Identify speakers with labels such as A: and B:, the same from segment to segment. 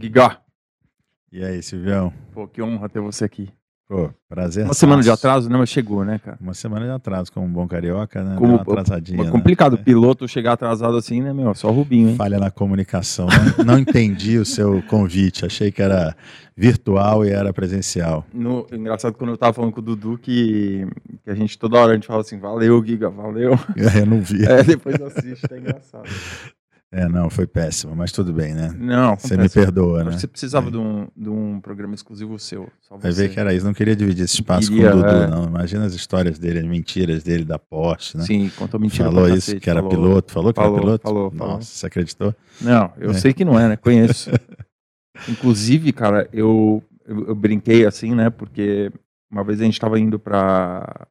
A: Giga?
B: E aí, Silvião?
A: Pô, que honra ter você aqui.
B: Pô, prazer.
A: Uma semana de atraso, né? Mas chegou, né, cara?
B: Uma semana de atraso, como um bom carioca, né?
A: Como-
B: Deu uma atrasadinha.
A: É
B: né?
A: complicado o piloto chegar atrasado assim, né, meu? Só o Rubinho, hein?
B: Falha na comunicação. Não, não entendi o seu convite. Achei que era virtual e era presencial.
A: No, engraçado quando eu tava falando com o Dudu que, que a gente toda hora a gente fala assim, valeu, Giga, valeu.
B: Eu não vi.
A: É, depois assiste, tá engraçado.
B: É, não, foi péssimo, mas tudo bem, né?
A: Não,
B: Você me perdoa, né?
A: que Você precisava de um, de um programa exclusivo seu. Só
B: Vai ver que era isso. Não queria dividir esse espaço
A: Queria,
B: com o Dudu,
A: é.
B: não. Imagina as histórias dele, as mentiras dele da Porsche, né?
A: Sim, contou mentira
B: falou isso,
A: cacete,
B: que era
A: falou.
B: piloto. Falou que
A: Falou,
B: era piloto?
A: falou, falou.
B: Nossa, você acreditou?
A: Não, eu
B: É.
A: sei que não é, né? Conheço. Inclusive, cara, eu, eu, eu brinquei assim, né? Porque uma vez a gente tava indo pra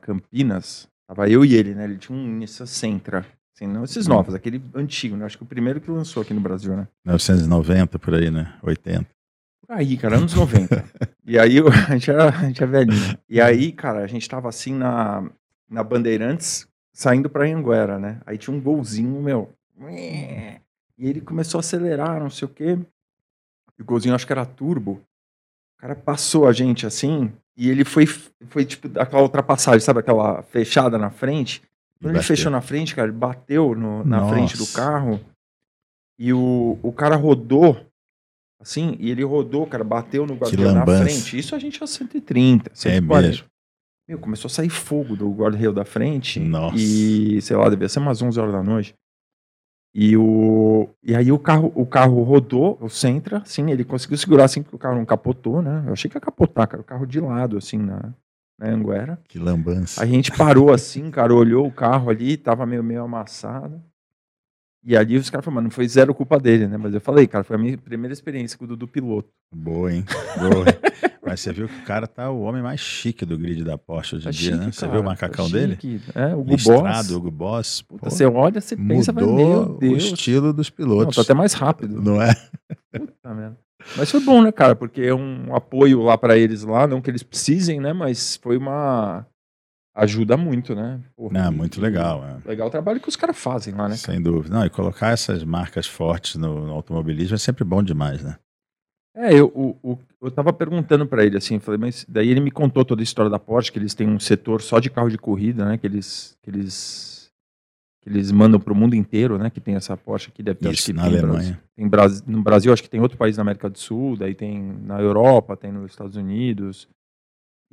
A: Campinas, tava eu e ele, né? Ele tinha um Nissan Sentra. Assim, não esses
B: Hum.
A: novos, aquele antigo, né? Acho que o primeiro que lançou aqui no Brasil, né?
B: 1990, por aí, né? 80.
A: Por aí, cara, anos 90. e aí a gente, era, a gente é velhinho. E aí, cara, a gente tava assim na, na Bandeirantes, saindo pra Anguera, né? Aí tinha um golzinho, meu. E ele começou a acelerar, não sei o quê. E o golzinho acho que era turbo. O cara passou a gente assim, e ele foi, foi tipo aquela ultrapassagem, sabe? Aquela fechada na frente. Quando ele
B: Bateu.
A: fechou na frente, cara, ele bateu no- na
B: Nossa.
A: frente do carro. E o, o cara rodou, assim, e ele rodou, cara, bateu no guarda-reio na frente. Isso a gente a 130,
B: É
A: 140.
B: mesmo.
A: Meu, começou a sair fogo do guarda-reio da frente.
B: Nossa.
A: E, sei lá, devia ser umas 11 horas da noite. E, o, e aí o carro, o carro rodou, o Sentra, assim, ele conseguiu segurar assim, porque o carro não capotou, né? Eu achei que ia capotar, cara. O carro de lado, assim, na, na Anguera.
B: Que lambança.
A: A gente parou assim, cara, olhou o carro ali, tava meio, meio amassado. E ali os caras falaram, mano, não foi zero culpa dele, né? Mas eu falei, cara, foi a minha primeira experiência com o Dudu piloto.
B: Boa, hein? Boa. Mas você viu que o cara tá o homem mais chique do grid da Porsche hoje em
A: Tá
B: dia,
A: chique,
B: né? Você
A: cara,
B: viu o
A: tá
B: macacão dele?
A: chique. É, o Hugo Boss.
B: Hugo Boss.
A: Puta,
B: pô,
A: você olha, você pensa, vai,
B: mudou
A: meu
B: o
A: Deus.
B: estilo dos
A: Não,
B: pilotos.
A: tá até mais rápido.
B: Não é?
A: Puta merda. Mas foi bom, né, cara? Porque é um apoio lá pra eles lá, não que eles precisem, né? Mas foi uma. Ajuda muito, né? Porra,
B: Não,
A: e-
B: muito legal. é.
A: Legal o trabalho que os caras fazem lá, né?
B: Sem dúvida. Não, e colocar essas marcas fortes no, no automobilismo é sempre bom demais, né?
A: É, eu, o, o- eu tava perguntando pra ele assim, falei, mas daí ele me contou toda a história da Porsche, que eles têm um setor só de carro de corrida, né? Que eles, que eles, que eles mandam pro mundo inteiro, né? Que tem essa Porsche aqui, deve ter, acho
B: Isso,
A: que
B: na
A: tem
B: Alemanha.
A: Brasil- Tem Bras- no Brasil, acho que tem outro país na América do Sul, daí tem na Europa, tem nos Estados Unidos.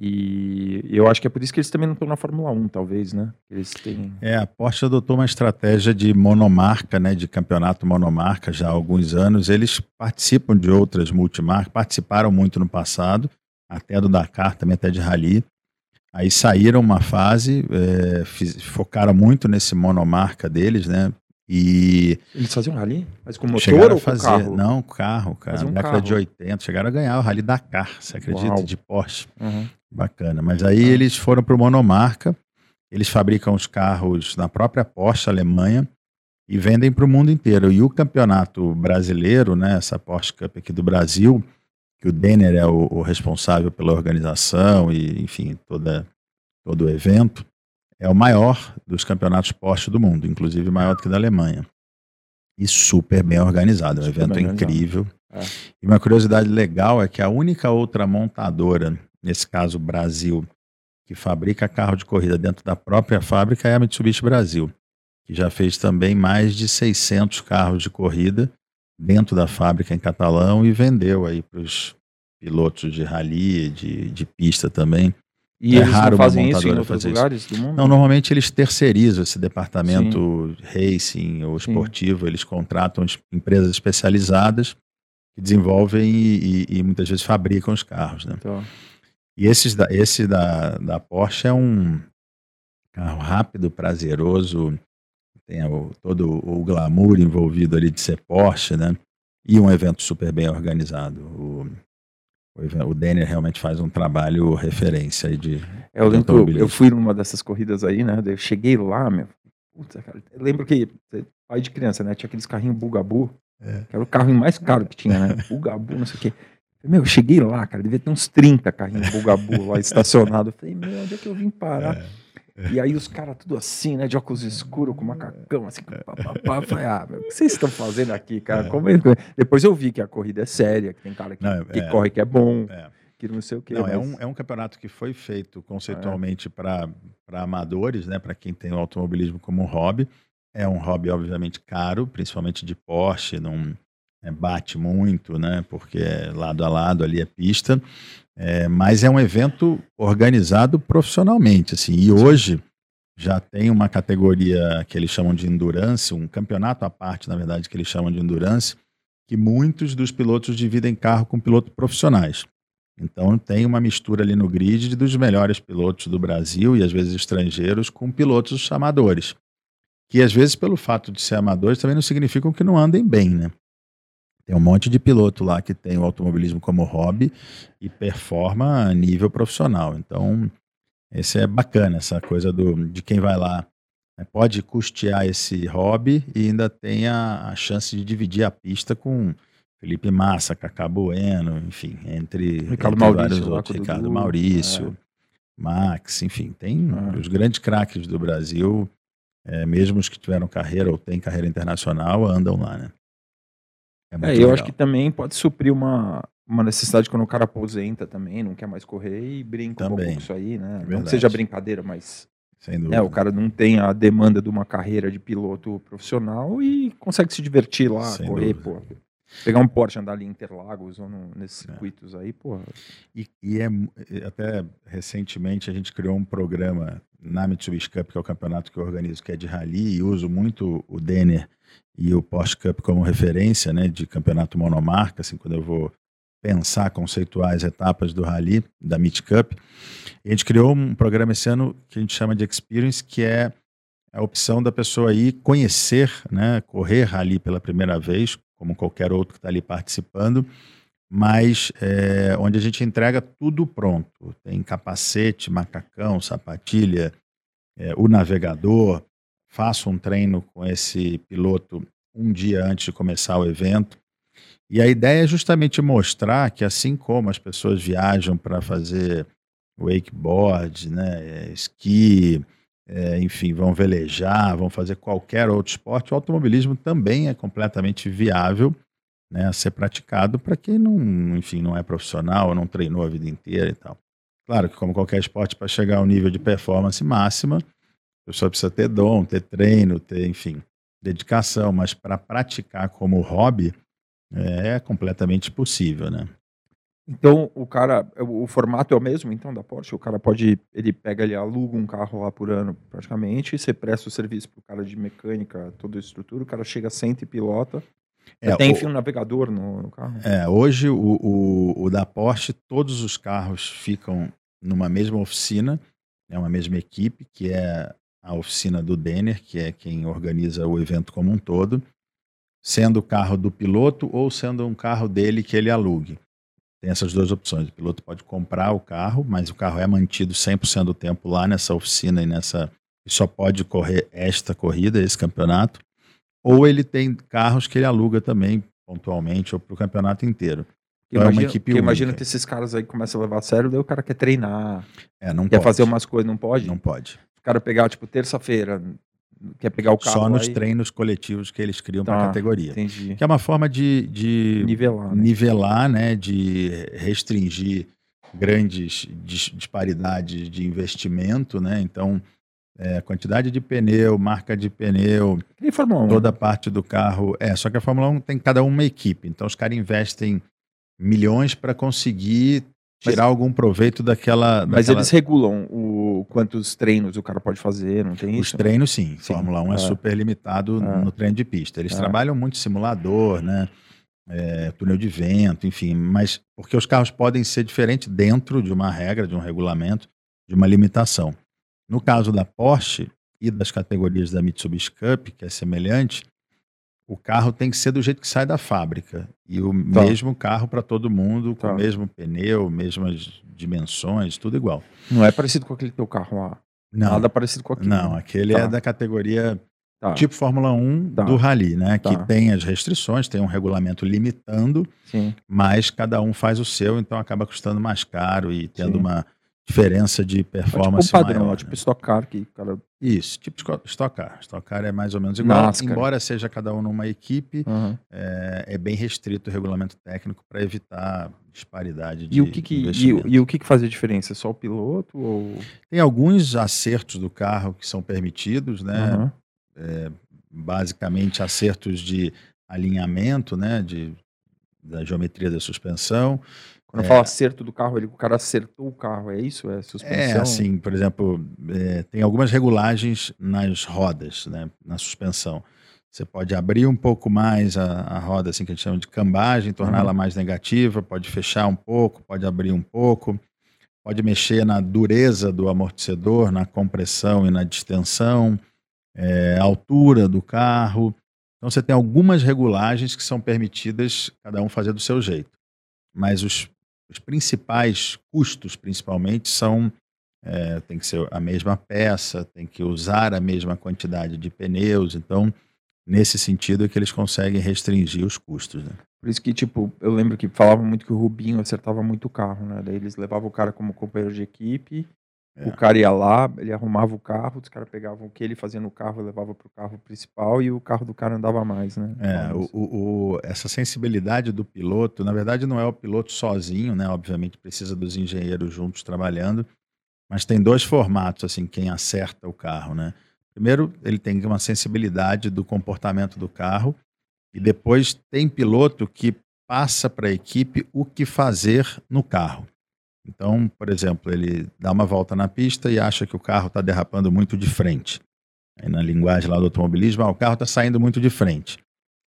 A: E eu acho que é por isso que eles também não estão na Fórmula 1, talvez, né? Eles têm.
B: É, a Porsche adotou uma estratégia de monomarca, né, de campeonato monomarca já há alguns anos. Eles participam de outras multimarcas, participaram muito no passado, até do Dakar, também até de Rally. Aí saíram uma fase, é, fiz- focaram muito nesse monomarca deles, né? E
A: Eles faziam rally? Mas com motor
B: chegaram
A: ou com
B: fazer,
A: carro?
B: não, carro, cara,
A: Faziam
B: década
A: carro.
B: de 80, chegaram a ganhar o Rally Dakar, você acredita,
A: Uau.
B: de Porsche.
A: Uhum.
B: Bacana. Mas aí
A: Ah.
B: eles foram para o monomarca, eles fabricam os carros na própria Porsche Alemanha e vendem para o mundo inteiro. E o campeonato brasileiro, né, essa Porsche Cup aqui do Brasil, que o Denner é o, o responsável pela organização e, enfim, toda, todo o evento, é o maior dos campeonatos Porsche do mundo, inclusive maior do que da Alemanha. E super bem organizado, é um
A: Super
B: evento incrível.
A: É.
B: E uma curiosidade legal é que a única outra montadora, nesse caso Brasil, que fabrica carro de corrida dentro da própria fábrica é a Mitsubishi Brasil, que já fez também mais de 600 carros de corrida dentro da fábrica em Catalão e vendeu aí para os pilotos de rally, de, de pista também.
A: E
B: É raro
A: fazem isso em outros
B: fazer isso.
A: lugares do mundo?
B: Não, normalmente eles terceirizam esse departamento racing ou
A: Sim.
B: esportivo, eles contratam es- empresas especializadas que desenvolvem e, e- e muitas vezes fabricam os carros, né?
A: Então,
B: E esses da, esse da, da Porsche é um carro rápido, prazeroso, tem o- todo o glamour envolvido ali de ser Porsche, né? E um evento super bem organizado. O, o, o Denner realmente faz um trabalho referência aí de.
A: É, eu lembro eu, fui numa dessas corridas aí, né? Eu cheguei lá, meu. Puta, cara. Eu lembro que, pai de criança, né? Tinha aqueles carrinhos Bugabu,
B: É.
A: que era o carro mais caro que tinha, né? Bugabu, não sei o quê. Meu, eu cheguei lá, cara, devia ter uns 30 carrinhos Bugabu lá estacionados. Eu falei, meu, onde é que eu vim parar?
B: É.
A: E aí os caras tudo assim, né? De óculos escuros, com macacão, assim, papapá. Falei, ah, meu, o que vocês estão fazendo aqui, cara? Como é... Depois eu vi que a corrida é séria, que tem cara que, não, que é, corre que é bom. É. Que não sei o que.
B: Não, mas... é, um, é um campeonato que foi feito conceitualmente é. para amadores, né? Para quem tem o automobilismo como hobby. É um hobby, obviamente, caro, principalmente de Porsche, não é, bate muito, né? Porque lado a lado ali é pista. É, mas é um evento organizado profissionalmente, assim. E hoje já tem uma categoria que eles chamam de endurance, um campeonato à parte, na verdade, que eles chamam de endurance, que muitos dos pilotos dividem carro com pilotos profissionais. Então tem uma mistura ali no grid dos melhores pilotos do Brasil e às vezes estrangeiros com pilotos amadores. Que às vezes, pelo fato de ser amadores, também não significam que não andem bem, né? Tem um monte de piloto lá que tem o automobilismo como hobby e performa a nível profissional. Então, esse é bacana, essa coisa do, de quem vai lá né, pode custear esse hobby e ainda tem a, a, chance de dividir a pista com Felipe Massa, Cacá Bueno, enfim, entre,
A: Ricardo
B: entre
A: Maurício,
B: vários outros, Ricardo Dudu, Maurício, é. Max, enfim, tem é. os grandes craques do Brasil, é, mesmo os que tiveram carreira ou têm carreira internacional, andam lá, né?
A: É, é eu legal. acho que também pode suprir uma, uma necessidade quando o cara aposenta também, não quer mais correr e brinca também. um pouco com isso aí, né? É não que seja brincadeira, mas Sem dúvida. É, o cara não tem a demanda de uma carreira de piloto profissional e consegue se divertir lá, Sem correr, dúvida. pô. Pegar um Porsche andar ali em Interlagos ou no, nesses é. circuitos aí, pô.
B: E, e é até recentemente a gente criou um programa na Mitsubishi Cup, que é o campeonato que eu organizo, que é de rally, e uso muito o Denner e o Porsche Cup como referência, né, de campeonato monomarca, assim, quando eu vou pensar, conceituar as etapas do rally, da Meet Cup. E a gente criou um programa esse ano que a gente chama de Experience, que é a opção da pessoa ir conhecer, né, correr rally pela primeira vez, como qualquer outro que está ali participando, mas é, onde a gente entrega tudo pronto. Tem capacete, macacão, sapatilha, é, o navegador, faço um treino com esse piloto um dia antes de começar o evento. E a ideia é justamente mostrar que, assim como as pessoas viajam para fazer wakeboard, né, esqui, é, enfim, vão velejar, vão fazer qualquer outro esporte, o automobilismo também é completamente viável né, a ser praticado para quem não, enfim, não é profissional, não treinou a vida inteira e tal. Claro que, como qualquer esporte, para chegar ao nível de performance máxima, a pessoa precisa ter dom, ter treino, ter, enfim, dedicação, mas para praticar como hobby é completamente possível, né?
A: Então, o cara, o, o formato é o mesmo, então, da Porsche? O cara pode, ele pega, ele aluga um carro lá por ano, praticamente, e você presta o serviço pro cara de mecânica, toda a estrutura, o cara chega, senta e pilota. É, tem, enfim, um navegador no, no, carro?
B: É, hoje o, o, o da Porsche, todos os carros ficam numa mesma oficina, é uma mesma equipe, que é a oficina do Denner, que é quem organiza o evento como um todo, sendo o carro do piloto ou sendo um carro dele que ele alugue. Tem essas duas opções. O piloto pode comprar o carro, mas o carro é mantido 100% do tempo lá nessa oficina e nessa e só pode correr esta corrida, esse campeonato. Ou ele tem carros que ele aluga também pontualmente ou para o campeonato inteiro.
A: Então imagina, é uma equipe imagina que esses caras aí começam a levar a sério, daí o cara quer treinar, é, não quer pode. fazer umas coisas, não pode?
B: Não pode.
A: O cara pegar, tipo, terça-feira, quer pegar o carro.
B: Só nos aí... treinos coletivos que eles criam tá, para a categoria.
A: Entendi.
B: Que é uma forma de, de
A: nivelar, né?
B: nivelar, né? De restringir grandes disparidades de investimento, né? Então, é, quantidade de pneu, marca de pneu,
A: e Fórmula 1?
B: toda a parte do carro. É, só que a Fórmula 1 tem cada uma equipe. Então, os caras investem milhões para conseguir tirar mas, algum proveito daquela,
A: Mas eles regulam o quantos treinos o cara pode fazer, não tem
B: isso? Os treinos sim. sim. Fórmula 1 é, é super limitado é. no treino de pista. Eles é. trabalham muito simulador, né? É, túnel de vento, enfim, mas porque os carros podem ser diferentes dentro de uma regra, de um regulamento, de uma limitação. No caso da Porsche e das categorias da Mitsubishi Cup, que é semelhante, o carro tem que ser do jeito que sai da fábrica. E o tá. mesmo carro para todo mundo, com tá. o mesmo pneu, mesmas dimensões, tudo igual.
A: Não é parecido com aquele teu carro lá?
B: Não.
A: Nada parecido com aquele.
B: Não, aquele tá. é da categoria tá. tipo Fórmula 1 tá. do Rally, né? Que tá. tem as restrições, tem um regulamento limitando,
A: Sim.
B: mas cada um faz o seu, então acaba custando mais caro e tendo uma diferença de performance. É tipo
A: padrão,
B: maior,
A: tipo né? Stock Car que cara...
B: Isso, tipo Stock Car. Stock Car é mais ou menos igual, NASCAR. embora seja cada um numa equipe, uhum. é, é, bem restrito o regulamento técnico para evitar disparidade de
A: e o que, que e, e, o que, que faz a diferença? Só o piloto? Ou...
B: Tem alguns acertos do carro que são permitidos, né? Uhum. É, basicamente acertos de alinhamento, né? De, da geometria da suspensão.
A: Quando é, fala acerto do carro, ele, o cara acertou o carro, é isso? É suspensão?
B: É assim, por exemplo, é, tem algumas regulagens nas rodas, né, na suspensão. Você pode abrir um pouco mais a, a roda, assim que a gente chama de cambagem, torná-la uhum. mais negativa, pode fechar um pouco, pode abrir um pouco, pode mexer na dureza do amortecedor, na compressão e na distensão, é, altura do carro. Então você tem algumas regulagens que são permitidas cada um fazer do seu jeito. Mas os os principais custos, principalmente, são é, tem que ser a mesma peça, tem que usar a mesma quantidade de pneus. Então, nesse sentido é que eles conseguem restringir os custos. Né?
A: Por isso que, tipo, eu lembro que falavam muito que o Rubinho acertava muito o carro, né? Daí eles levavam o cara como companheiro de equipe é. O cara ia lá, ele arrumava o carro, os caras pegavam o que ele fazia no carro, levava para o carro principal e o carro do cara andava mais, né?
B: É, o, o, essa sensibilidade do piloto, na verdade não é o piloto sozinho, né? Obviamente precisa dos engenheiros juntos trabalhando, mas tem dois formatos, assim, quem acerta o carro, né? Primeiro, ele tem uma sensibilidade do comportamento do carro e depois tem piloto que passa para a equipe o que fazer no carro. Então, por exemplo, ele dá uma volta na pista e acha que o carro está derrapando muito de frente. Aí, na linguagem lá do automobilismo, ah, o carro está saindo muito de frente.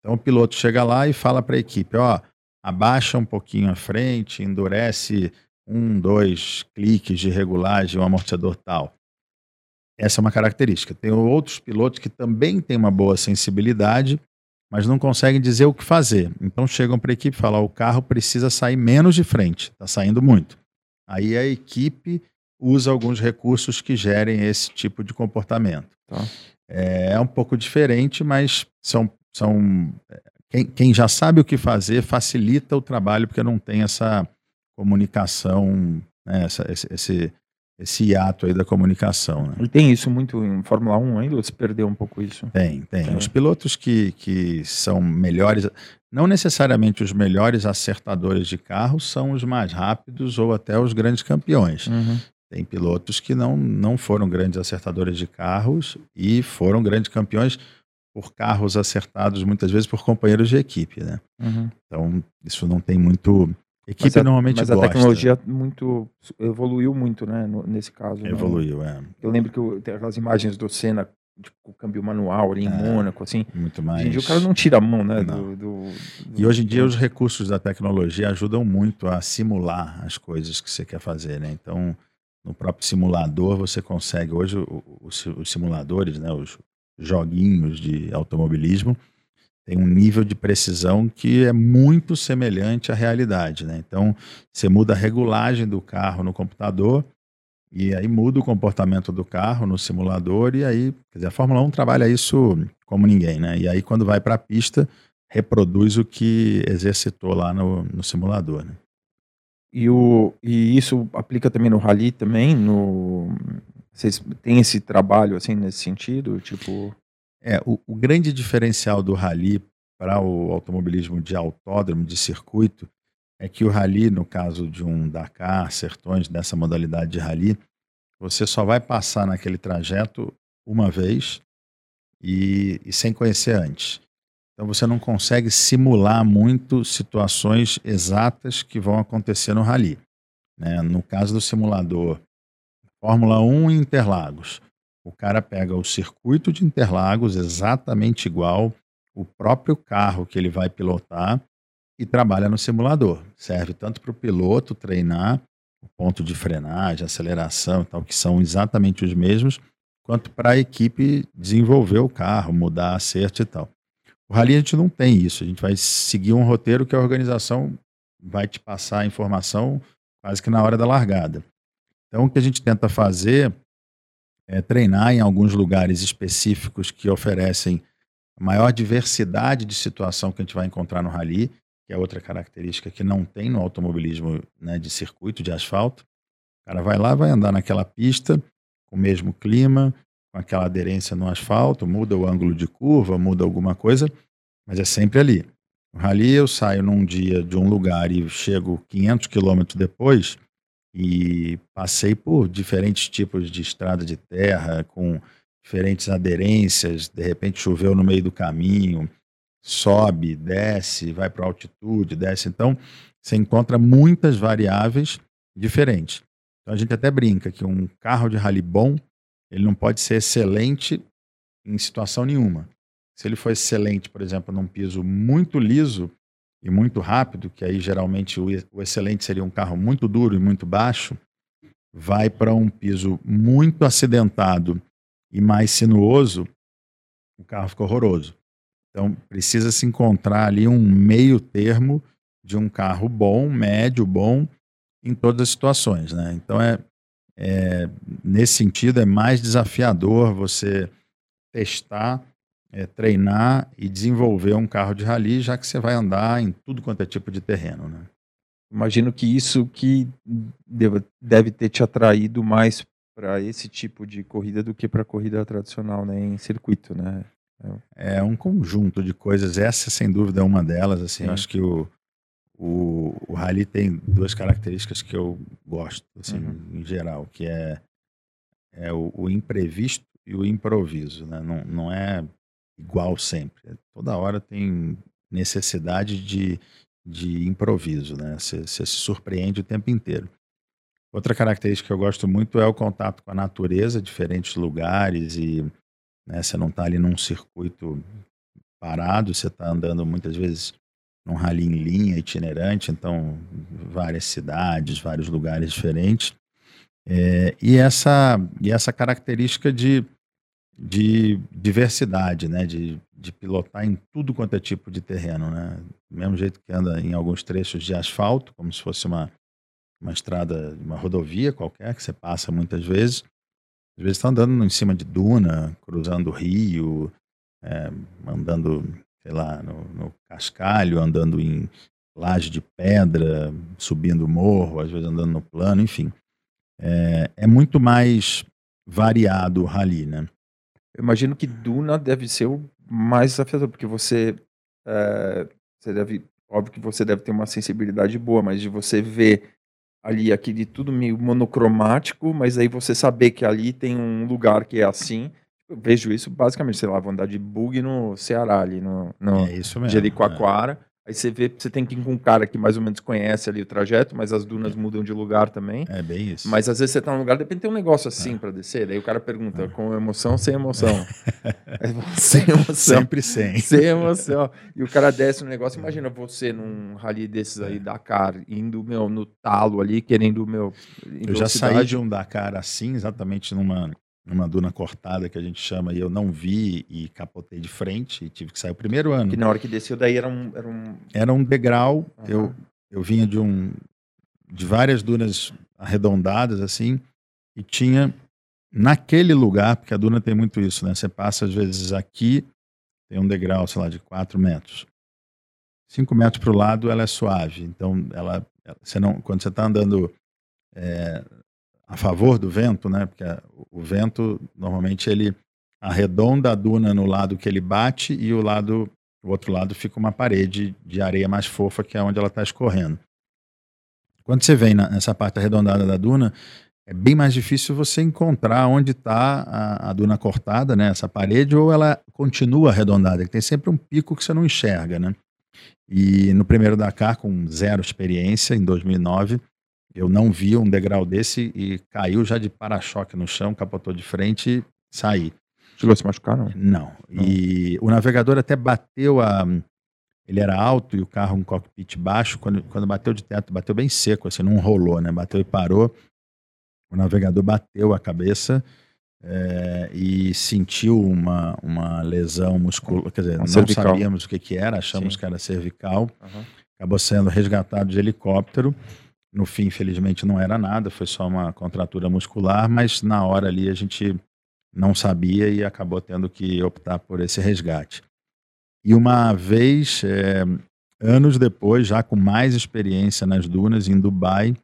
B: Então, o piloto chega lá e fala para a equipe: ó, abaixa um pouquinho a frente, endurece um, dois cliques de regulagem, um amortecedor tal. Essa é uma característica. Tem outros pilotos que também têm uma boa sensibilidade, mas não conseguem dizer o que fazer. Então chegam para a equipe e falam: o carro precisa sair menos de frente, está saindo muito. Aí a equipe usa alguns recursos que gerem esse tipo de comportamento. Tá. É, é, um pouco diferente, mas são, são quem, quem, já sabe o que fazer facilita o trabalho porque não tem essa comunicação, né, essa, esse, esse, esse hiato aí da comunicação. Né?
A: E tem isso muito em Fórmula 1 ainda, ou se perdeu um pouco isso?
B: Tem, tem. É. Os pilotos que, que são melhores, não necessariamente os melhores acertadores de carro são os mais rápidos ou até os grandes campeões. Uhum. Tem pilotos que não, não foram grandes acertadores de carros e foram grandes campeões por carros acertados muitas vezes por companheiros de equipe, né? Uhum. Então isso não tem muito equipe mas a, normalmente
A: mas
B: gosta.
A: a tecnologia muito evoluiu muito, né? No, nesse caso.
B: Né? Evoluiu, é.
A: Eu lembro que eu, tem aquelas imagens do Senna tipo, o câmbio manual ali em é, Mônaco, assim.
B: Muito mais.
A: Hoje em dia o cara não tira a mão, né? Do, do,
B: do, e hoje em dia os recursos da tecnologia ajudam muito a simular as coisas que você quer fazer, né? Então, no próprio simulador você consegue, hoje os, os simuladores, né, os joguinhos de automobilismo, tem um nível de precisão que é muito semelhante à realidade, né? Então, você muda a regulagem do carro no computador, e aí muda o comportamento do carro no simulador e aí, quer dizer, a Fórmula 1 trabalha isso como ninguém, né? E aí quando vai para a pista, reproduz o que exercitou lá no, no simulador, né?
A: E, o, e isso aplica também no rally também? No, vocês têm esse trabalho assim nesse sentido? Tipo...
B: É, o, o grande diferencial do rally para o automobilismo de autódromo, de circuito, é que o rally, no caso de um Dakar, Sertões, dessa modalidade de rally, você só vai passar naquele trajeto uma vez e, e sem conhecer antes. Então você não consegue simular muito situações exatas que vão acontecer no rally. Né? No caso do simulador Fórmula 1 em Interlagos, o cara pega o circuito de Interlagos exatamente igual, o próprio carro que ele vai pilotar, e trabalha no simulador. Serve tanto para o piloto treinar o ponto de frenagem, aceleração tal, que são exatamente os mesmos, quanto para a equipe desenvolver o carro, mudar acerto e tal. O rally a gente não tem isso, a gente vai seguir um roteiro que a organização vai te passar a informação quase que na hora da largada. Então o que a gente tenta fazer é treinar em alguns lugares específicos que oferecem maior diversidade de situação que a gente vai encontrar no rally que é outra característica que não tem no automobilismo né, de circuito, de asfalto. cara vai lá, vai andar naquela pista, com o mesmo clima, com aquela aderência no asfalto, muda o ângulo de curva, muda alguma coisa, mas é sempre ali. O rally eu saio num dia de um lugar e chego 500 quilômetros depois e passei por diferentes tipos de estrada de terra, com diferentes aderências, de repente choveu no meio do caminho, sobe, desce, vai para altitude, desce. Então, você encontra muitas variáveis diferentes. Então, a gente até brinca que um carro de rally bom, ele não pode ser excelente em situação nenhuma. Se ele for excelente, por exemplo, num piso muito liso e muito rápido, que aí geralmente o excelente seria um carro muito duro e muito baixo, vai para um piso muito acidentado e mais sinuoso, o carro fica horroroso. Então precisa se encontrar ali um meio termo de um carro bom, médio, bom, em todas as situações. Né? Então é, é nesse sentido é mais desafiador você testar, é, treinar e desenvolver um carro de rally, já que você vai andar em tudo quanto é tipo de terreno. Né?
A: Imagino que isso que deve, ter te atraído mais para esse tipo de corrida do que para corrida tradicional, né, em circuito, né?
B: É um conjunto de coisas. Essa, sem dúvida, é uma delas. Assim, eu acho que o, o, o rally tem duas características que eu gosto, assim, uhum. em geral, que é, é o, o, imprevisto e o improviso. Né? Não, não é igual sempre. Toda hora tem necessidade de, de improviso, né? Você, você se surpreende o tempo inteiro. Outra característica que eu gosto muito é o contato com a natureza, diferentes lugares e né, você não está ali num circuito parado, você está andando muitas vezes num rally em linha, itinerante, então várias cidades, vários lugares diferentes. É, e, essa, e essa característica de, de diversidade, né, de, de pilotar em tudo quanto é tipo de terreno. Né? Do mesmo jeito que anda em alguns trechos de asfalto, como se fosse uma, uma estrada, uma rodovia qualquer, que você passa muitas vezes. Às vezes está andando em cima de duna, cruzando rio, é, andando, sei lá, no, no, cascalho, andando em laje de pedra, subindo morro, às vezes andando no plano, enfim. É, é muito mais variado o rally, né?
A: Eu imagino que duna deve ser o mais desafiador, porque você, é, você deve, óbvio que você deve ter uma sensibilidade boa, mas de você ver ali aquele tudo meio monocromático, mas aí você saber que ali tem um lugar que é assim. Eu vejo isso basicamente, sei lá, vou andar de bug no Ceará ali, no, no
B: é isso mesmo,
A: Jericoacoara. É. Aí você vê, você tem que ir com um cara que mais ou menos conhece ali o trajeto, mas as dunas é. mudam de lugar também.
B: É bem isso.
A: Mas às vezes você tá num lugar, depende ter um negócio assim é. para descer. Daí o cara pergunta, é. com emoção ou sem emoção?
B: sem emoção. Sempre sem.
A: Sem emoção. E o cara desce no negócio, imagina você num rally desses aí, é. Dakar, indo, meu, no talo ali, querendo, meu...
B: Eu já saí de um Dakar assim, exatamente numa numa duna cortada que a gente chama, e eu não vi e capotei de frente e tive que sair o primeiro ano.
A: Que na hora que desceu daí era um... Era um,
B: era um degrau, uhum. eu, eu vinha de um de várias dunas arredondadas assim, e tinha naquele lugar, porque a duna tem muito isso, né? Você passa às vezes aqui, tem um degrau, sei lá, de 4 metros. 5 metros para o lado ela é suave, então ela, você não, quando você está andando é, a favor do vento, né? Porque o vento normalmente ele arredonda a duna no lado que ele bate e o lado, o outro lado fica uma parede de areia mais fofa que é onde ela está escorrendo. Quando você vem nessa parte arredondada da duna, é bem mais difícil você encontrar onde está a, a, duna cortada, né? Essa parede ou ela continua arredondada. Tem sempre um pico que você não enxerga, né? E no primeiro Dakar, com zero experiência, em 2009, eu não vi um degrau desse e caiu já de para-choque no chão, capotou de frente e saí.
A: Chegou a se machucar, não?
B: Não. não. E o navegador até bateu a. Ele era alto e o carro um cockpit baixo. Quando, quando bateu de teto, bateu bem seco, assim, não rolou, né? Bateu e parou. O navegador bateu a cabeça é, e sentiu uma, uma lesão muscular. Quer dizer, uma não cervical. sabíamos o que, que era, achamos Sim. que era cervical. Uhum. Acabou sendo resgatado de helicóptero. No fim, infelizmente, não era nada, foi só uma contratura muscular, mas na hora ali a gente não sabia e acabou tendo que optar por esse resgate. E uma vez, é, anos depois, já com mais experiência nas dunas, em Dubai,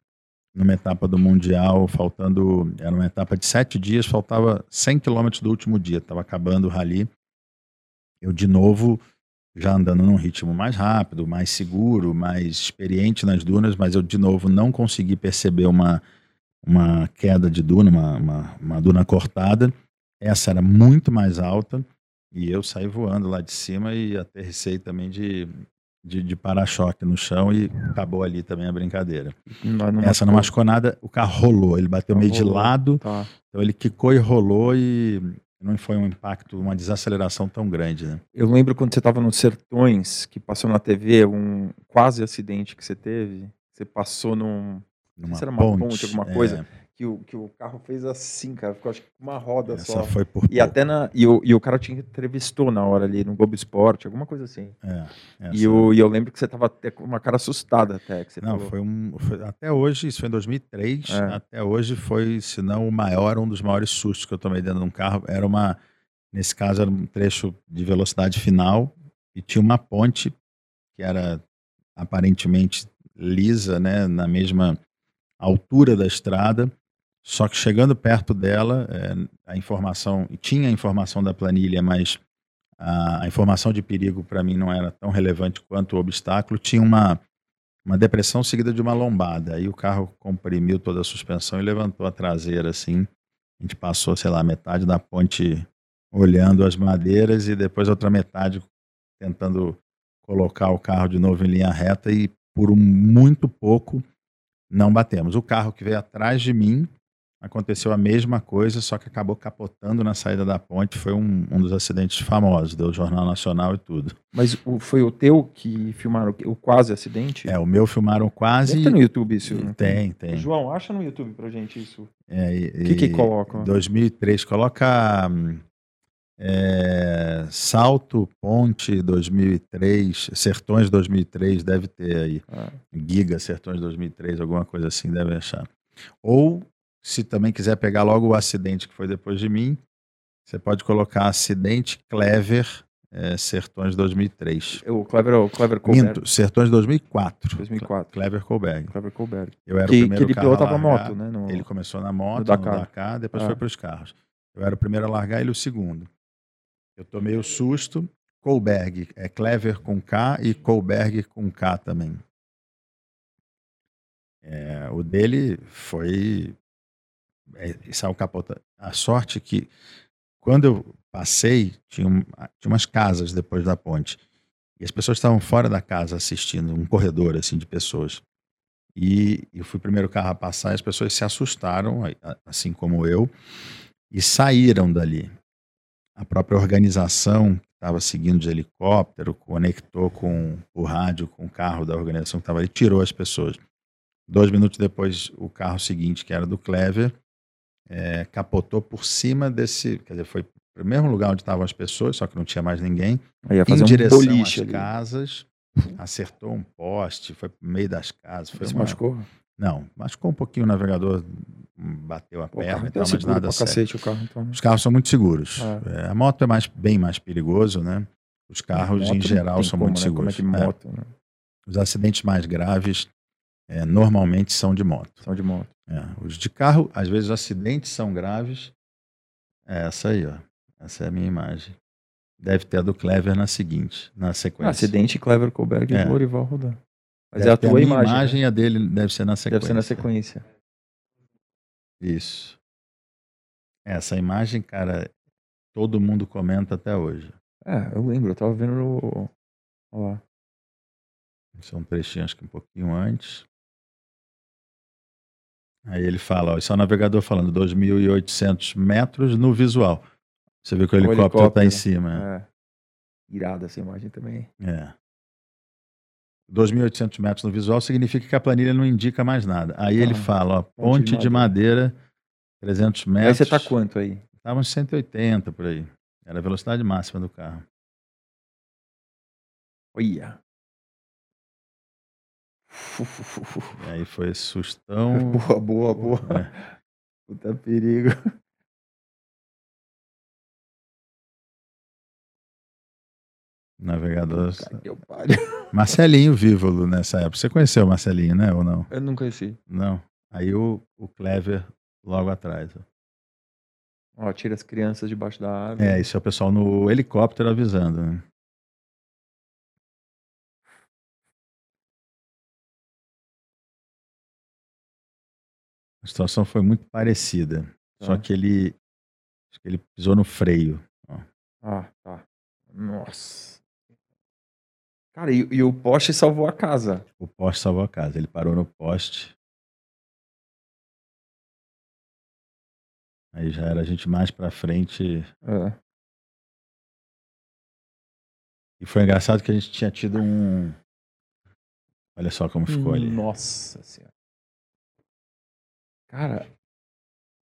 B: numa etapa do Mundial, faltando. Era uma etapa de sete dias, faltava 100 quilômetros do último dia, estava acabando o rally. Eu, de novo, já andando num ritmo mais rápido, mais seguro, mais experiente nas dunas, mas eu, de novo, não consegui perceber uma, uma queda de duna, uma, uma, uma duna cortada. Essa era muito mais alta e eu saí voando lá de cima e aterrissei também de, de, de para-choque no chão e acabou ali também a brincadeira. Não, não Essa não machucou nada, o carro rolou, ele bateu meio rolou. de lado, tá. então ele quicou e rolou e não foi um impacto, uma desaceleração tão grande, né?
A: Eu lembro quando você estava nos Sertões, que passou na TV, um quase acidente que você teve, você passou num...
B: Numa se era uma ponte, ponte
A: alguma coisa. É que o, que o carro fez assim, cara. Ficou acho que uma roda
B: Essa
A: só.
B: Foi por
A: e até na. E o, e o cara te entrevistou na hora ali no Globo Esporte, alguma coisa assim.
B: É,
A: e, o, e eu lembro que você tava até com uma cara assustada até. Que você
B: não,
A: falou.
B: foi um. Foi, até hoje, isso foi em 2003. É. Até hoje foi, se não o maior, um dos maiores sustos que eu tomei dentro de um carro. Era uma. Nesse caso, era um trecho de velocidade final e tinha uma ponte que era aparentemente lisa, né, na mesma altura da estrada só que chegando perto dela, é, a informação, tinha a informação da planilha, mas a, a informação de perigo para mim não era tão relevante quanto o obstáculo. Tinha uma, uma depressão seguida de uma lombada. Aí o carro comprimiu toda a suspensão e levantou a traseira assim. A gente passou, sei lá, metade da ponte olhando as madeiras e depois outra metade tentando colocar o carro de novo em linha reta e por um, muito pouco não batemos. O carro que veio atrás de mim aconteceu a mesma coisa, só que acabou capotando na saída da ponte. Foi um, um dos acidentes famosos, deu Jornal Nacional e tudo.
A: Mas o, foi o teu que filmaram o, quase acidente?
B: É, o meu filmaram quase.
A: Ter no YouTube isso.
B: Né? Tem, tem.
A: João, acha no YouTube pra gente isso.
B: É,
A: o que, que coloca?
B: 2003, coloca é, Salto Ponte 2003, Sertões 2003, deve ter aí. Ah. Giga Sertões 2003, alguma coisa assim, deve achar. Ou se também quiser pegar logo o acidente que foi depois de mim, você pode colocar acidente Clever é, Sertões 2003.
A: O Clever, o Clever Colberg. Minto,
B: Sertões 2004.
A: 2004.
B: Clever Colberg.
A: Clever Colberg.
B: Eu era que, o primeiro que ele pilotava
A: moto, né? No,
B: ele começou na moto, no Dakar, no Dakar depois ah. foi para os carros. Eu era o primeiro a largar, ele o segundo. Eu tomei o susto. Colberg, é Clever com K e Colberg com K também. É, o dele foi é, saiu capota. A sorte é que quando eu passei, tinha, um, tinha umas casas depois da ponte. E as pessoas estavam fora da casa assistindo, um corredor assim de pessoas. E eu fui o primeiro carro a passar e as pessoas se assustaram, assim como eu, e saíram dali. A própria organização estava seguindo de helicóptero conectou com o rádio, com o carro da organização que estava ali, tirou as pessoas. Dois minutos depois, o carro seguinte, que era do Clever, é, capotou por cima desse, quer dizer, foi o mesmo lugar onde estavam as pessoas, só que não tinha mais ninguém, em
A: um
B: direção
A: às
B: ali. casas, acertou um poste, foi para meio das casas. Foi
A: Se uma... machucou?
B: Não, machucou um pouquinho o navegador, bateu a perna, então, mas nada
A: sério. Carro, então. Né?
B: Os carros são muito seguros. É. É, a moto é mais, bem mais perigoso, né? Os carros, em geral, são como, muito né? seguros.
A: Como é moto, né?
B: Os acidentes mais graves é, normalmente são de moto.
A: São de moto.
B: É, os de carro, às vezes os acidentes são graves. É essa aí, ó. Essa é a minha imagem. Deve ter a do Clever na seguinte, na sequência.
A: acidente Clever Colberg
B: é.
A: e Lorival rodando.
B: Mas deve é a tua a imagem. A imagem né? a dele deve ser na sequência.
A: Deve ser na sequência.
B: Isso. Essa imagem, cara, todo mundo comenta até hoje.
A: É, eu lembro, eu tava vendo no. Olha lá.
B: Esse é um trechinho, acho que um pouquinho antes. Aí ele fala, ó, esse é o navegador falando 2.800 metros no visual. Você vê que o, o helicóptero está em cima.
A: É. Irada essa imagem também.
B: É. 2.800 metros no visual significa que a planilha não indica mais nada. Aí ah, ele fala, ó, ponte, ponte de, madeira. de, madeira. 300 metros.
A: Aí você tá quanto aí?
B: Tava uns 180 por aí. Era a velocidade máxima do carro.
A: Olha.
B: E aí foi sustão.
A: Boa, boa, boa. É. Puta perigo.
B: Navegador. Marcelinho Vívolo nessa época. Você conheceu o Marcelinho, né? Ou não?
A: Eu não conheci.
B: Não. Aí o, o Clever logo atrás.
A: Ó, tira as crianças debaixo da árvore.
B: É, isso é o pessoal no helicóptero avisando, né? A situação foi muito parecida. Só
A: Tá.
B: que ele. Acho que ele pisou no freio. ó.
A: Ah, tá. Nossa. Cara, e, e o poste salvou a casa.
B: O poste salvou a casa. Ele parou no poste. Aí já era a gente mais pra frente.
A: É.
B: E foi engraçado que a gente tinha tido um. Olha só como ficou ali.
A: Nossa senhora. Cara,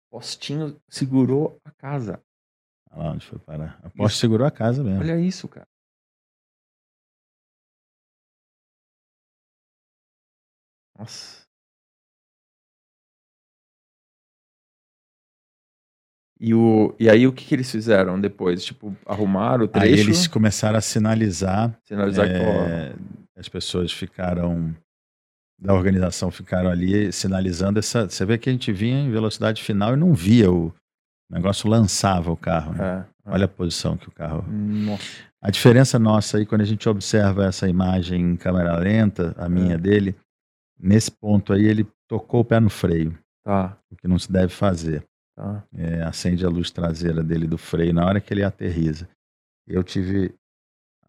A: o postinho segurou a casa.
B: Olha lá onde foi parar. A poste segurou a casa mesmo.
A: Olha isso, cara. Nossa. E, o, e aí o que, que eles fizeram depois? Tipo, arrumaram o trecho?
B: Aí eles começaram a sinalizar.
A: Sinalizar que, ó,
B: é, as pessoas ficaram. Da organização ficaram ali sinalizando essa. Você vê que a gente vinha em velocidade final e não via o. O negócio lançava o carro. né?
A: é, é.
B: Olha a posição que o carro.
A: Nossa.
B: A diferença nossa aí, quando a gente observa essa imagem em câmera lenta, a minha
A: É.
B: dele, nesse ponto aí ele tocou o pé no freio,
A: Tá,
B: o que não se deve fazer.
A: tá.
B: É, acende a luz traseira dele do freio na hora que ele aterriza. Eu tive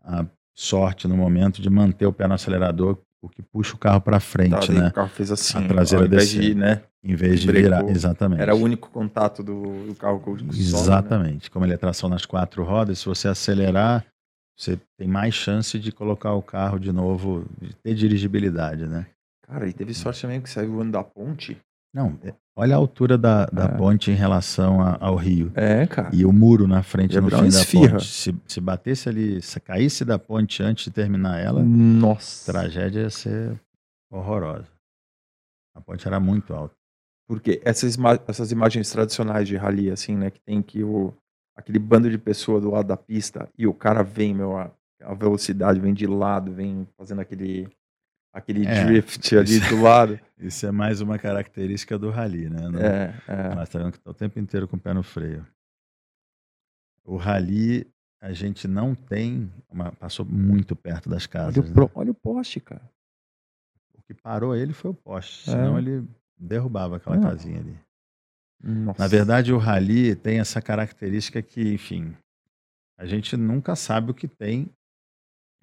B: a sorte no momento de manter o pé no acelerador, o que puxa o carro para
A: Tá,
B: frente,
A: daí
B: né?
A: O carro fez assim.
B: A traseira
A: invés de,
B: descendo.
A: né?
B: Em vez de
A: Brecou.
B: virar. Exatamente.
A: Era o único contato do, do carro com o né?
B: Exatamente. Como ele é tração nas quatro rodas, se você acelerar, você tem mais chance de colocar o carro de novo, de ter dirigibilidade, né?
A: Cara, e teve sorte também que saiu voando da ponte.
B: Não, é- olha a altura da, da
A: É.
B: ponte em relação a- ao rio.
A: É, cara.
B: E o muro na frente no fim
A: uma
B: da
A: esfirra.
B: ponte. Se, se batesse ali, se caísse da ponte antes de terminar ela, a
A: Nossa.
B: tragédia ia ser horrorosa. A ponte era muito alta.
A: Porque essas, essas imagens tradicionais de rally, assim, né? Que tem que o, aquele bando de pessoa do lado da pista e o cara vem, meu, a, a velocidade vem de lado, vem fazendo aquele, aquele
B: É,
A: drift ali
B: isso-
A: do lado.
B: Isso é mais uma característica do rally, né? Não-
A: É, é.
B: Mas tá vendo que tá o tempo inteiro com o pé no freio. O rally, a gente não tem. uma- passou muito perto das casas.
A: Olha o,
B: né?
A: pro- olha o poste, cara.
B: O que parou ele foi o poste,
A: É.
B: senão ele derrubava aquela
A: Não.
B: casinha ali.
A: Nossa.
B: Na verdade, o rally tem essa característica que, enfim, a gente nunca sabe o que tem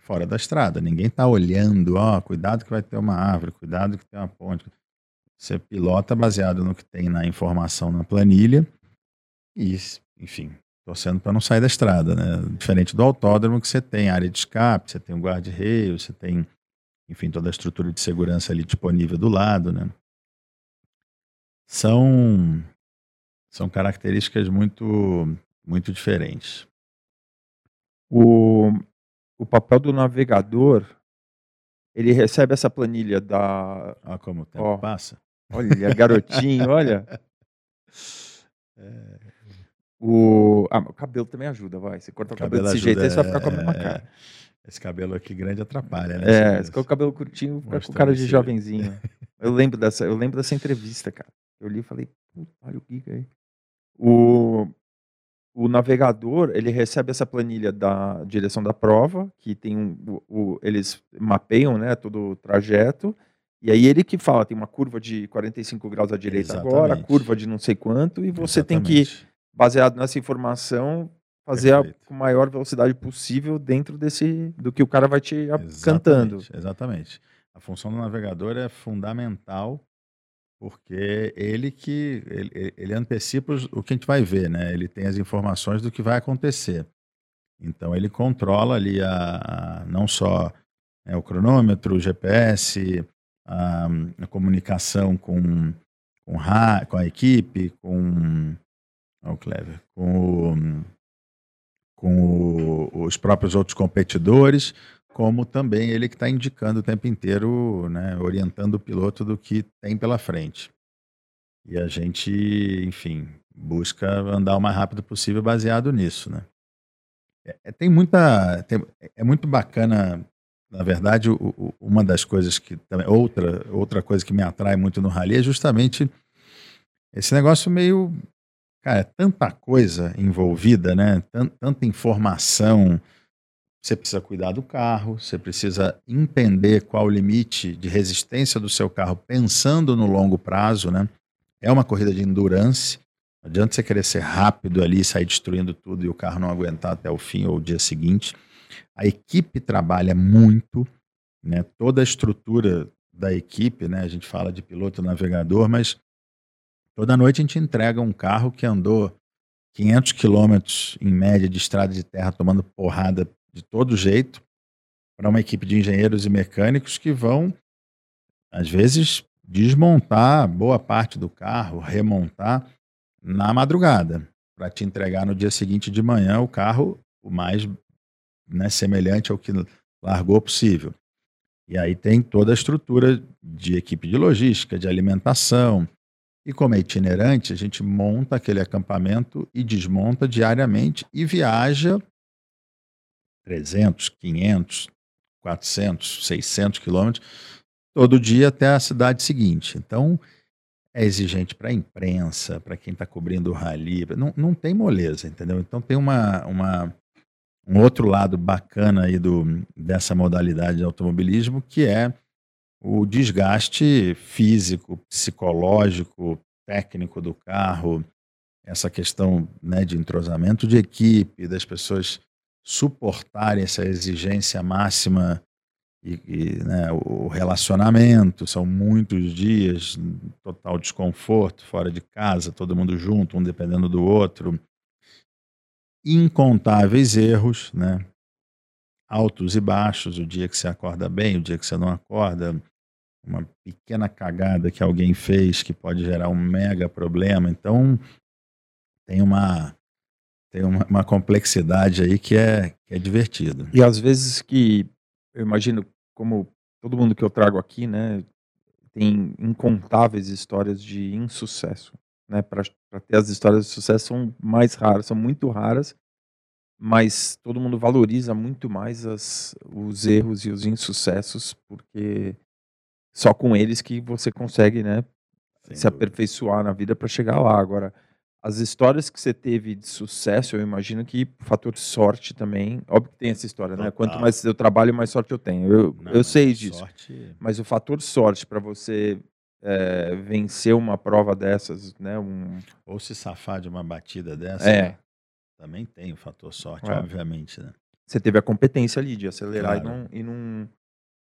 B: fora da estrada. Ninguém está olhando, ó, cuidado que vai ter uma árvore, cuidado que tem uma ponte. Você pilota baseado no que tem na informação na planilha e, enfim, torcendo para não sair da estrada, né? Diferente do autódromo que você tem área de escape, você tem um guarda-reio, você tem, enfim, toda a estrutura de segurança ali disponível do lado, né? São são características muito muito diferentes.
A: O, o papel do navegador, ele recebe essa planilha da.
B: Olha como o tempo
A: Ó.
B: passa.
A: Olha, garotinho, olha.
B: É,
A: O, ah, o cabelo também ajuda, vai. Você corta o cabelo, desse jeito, aí você vai ficar com a mesma
B: é,
A: cara.
B: Esse cabelo aqui grande atrapalha, né?
A: É,
B: Esse-
A: se com o cabelo curtinho, fica com cara de jovenzinho. Eu lembro dessa, eu lembro dessa entrevista, cara. Eu li e falei, olha o Giga aí. O, o navegador, ele recebe essa planilha da direção da prova, que tem um, o, o- eles mapeiam, né, todo o trajeto, e aí ele que fala, tem uma curva de 45 graus à direita agora,
B: Exatamente.
A: curva de não sei quanto, e você tem que,
B: Exatamente.
A: baseado nessa informação, fazer a, com a maior velocidade possível dentro desse, do que o cara vai te a- cantando.
B: Exatamente, Exatamente. A função do navegador é fundamental porque ele que ele, ele antecipa o que a gente vai ver, né? Ele tem as informações do que vai acontecer. Então ele controla ali a, a- não só né, o cronômetro, o GPS, a, a comunicação com com, com a equipe, com o Clever, com, com o- os próprios outros competidores, como também ele que está indicando o tempo inteiro, né, orientando o piloto do que tem pela frente. E a gente, enfim, busca andar o mais rápido possível baseado nisso, né? É, é- tem muita, tem- é muito bacana na verdade, o, o, uma das coisas que também outra outra coisa que me atrai muito no rally é justamente esse negócio meio cara, é tanta coisa envolvida, né? Tanta informação. Você precisa cuidar do carro, você precisa entender qual o limite de resistência do seu carro, pensando no longo prazo, né? É uma corrida de endurance. Não adianta você querer ser rápido ali, sair destruindo tudo e o carro não aguentar até o fim ou o dia seguinte. A equipe trabalha muito, né? Toda a estrutura da equipe, né? A gente fala de piloto navegador, mas toda noite a gente entrega um carro que andou 500 quilômetros em média de estrada de terra tomando porrada de todo jeito para uma equipe de engenheiros e mecânicos que vão às vezes desmontar boa parte do carro, remontar na madrugada para te entregar no dia seguinte de manhã o carro o mais né, semelhante ao que largou possível. E aí tem toda a estrutura de equipe de logística, de alimentação. E como é itinerante, a gente monta aquele acampamento e desmonta diariamente e viaja 300, 500, 400, 600 quilômetros todo dia até a cidade seguinte. Então, é exigente para a imprensa, para quem está cobrindo o rally. Não, não tem moleza, entendeu? Então, tem uma, uma, um outro lado bacana aí do, dessa modalidade de automobilismo, que é o desgaste físico, psicológico, técnico do carro, essa questão né, de entrosamento de equipe, das pessoas suportarem essa exigência máxima e, e né, o relacionamento, são muitos dias, total desconforto, fora de casa, todo mundo junto, um dependendo do outro incontáveis erros, né? altos e baixos, o dia que você acorda bem, o dia que você não acorda, uma pequena cagada que alguém fez que pode gerar um mega problema. Então, tem uma tem uma, uma complexidade aí que é, que é divertido.
A: E às vezes que eu imagino, como todo mundo que eu trago aqui, né, tem incontáveis histórias de insucesso né, para ter as histórias de sucesso são mais raras, são muito raras, mas todo mundo valoriza muito mais as, os erros e os insucessos, porque só com eles que você consegue, né, Sem se dúvida. aperfeiçoar na vida para chegar lá. Agora, as histórias que você teve de sucesso, eu imagino que fator sorte também. Óbvio que tem essa história, né? Quanto mais eu trabalho, mais sorte eu tenho. Eu, Não, eu sei disso. Sorte... Mas o fator sorte para você é, vencer uma prova dessas, né? Um...
B: Ou se safar de uma batida dessa.
A: É. Né?
B: Também tem o fator sorte, é. obviamente, né?
A: Você teve a competência ali de acelerar claro. e não. E não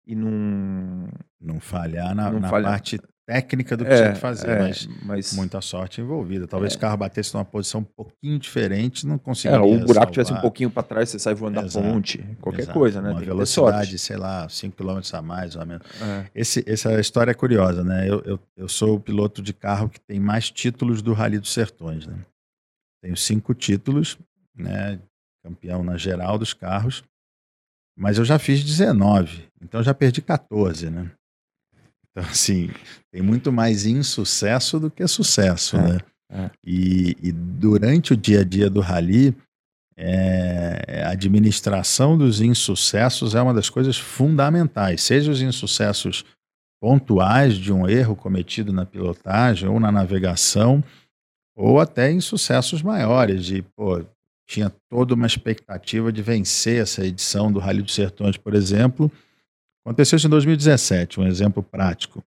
A: e não,
B: não falhar na, não na falhar. parte técnica do que é, tinha que fazer, é, mas, mas, muita sorte envolvida. Talvez é. o carro batesse numa posição um pouquinho diferente, não conseguiria. É,
A: o buraco salvar. tivesse um pouquinho para trás, você sai voando Exato. da ponte, qualquer Exato. coisa, né?
B: Uma velocidade, sei lá, 5 km a mais ou a menos. É. Esse, essa história é curiosa, né? Eu, eu, eu sou o piloto de carro que tem mais títulos do Rally dos Sertões, né? Tenho cinco títulos, né? Campeão na geral dos carros. Mas eu já fiz 19, então já perdi 14, né? Então, assim, tem muito mais insucesso do que sucesso, é, né? É. E, e, durante o dia a dia do rally, é, a administração dos insucessos é uma das coisas fundamentais, seja os insucessos pontuais de um erro cometido na pilotagem ou na navegação, ou até insucessos maiores, de, pô, tinha toda uma expectativa de vencer essa edição do Rally dos Sertões, por exemplo, Aconteceu isso em 2017, um exemplo prático.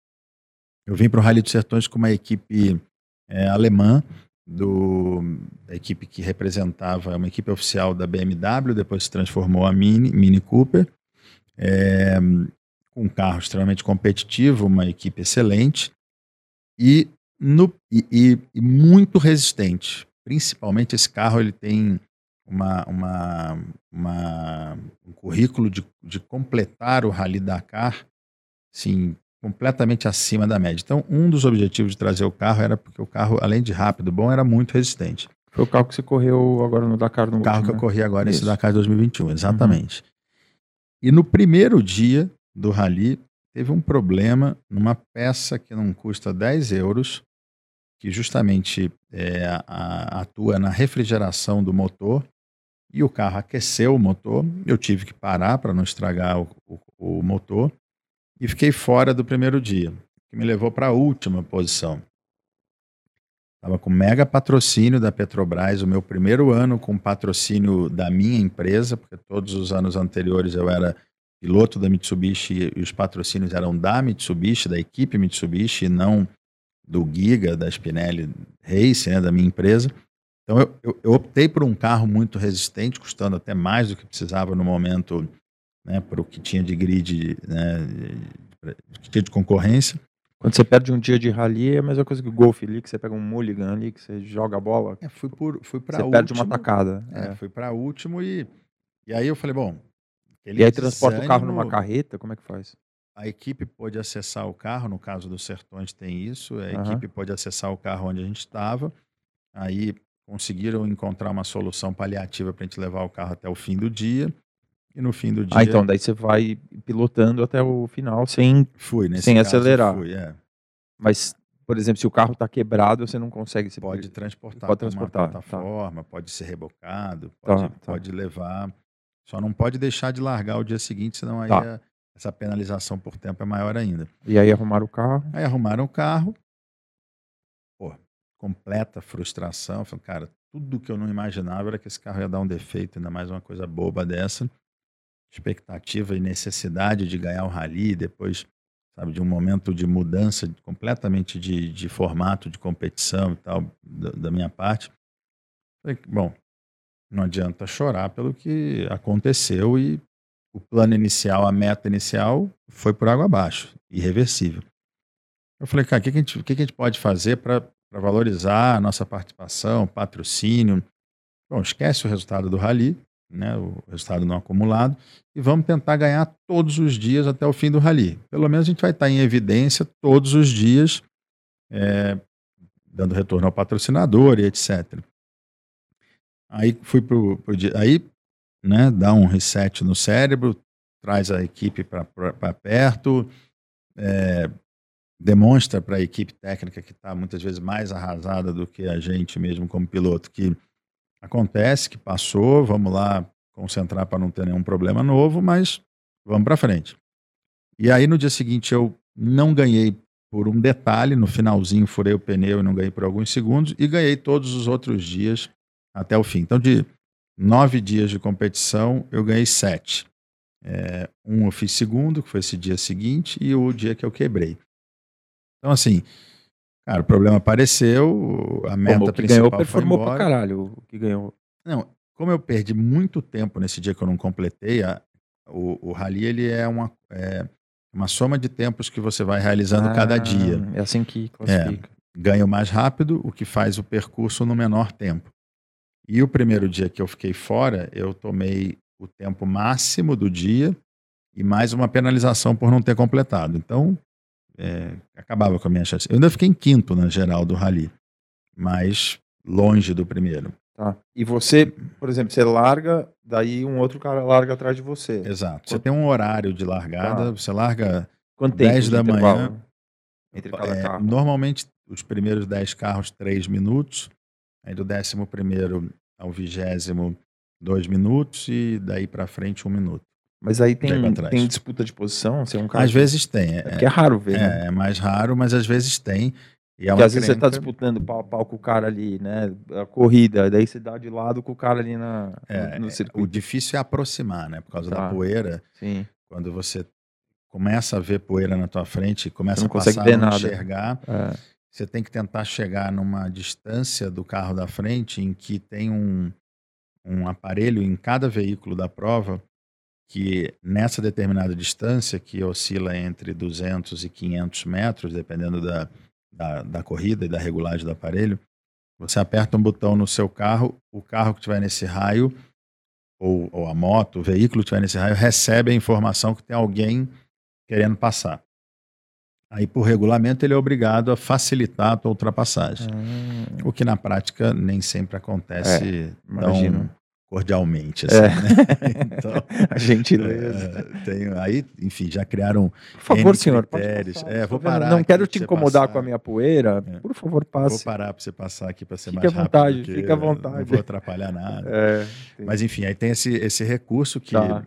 B: Eu vim para o Rally dos Sertões com uma equipe é, alemã, do, da equipe que representava uma equipe oficial da BMW, depois se transformou a Mini, Mini Cooper, é, um carro extremamente competitivo, uma equipe excelente e, no, e, e, muito resistente. Principalmente esse carro ele tem uma, uma, uma, um currículo de, de completar o Rally Dakar, sim, completamente acima da média. Então, um dos objetivos de trazer o carro era porque o carro, além de rápido, bom, era muito resistente.
A: Foi o carro que você correu agora no Dakar no
B: O carro último, que eu né? corri agora nesse Dakar 2021, exatamente. Uhum. E no primeiro dia do rally, teve um problema numa peça que não custa 10 euros, que justamente é, a, atua na refrigeração do motor e o carro aqueceu o motor. Eu tive que parar para não estragar o, o, o motor e fiquei fora do primeiro dia, que me levou para a última posição. Estava com mega patrocínio da Petrobras, o meu primeiro ano com patrocínio da minha empresa, porque todos os anos anteriores eu era piloto da Mitsubishi e os patrocínios eram da Mitsubishi, da equipe Mitsubishi, e não do Giga, da Spinelli Race, né, da minha empresa. Então eu, eu, eu, optei por um carro muito resistente, custando até mais do que precisava no momento, né, para o que tinha de grid, né, que tinha de concorrência.
A: Quando você perde um dia de rally, é a mesma coisa que o golfe ali, que você pega um mulligan ali, que você joga a bola.
B: É, fui por, fui para
A: Você último, perde uma tacada.
B: É, é. fui para último e e aí eu falei, bom.
A: E aí transporta desânimo, o carro numa carreta, como é que faz?
B: A equipe pôde acessar o carro, no caso dos Sertões tem isso, a uhum. equipe pôde acessar o carro onde a gente estava, aí conseguiram encontrar uma solução paliativa para a gente levar o carro até o fim do dia. E no fim do ah, dia.
A: Ah, então daí você vai pilotando até o final sem, fui, sem acelerar. Fui, é. Mas, por exemplo, se o carro está quebrado, você não consegue. Você
B: pode transportar. Pode transportar. Uma tá. plataforma, tá. pode ser rebocado, pode, tá, tá, pode levar. Só não pode deixar de largar o dia seguinte, senão aí tá. a, essa penalização por tempo é maior ainda.
A: E aí arrumaram o carro?
B: Aí arrumaram o carro. Completa frustração. Falei, cara, tudo que eu não imaginava era que esse carro ia dar um defeito, ainda mais uma coisa boba dessa expectativa e necessidade de ganhar o rally, depois sabe, de um momento de mudança completamente de, de formato de competição e tal, da, da minha parte. Falei, bom, não adianta chorar pelo que aconteceu e o plano inicial, a meta inicial foi por água abaixo, irreversível. Eu falei, cara, o que, que, que, que a gente pode fazer para valorizar a nossa participação, patrocínio? Bom, esquece o resultado do rally, né, o resultado não acumulado, e vamos tentar ganhar todos os dias até o fim do rally. Pelo menos a gente vai estar em evidência todos os dias, é, dando retorno ao patrocinador e etc. Aí fui pro, pro aí, né, dá um reset no cérebro, traz a equipe para perto, é, demonstra para a equipe técnica que está muitas vezes mais arrasada do que a gente mesmo como piloto que Acontece que passou, vamos lá concentrar para não ter nenhum problema novo, mas vamos para frente. E aí no dia seguinte eu não ganhei por um detalhe, no finalzinho furei o pneu e não ganhei por alguns segundos, e ganhei todos os outros dias até o fim. Então, de nove dias de competição, eu ganhei sete. É, um eu fiz segundo, que foi esse dia seguinte, e o dia que eu quebrei. Então, assim, Cara, o problema apareceu, a meta Como, o que principal ganhou
A: performou
B: foi embora.
A: pra caralho. O que ganhou.
B: Não, como eu perdi muito tempo nesse dia que eu não completei, a, o, o rally ele é uma, é uma soma de tempos que você vai realizando ah, cada dia.
A: É assim que classifica.
B: É, ganho mais rápido, o que faz o percurso no menor tempo. E o primeiro dia que eu fiquei fora, eu tomei o tempo máximo do dia e mais uma penalização por não ter completado. Então, é, acabava com a minha chance. Eu ainda fiquei em quinto na geral do rally, mas longe do primeiro.
A: Tá. E você, por exemplo, você larga, daí um outro cara larga atrás de você.
B: Exato. Você tem um horário de largada, tá. você larga Quanto 10 da manhã. Entre cada é, carro? Normalmente, os primeiros 10 carros, 3 minutos. Aí do décimo primeiro ao vigésimo, 2 minutos. E daí para frente, 1 um minuto.
A: Mas aí tem, tem disputa de posição? É um cara
B: às que... vezes tem.
A: É, é, é raro ver.
B: É,
A: né?
B: é mais raro, mas às vezes tem.
A: E é Porque às vezes você está disputando pau a pau com o cara ali, né? A corrida, daí você dá de lado com o cara ali na,
B: é, no, no circuito. O difícil é aproximar, né? Por causa tá. da poeira.
A: Sim.
B: Quando você começa a ver poeira na tua frente, começa a passar a não enxergar, é. você tem que tentar chegar numa distância do carro da frente em que tem um, um aparelho em cada veículo da prova que nessa determinada distância, que oscila entre 200 e 500 metros, dependendo da, da, da, corrida e da regulagem do aparelho, você aperta um botão no seu carro, o carro que estiver nesse raio, ou, ou a moto, o veículo que estiver nesse raio, recebe a informação que tem alguém querendo passar. Aí, por regulamento, ele é obrigado a facilitar a tua ultrapassagem. Hum. O que na prática nem sempre acontece é, tão, cordialmente, assim,
A: é. né? Então, a gentileza.
B: É, tem, aí, enfim, já criaram.
A: Por favor, senhor, critérios.
B: É, vou parar.
A: Não quero te incomodar passar. com a minha poeira. É. Por favor, passe.
B: Vou parar para você passar aqui para ser
A: fique
B: mais
A: à vontade,
B: rápido.
A: Fique à vontade.
B: Não vou atrapalhar nada.
A: É,
B: Mas enfim, aí tem esse, esse recurso que tá.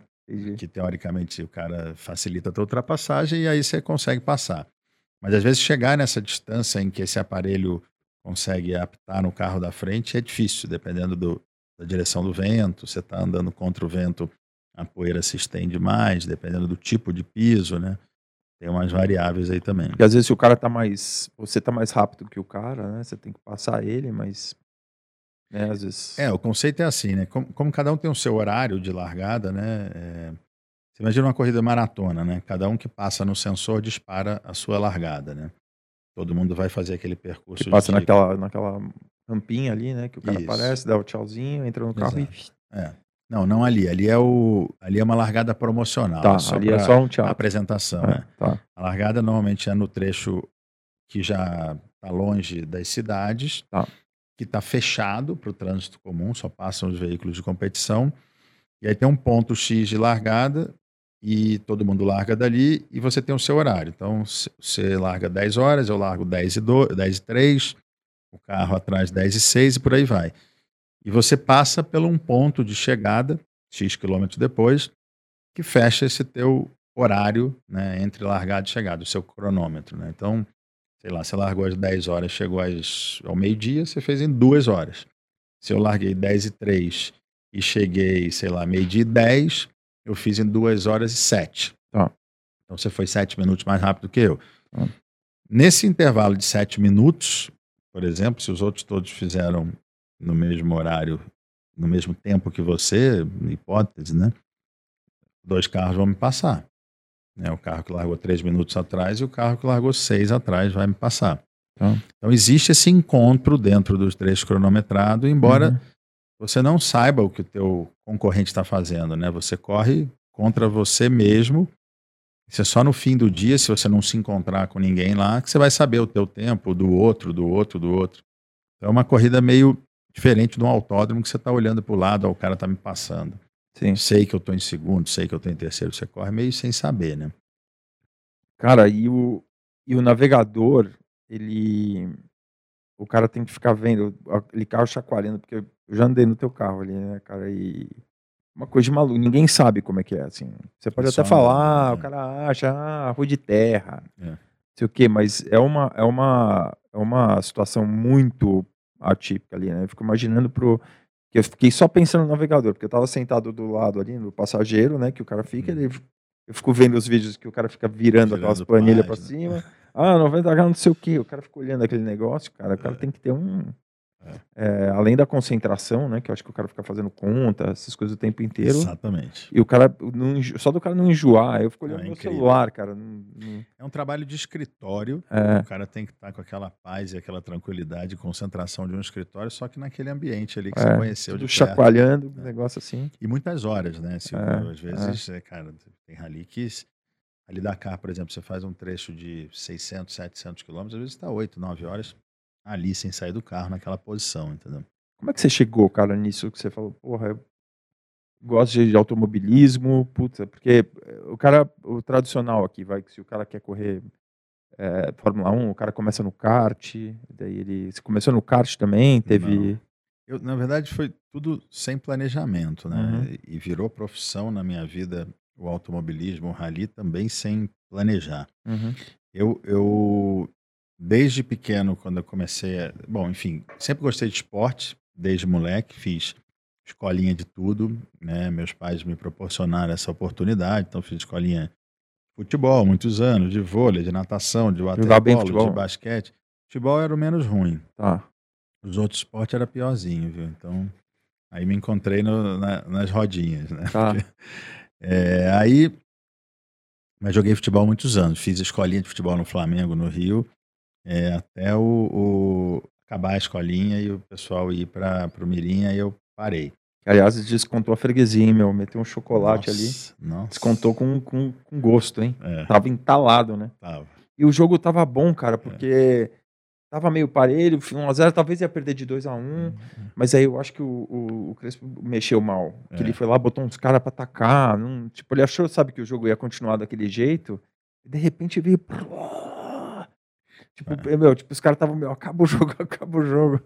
B: Que teoricamente o cara facilita a tua ultrapassagem e aí você consegue passar. Mas às vezes chegar nessa distância em que esse aparelho consegue apitar no carro da frente é difícil, dependendo do, da direção do vento. Você está andando contra o vento, a poeira se estende mais, dependendo do tipo de piso, né? Tem umas variáveis aí também.
A: Porque às vezes se o cara tá mais. Você tá mais rápido que o cara, né? Você tem que passar ele, mas. Né, às vezes.
B: É, o conceito é assim, né? Como, como cada um tem o seu horário de largada, né? É, você imagina uma corrida maratona, né? Cada um que passa no sensor dispara a sua largada, né? Todo mundo vai fazer aquele percurso.
A: Que passa
B: de-
A: naquela, naquela rampinha ali, né? Que o cara
B: Isso.
A: aparece, dá o tchauzinho, entra no carro
B: Exato. É. Não, não ali. Ali é o, ali é uma largada promocional.
A: e. Tá, ali é só um tchau.
B: apresentação.
A: É,
B: né?
A: tá.
B: A largada normalmente é no trecho que já está longe das cidades,
A: Tá.
B: que está fechado para o trânsito comum, só passam os veículos de competição. E aí tem um ponto X de largada e todo mundo larga dali e você tem o seu horário. Então você larga 10 horas, eu largo 10 e, 2, 10 e 3, o carro atrás 10 e 6 e por aí vai. E você passa por um ponto de chegada, X quilômetros depois, que fecha esse teu horário né, entre largada e chegada, o seu cronômetro. Né? Então, sei lá, você largou às 10 horas, chegou às, ao meio-dia, você fez em duas horas. Se eu larguei 10 e 3 e cheguei, sei lá, meio-dia e 10, eu fiz em 2 horas e 7.
A: Tá.
B: Então você foi 7 minutos mais rápido que eu.
A: Tá.
B: Nesse intervalo de 7 minutos, por exemplo, se os outros todos fizeram no mesmo horário, no mesmo tempo que você, hipótese, né? Dois carros vão me passar. Né? O carro que largou 3 minutos atrás e o carro que largou 6 atrás vai me passar.
A: Tá.
B: Então existe esse encontro dentro dos trechos cronometrados, embora
A: Uhum.
B: você não saiba o que o teu concorrente está fazendo, né? Você corre contra você mesmo. Isso é só no fim do dia, se você não se encontrar com ninguém lá, que você vai saber o teu tempo, do outro, do outro, do outro. Então é uma corrida meio diferente de um autódromo que você está olhando para o lado, ó, o cara está me passando.
A: Sim.
B: Sei que eu estou em segundo, sei que eu estou em terceiro. Você corre meio sem saber, né?
A: Cara, e o, e o navegador, ele. O cara tem que ficar vendo aquele carro chacoalhando, porque eu já andei no teu carro ali, né, cara? E. Uma coisa de maluco, ninguém sabe como é que é, assim. Você pode
B: Só
A: até falar,
B: andando,
A: o cara acha, ah, rua de terra,
B: É.
A: não sei o quê, mas é uma, é uma, é uma situação muito atípica ali, né? Eu fico imaginando pro. que Eu fiquei só pensando no navegador, porque eu tava sentado do lado ali, no passageiro, né? Que o cara fica,
B: Uhum.
A: ele eu fico vendo os vídeos que o cara fica virando, aquelas
B: Virando
A: planilhas pra
B: página.
A: cima. Ah, 90 graus, não sei o quê. O cara fica olhando aquele negócio, cara. O cara
B: É.
A: tem que ter um. É, além da concentração, né? Que eu acho que o cara fica fazendo conta, essas coisas o tempo inteiro.
B: Exatamente.
A: E o cara, não só do cara não enjoar. Eu fico olhando
B: É
A: no meu
B: incrível.
A: celular, cara. não- não-
B: É um trabalho de escritório.
A: é,
B: O cara tem que estar com aquela paz e aquela tranquilidade concentração de um escritório, só que naquele ambiente ali que você
A: É,
B: conheceu
A: tudo
B: de perto.
A: chacoalhando, um negócio assim.
B: E muitas horas, né?
A: É,
B: às vezes, é, cara, tem rally que. Ali Dakar, por exemplo, você faz um trecho de 600, 700 quilômetros, às vezes está 8, 9 horas ali sem sair do carro naquela posição, entendeu?
A: Como é que você chegou, cara, nisso que você falou, porra, eu gosto de, automobilismo, puta, porque eh, o cara, o tradicional aqui, vai, que se o cara quer correr eh, Fórmula 1, o cara começa no kart, daí ele, você começou no kart também, teve,
B: Eu, na verdade, foi tudo sem planejamento, né?
A: Uhum.
B: E virou profissão na minha vida o automobilismo, o rally também sem planejar.
A: Uhum.
B: Eu, eu, desde pequeno, quando eu comecei, a, bom, enfim, sempre gostei de esporte, desde moleque, fiz escolinha de tudo, né? Meus pais me proporcionaram essa oportunidade, então fiz escolinha de futebol, muitos anos, de vôlei, de natação, de waterpolo, de basquete. Futebol era o menos ruim.
A: tá,
B: Os outros esportes era piorzinho, viu? Então, aí me encontrei no- na- nas rodinhas, né?
A: tá,
B: É, aí, mas joguei futebol muitos anos. Fiz escolinha de futebol no Flamengo, no Rio, é, até o, o- acabar a escolinha e o pessoal ir para o Mirim, aí eu parei.
A: aliás, descontou a freguesia, hein, meu, meteu um chocolate ali,
B: Nossa, Nossa.
A: descontou com, com, com gosto, hein,
B: É,
A: tava entalado, né,
B: tava.
A: e o jogo tava bom,
B: É.
A: cara, porque tava meio parelho, 1x0, talvez ia perder de 2x1, Mas aí eu acho que o, o, o Crespo mexeu mal. Que
B: É.
A: ele foi lá, botou uns caras pra atacar. Não, tipo, ele achou, sabe, que o jogo ia continuar daquele jeito. E de repente veio. Tipo, é. meu, tipo, os caras estavam, meu, acaba o jogo, acaba o jogo.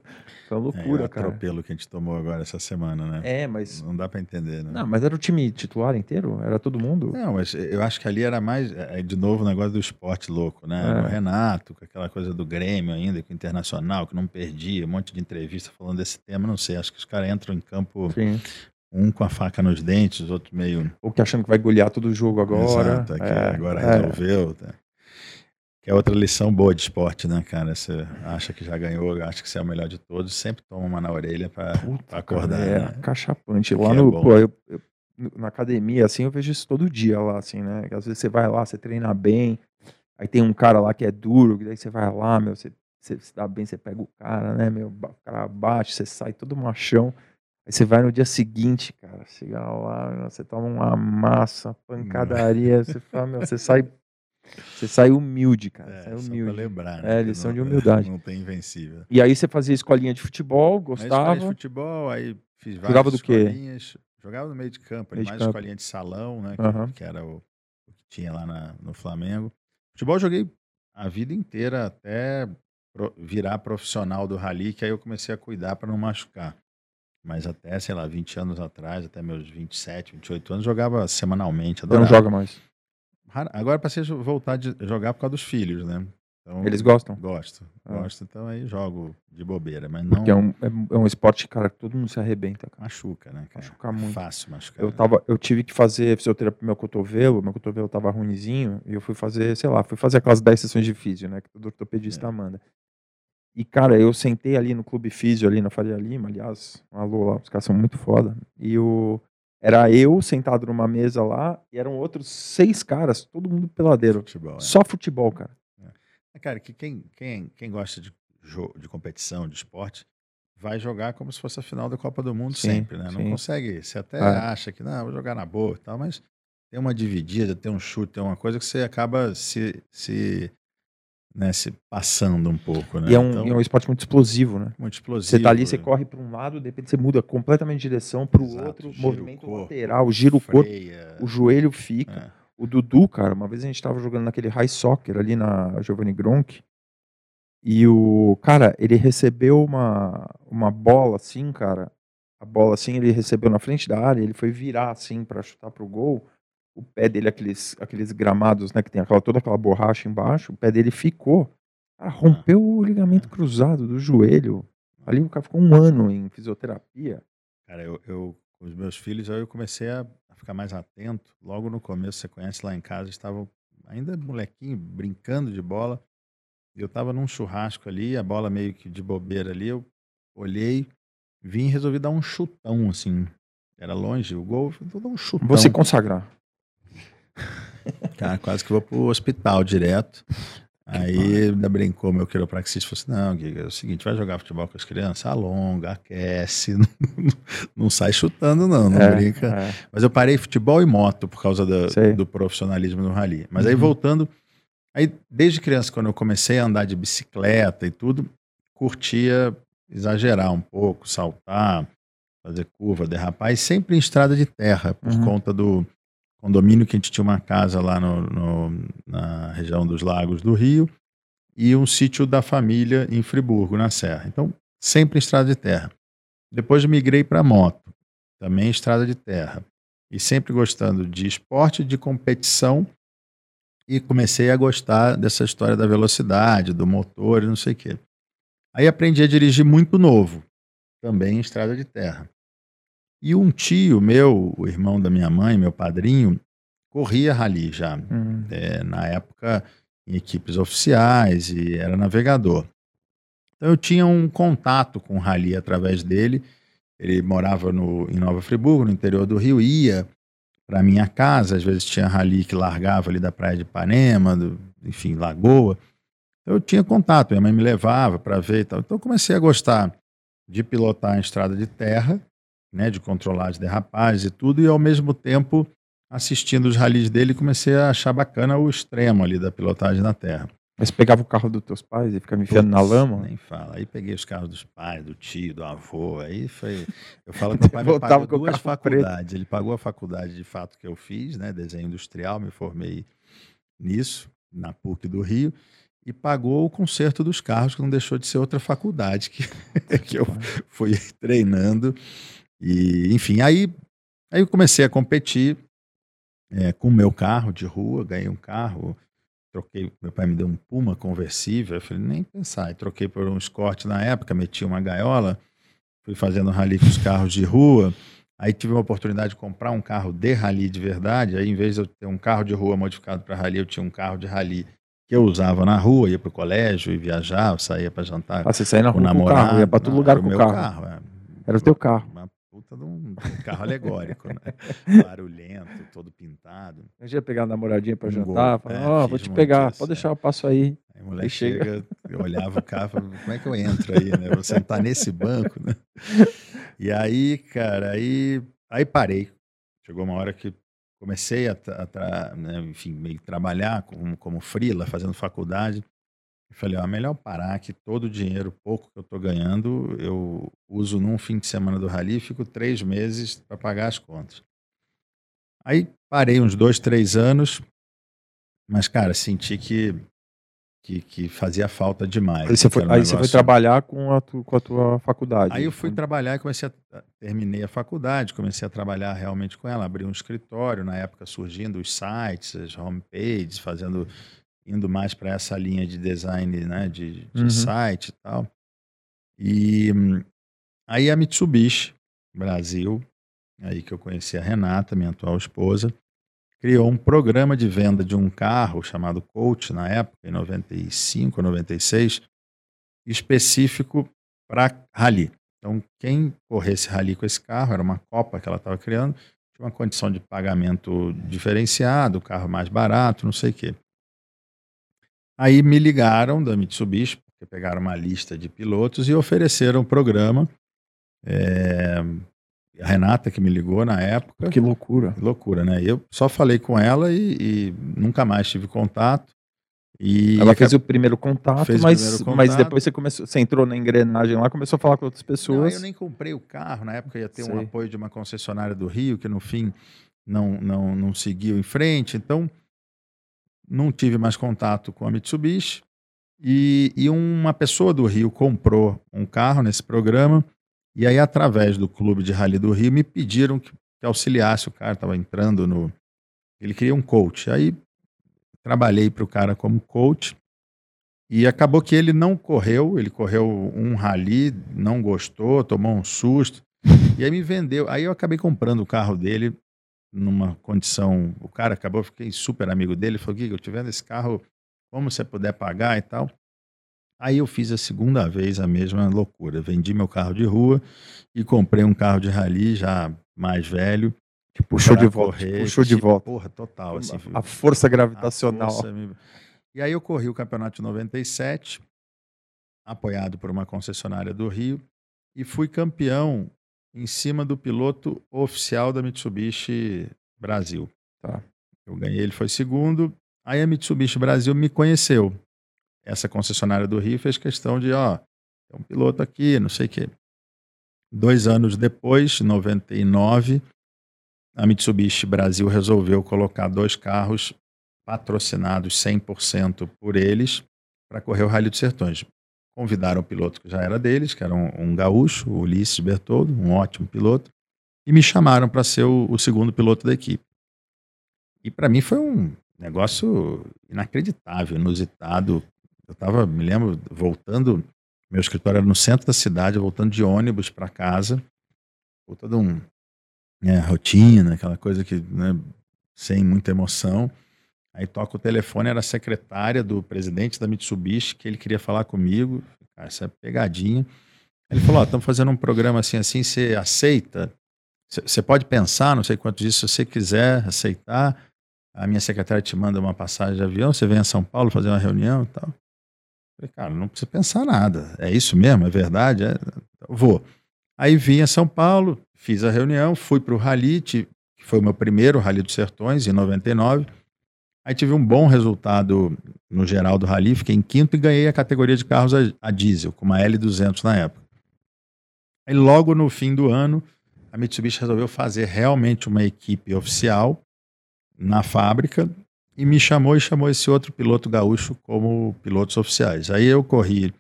A: Foi uma loucura,
B: é, o
A: cara.
B: atropelo que a gente tomou agora essa semana, né?
A: É, mas.
B: Não dá pra entender, né?
A: Não, mas era o time titular inteiro? Era todo mundo?
B: Não, mas eu acho que ali era mais, é, de novo, o negócio do esporte louco, né? É. O Renato, com aquela coisa do Grêmio ainda, com o Internacional, que não perdia, um monte de entrevista falando desse tema, não sei. Acho que os caras entram em campo Sim. Um com a faca nos dentes, os outros meio.
A: Ou que achando que vai golear todo o jogo agora.
B: Exato, é é, agora é. resolveu. Tá. Que é outra lição boa de esporte, né, cara? Você acha que já ganhou, acha que você é o melhor de todos, sempre toma uma na orelha pra, pra acordar. Cara, é
A: né? cachapante. Lá é no. É pô, eu, eu, na academia, assim, eu vejo isso todo dia lá, assim, né? Às vezes você vai lá, você treina bem, aí tem um cara lá que é duro, daí você vai lá, meu, você, você se dá bem, você pega o cara, né, meu? O cara bate, você sai todo machão. Aí você vai no dia seguinte, cara, chega lá, você toma uma massa, pancadaria, você fala, meu, você sai. Você sai humilde, cara. É, sai humilde.
B: Só lembrar, né?
A: É, lição não, de humildade.
B: Não tem invencível.
A: E aí você fazia escolinha de futebol, gostava.
B: de futebol, aí fiz várias
A: Jogava do quê?
B: Jogava no meio de campo, meio mais de escolinha de salão, né? Que,
A: uhum.
B: que era o, o, que tinha lá na, no Flamengo. Futebol eu joguei a vida inteira até virar profissional do rally, que aí eu comecei a cuidar para não machucar. Mas até, sei lá, 20 anos atrás, até meus 27, 28 anos, jogava semanalmente.
A: Adorava. Não joga mais.
B: Agora passei a voltar a jogar por causa dos filhos, né?
A: Então, Eles gostam?
B: Gosto, ah. gosto. Então aí jogo de bobeira, mas não...
A: Porque é um, é, é um esporte, cara, que todo mundo se arrebenta. Cara.
B: Machuca, né?
A: Cara? Machuca muito.
B: Fácil machucar.
A: Eu, tava, eu tive que fazer fisioterapia pro meu cotovelo, meu cotovelo tava ruimzinho, e eu fui fazer, sei lá, fui fazer aquelas 10 sessões de físio, né? Que o ortopedista é. manda. E, cara, eu sentei ali no Clube Físio, ali na Faria Lima, aliás, um alô lá, os caras são muito foda. E o... Era eu sentado numa mesa lá, e eram outros seis caras, todo mundo peladeiro.
B: Futebol, é.
A: Só futebol, cara.
B: É. é. Cara, que quem, quem, quem gosta de, de competição, de esporte, vai jogar como se fosse a final da Copa do Mundo sim, sempre, né? Não sim. consegue, você até é. acha que, não, vou jogar na boa e tal, mas tem uma dividida, tem um chute, tem uma coisa que você acaba se, se né, se passando um pouco, né?
A: E é um, então, é um esporte muito explosivo, né?
B: Muito explosivo.
A: Você tá ali, você corre para um lado, de repente você muda completamente de direção para o outro, movimento o corpo, lateral, gira o corpo, o joelho fica. É. O Dudu, cara, uma vez a gente estava jogando naquele high soccer ali na Giovanni Gronk, e o cara, ele recebeu uma, uma bola assim, cara, a bola assim, ele recebeu na frente da área, ele foi virar assim para chutar pro gol o pé dele, aqueles, aqueles gramados, né, que tem aquela, toda aquela borracha embaixo, o pé dele ficou. Cara, rompeu o ligamento cruzado do joelho. Ali o cara ficou um ano em fisioterapia.
B: Cara, eu, eu com os meus filhos, aí eu comecei a, a ficar mais atento. Logo no começo, você conhece lá em casa, estavam ainda molequinho, brincando de bola. Eu estava num churrasco ali, a bola meio que de bobeira ali. Eu olhei, vim e resolvi dar um chutão, assim. Era longe o gol, vou dar um chutão.
A: Você consagrar.
B: Cara, quase que vou pro hospital direto. Aí ainda brincou meu quiropraxista, falou assim, não, Giga, é o seguinte, vai jogar futebol com as crianças, alonga, aquece, não, não sai chutando não, não é, brinca. É. Mas eu parei futebol e moto por causa do, do profissionalismo no rally. Mas uhum. aí voltando, aí desde criança, quando eu comecei a andar de bicicleta e tudo, curtia exagerar um pouco, saltar, fazer curva, derrapar, e sempre em estrada de terra, por uhum. conta do condomínio que a gente tinha uma casa lá no, no, na região dos Lagos do Rio e um sítio da família em Friburgo, na Serra. Então, sempre estrada de terra. Depois migrei para moto, também estrada de terra. E sempre gostando de esporte, de competição. E comecei a gostar dessa história da velocidade, do motor e não sei o quê. Aí aprendi a dirigir muito novo, também em estrada de terra. E um tio meu, o irmão da minha mãe, meu padrinho, corria rally já. Uhum. É, na época, em equipes oficiais e era navegador. Então eu tinha um contato com o rally através dele. Ele morava no, em Nova Friburgo, no interior do Rio, ia para minha casa, às vezes tinha rally que largava ali da praia de Ipanema, do, enfim, Lagoa. Então, eu tinha contato, minha mãe me levava para ver e tal. Então eu comecei a gostar de pilotar em estrada de terra né, de controlar as derrapagens e tudo, e ao mesmo tempo, assistindo os ralis dele, comecei a achar bacana o extremo ali da pilotagem na terra.
A: Mas pegava o carro dos teus pais e ficava enfiando na lama?
B: Nem fala. Aí peguei os carros dos pais, do tio, do avô. Aí foi. Eu falo que o pai me pagou duas faculdades. Preto. Ele pagou a faculdade de fato que eu fiz, né? Desenho industrial, me formei nisso, na PUC do Rio. e pagou o conserto dos carros, que não deixou de ser outra faculdade que, que eu fui treinando. E, enfim, aí, aí eu comecei a competir é, com o meu carro de rua, ganhei um carro, troquei, meu pai me deu um Puma conversível, eu falei, nem pensar, e troquei por um Escort na época, meti uma gaiola, fui fazendo rally com os carros de rua, aí tive uma oportunidade de comprar um carro de rally de verdade, aí em vez de eu ter um carro de rua modificado para rally, eu tinha um carro de rally que eu usava na rua, ia para o colégio e viajava, saía para jantar.
A: Ah, você saía na rua com, o carro, ia para todo lugar com o carro. carro é. Era o teu carro.
B: Uma puta de um, carro alegórico, né? Barulhento, todo pintado.
A: A gente ia pegar a namoradinha para um jantar, falava, ó, oh, vou te pegar, pode deixar, eu passo aí.
B: Aí o moleque chega, chega eu olhava o carro, falava, como é que eu entro aí, né? Vou sentar nesse banco, né? E aí, cara, aí, aí parei. Chegou uma hora que comecei a, a né, enfim, meio trabalhar como, como freela, fazendo faculdade. E falei, ó, melhor parar que todo o dinheiro, pouco que eu estou ganhando, eu uso num fim de semana do rally e fico três meses para pagar as contas. Aí parei uns dois, três anos, mas, cara, senti que que, que fazia falta demais.
A: Aí você foi, um aí você foi trabalhar com a, tu, com a tua faculdade.
B: Aí eu fui trabalhar e comecei a. Terminei a faculdade, comecei a trabalhar realmente com ela, abri um escritório, na época surgindo os sites, as homepages, fazendo. Indo mais para essa linha de design né, de, de uhum. site e tal. E aí a Mitsubishi Brasil, aí que eu conheci a Renata, minha atual esposa, criou um programa de venda de um carro chamado Coach, na época, em 95, 96, específico para rally. Então, quem corresse rally com esse carro, era uma Copa que ela estava criando, tinha uma condição de pagamento diferenciado, carro mais barato, não sei o quê. Aí me ligaram da Mitsubishi, porque pegaram uma lista de pilotos e ofereceram o programa é, a Renata que me ligou na época.
A: Que loucura.
B: Que loucura, né? Eu só falei com ela e, e nunca mais tive contato. E
A: ela fez o primeiro contato, mas, primeiro contato. mas depois você começou, você entrou na engrenagem lá, começou a falar com outras pessoas.
B: Não, eu nem comprei o carro, na época ia ter Sei. um apoio de uma concessionária do Rio, que no fim não, não, não seguiu em frente, então não tive mais contato com a Mitsubishi. E, e uma pessoa do Rio comprou um carro nesse programa e aí, através do Clube de Rally do Rio, me pediram que, que auxiliasse o cara, estava entrando no. Ele queria um coach. Aí trabalhei para o cara como coach. E acabou que ele não correu, ele correu um rally, não gostou, tomou um susto. E aí me vendeu. Aí eu acabei comprando o carro dele numa condição. O cara acabou, fiquei super amigo dele. Falou: Giga, eu te vendo esse carro, como você puder pagar e tal. Aí eu fiz a segunda vez a mesma loucura. Vendi meu carro de rua e comprei um carro de rally já mais velho.
A: Que puxou de volta.
B: Correr, puxou
A: de volta.
B: Porra, total. Assim,
A: a, força gravitacional. A força
B: me... E aí eu corri o campeonato de 97, apoiado por uma concessionária do Rio, e fui campeão em cima do piloto oficial da Mitsubishi Brasil.
A: Tá.
B: Eu ganhei, ele foi segundo. Aí a Mitsubishi Brasil me conheceu essa concessionária do Rio fez questão de, ó, um piloto aqui, não sei o quê. Dois anos depois, em 99, a Mitsubishi Brasil resolveu colocar dois carros patrocinados 100% por eles para correr o Rally dos Sertões. Convidaram o piloto que já era deles, que era um, um gaúcho, o Ulisses Bertoldo, um ótimo piloto, e me chamaram para ser o, o segundo piloto da equipe. E para mim foi um negócio inacreditável, inusitado, eu estava, me lembro, voltando, meu escritório era no centro da cidade, voltando de ônibus para casa, com toda um, né, rotina, aquela coisa que, né, sem muita emoção. Aí toca o telefone, era a secretária do presidente da Mitsubishi, que ele queria falar comigo. Cara, essa é pegadinha. Ele falou: estamos fazendo um programa assim, assim, você aceita? Você pode pensar, não sei quanto disso, se você quiser aceitar. A minha secretária te manda uma passagem de avião, você vem a São Paulo fazer uma reunião e tal. Falei, cara, não precisa pensar nada. É isso mesmo? É verdade? É... Vou. Aí vim a São Paulo, fiz a reunião, fui para o Rally, que foi o meu primeiro Rally dos Sertões, em 99. Aí tive um bom resultado no geral do Rally, fiquei em quinto e ganhei a categoria de carros a, a diesel, com uma L200 na época. Aí logo no fim do ano, a Mitsubishi resolveu fazer realmente uma equipe oficial na fábrica e me chamou e chamou esse outro piloto gaúcho como pilotos oficiais. Aí eu corri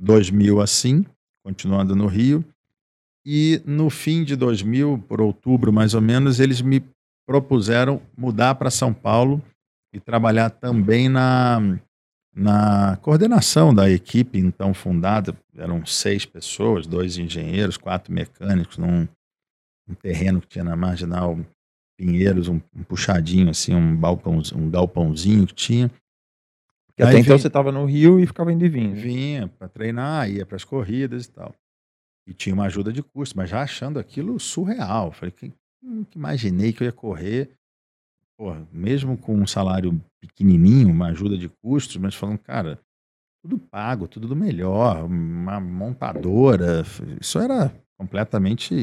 B: 2000 assim, continuando no Rio, e no fim de 2000, por outubro mais ou menos, eles me propuseram mudar para São Paulo e trabalhar também na, na coordenação da equipe então fundada. Eram seis pessoas, dois engenheiros, quatro mecânicos, num um terreno que tinha na Marginal Pinheiros, um, um puxadinho assim, um, balcão, um galpãozinho que tinha.
A: Porque até então você estava no Rio e ficava indo e vindo.
B: Vinha para treinar, ia para as corridas e tal. E tinha uma ajuda de custo, mas já achando aquilo surreal. Falei, que, que imaginei que eu ia correr, porra, mesmo com um salário pequenininho, uma ajuda de custos, mas falando, cara, tudo pago, tudo do melhor, uma montadora. Isso era completamente.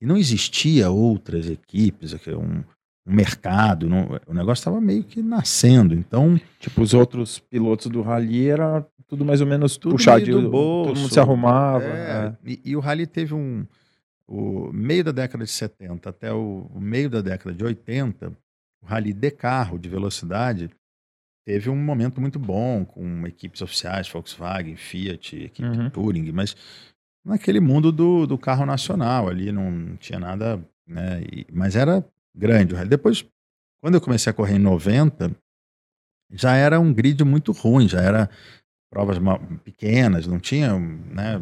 B: E não existia outras equipes, um, um mercado, não, o negócio estava meio que nascendo. Então.
A: Tipo, os outros pilotos do Rally era tudo mais ou menos
B: tudo
A: puxadinho
B: do bolso.
A: Todo mundo se arrumava.
B: É, é. E, e, o Rally teve um. O meio da década de 70 até o, o meio da década de 80, o Rally de carro, de velocidade, teve um momento muito bom com equipes oficiais, Volkswagen, Fiat, equipe uhum. Touring, mas naquele mundo do, do carro nacional ali não tinha nada, né? E, mas era grande o Rally. Depois, quando eu comecei a correr em 90, já era um grid muito ruim, já era provas pequenas, não tinha, né,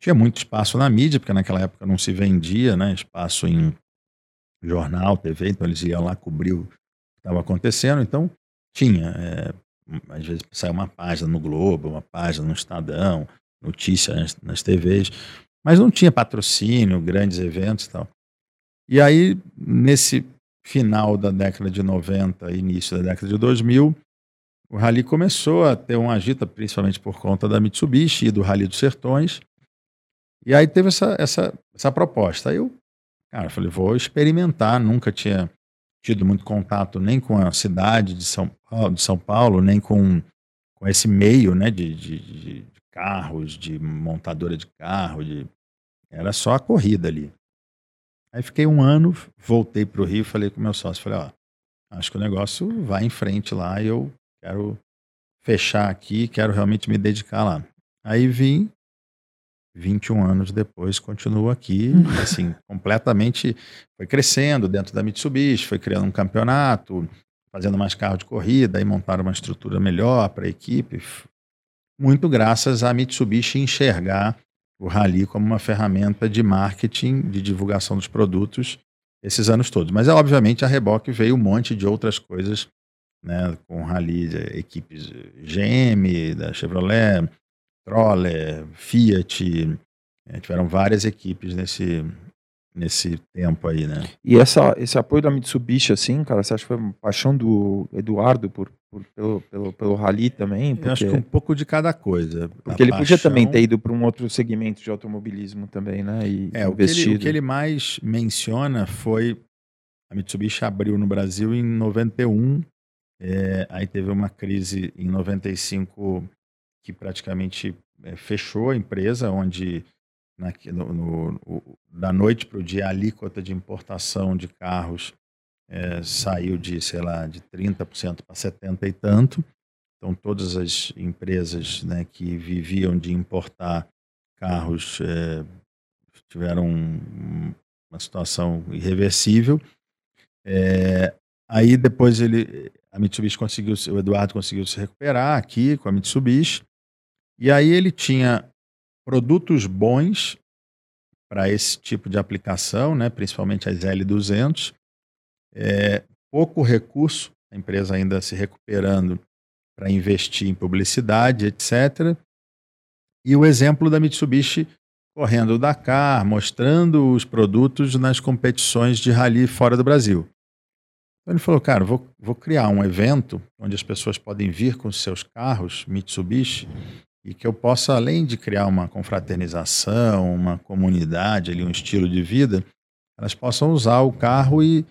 B: tinha muito espaço na mídia, porque naquela época não se vendia, né, espaço em jornal, TV, então eles iam lá cobrir o que estava acontecendo, então tinha, é, às vezes saiu uma página no Globo, uma página no Estadão, notícia nas, nas TVs, mas não tinha patrocínio, grandes eventos e tal. E aí, nesse final da década de 90 início da década de 2000, o rally começou a ter uma agita, principalmente por conta da Mitsubishi e do Rally dos Sertões. E aí teve essa, essa, essa proposta. Aí eu, cara, falei, vou experimentar. Nunca tinha tido muito contato nem com a cidade de São Paulo, de São Paulo nem com, com esse meio né, de, de, de carros, de montadora de carro. De... Era só a corrida ali. Aí fiquei um ano, voltei para o Rio, falei com meu sócio, falei, ó, acho que o negócio vai em frente lá e eu quero fechar aqui, quero realmente me dedicar lá. Aí vim, 21 anos depois, continuo aqui, assim, completamente, foi crescendo dentro da Mitsubishi, foi criando um campeonato, fazendo mais carro de corrida, aí montaram uma estrutura melhor para a equipe, muito graças à Mitsubishi enxergar o Rally como uma ferramenta de marketing, de divulgação dos produtos esses anos todos. Mas, obviamente, a reboque veio um monte de outras coisas né, com rally de equipes GM, da Chevrolet, Troller, Fiat, é, tiveram várias equipes nesse, nesse tempo aí, né?
A: E essa, esse apoio da Mitsubishi, assim, cara, você acha que foi uma paixão do Eduardo por, por pelo, pelo, pelo rally também?
B: Porque... Eu acho que um pouco de cada coisa.
A: Porque a ele paixão... podia também ter ido para um outro segmento de automobilismo também, né? E
B: é, o que, ele, o que ele mais menciona foi a Mitsubishi abriu no Brasil em 91 é, aí teve uma crise em 95 que praticamente é, fechou a empresa, onde na, no, no, da noite para o dia a alíquota de importação de carros é, saiu de, sei lá, de 30% para 70% e tanto. Então, todas as empresas né, que viviam de importar carros é, tiveram uma situação irreversível. É, aí depois ele, a Mitsubishi conseguiu, o Eduardo conseguiu se recuperar aqui com a Mitsubishi. E aí ele tinha produtos bons para esse tipo de aplicação, né, principalmente as L200. É, pouco recurso, a empresa ainda se recuperando para investir em publicidade, etc. E o exemplo da Mitsubishi correndo o Dakar, mostrando os produtos nas competições de rally fora do Brasil. Então ele falou, cara, vou, vou criar um evento onde as pessoas podem vir com seus carros Mitsubishi e que eu possa, além de criar uma confraternização, uma comunidade, ali, um estilo de vida, elas possam usar o carro e,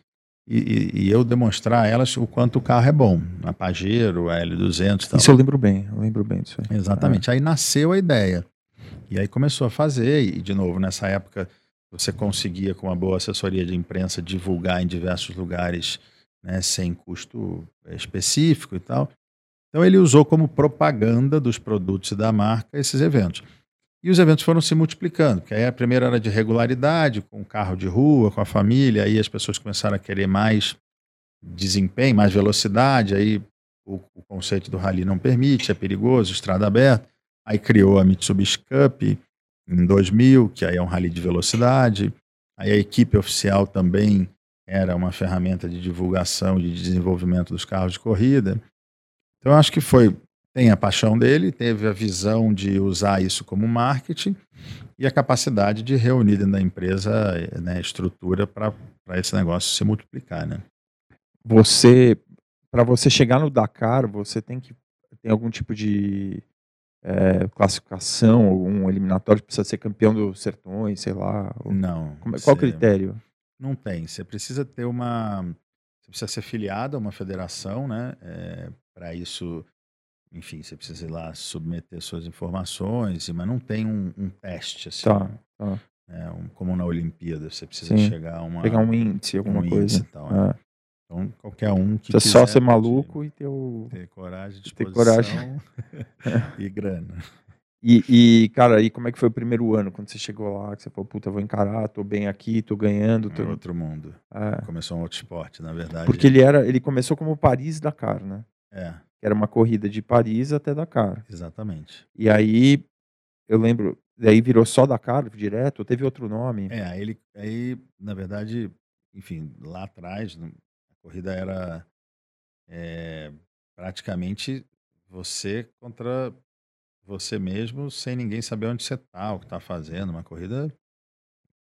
B: e, e eu demonstrar a elas o quanto o carro é bom. A Pajero, a L200.
A: Tal. Isso eu lembro bem, eu lembro bem disso aí.
B: Exatamente. É. Aí nasceu a ideia. E aí começou a fazer, e de novo, nessa época você conseguia, com uma boa assessoria de imprensa, divulgar em diversos lugares né, sem custo específico e tal. Então ele usou como propaganda dos produtos da marca esses eventos. E os eventos foram se multiplicando, porque aí a primeira era de regularidade, com carro de rua, com a família, aí as pessoas começaram a querer mais desempenho, mais velocidade, aí o, o conceito do rally não permite, é perigoso, estrada aberta. Aí criou a Mitsubishi Cup em 2000, que aí é um rally de velocidade. Aí a equipe oficial também era uma ferramenta de divulgação, de desenvolvimento dos carros de corrida. Então eu acho que foi tem a paixão dele, teve a visão de usar isso como marketing e a capacidade de reunir dentro da empresa né, estrutura para esse negócio se multiplicar, né?
A: Você, para você chegar no Dakar, você tem que tem algum tipo de é, classificação, algum eliminatório que precisa ser campeão dos sertões, sei lá?
B: Não.
A: Como, qual o critério?
B: Não tem. Você precisa ter uma. Você precisa ser filiado a uma federação, né? É, para isso enfim, você precisa ir lá submeter suas informações, mas não tem um, um teste assim.
A: Tá, tá.
B: É, um, como na Olimpíada, você precisa Sim. chegar a uma.
A: Pegar um índice, alguma um coisa. Índice,
B: então, é. então, qualquer um que.
A: Precisa só ser maluco e ter o.
B: Ter coragem, de
A: ter coragem.
B: e grana.
A: E, e, cara, aí como é que foi o primeiro ano, quando você chegou lá, que você falou, puta, vou encarar, tô bem aqui, tô ganhando. Tô...
B: É outro mundo. É. Começou um outro esporte, na verdade.
A: Porque ele era, ele começou como Paris Dakar, né?
B: É
A: era uma corrida de Paris até Dakar.
B: Exatamente.
A: E aí, eu lembro, daí virou só Dakar direto, teve outro nome?
B: É, aí, ele, aí na verdade, enfim, lá atrás, a corrida era é, praticamente você contra você mesmo, sem ninguém saber onde você está, o que está fazendo. Uma corrida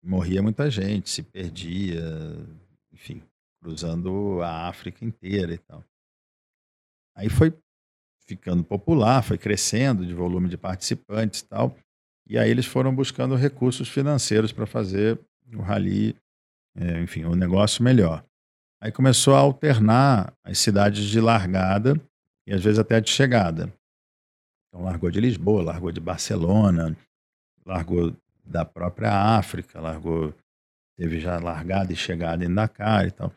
B: morria muita gente, se perdia, enfim, cruzando a África inteira e tal. Aí foi ficando popular, foi crescendo de volume de participantes e tal. E aí eles foram buscando recursos financeiros para fazer o rally, é, enfim, o negócio melhor. Aí começou a alternar as cidades de largada e às vezes até de chegada. Então largou de Lisboa, largou de Barcelona, largou da própria África, largou teve já largada e chegada em Dakar e tal.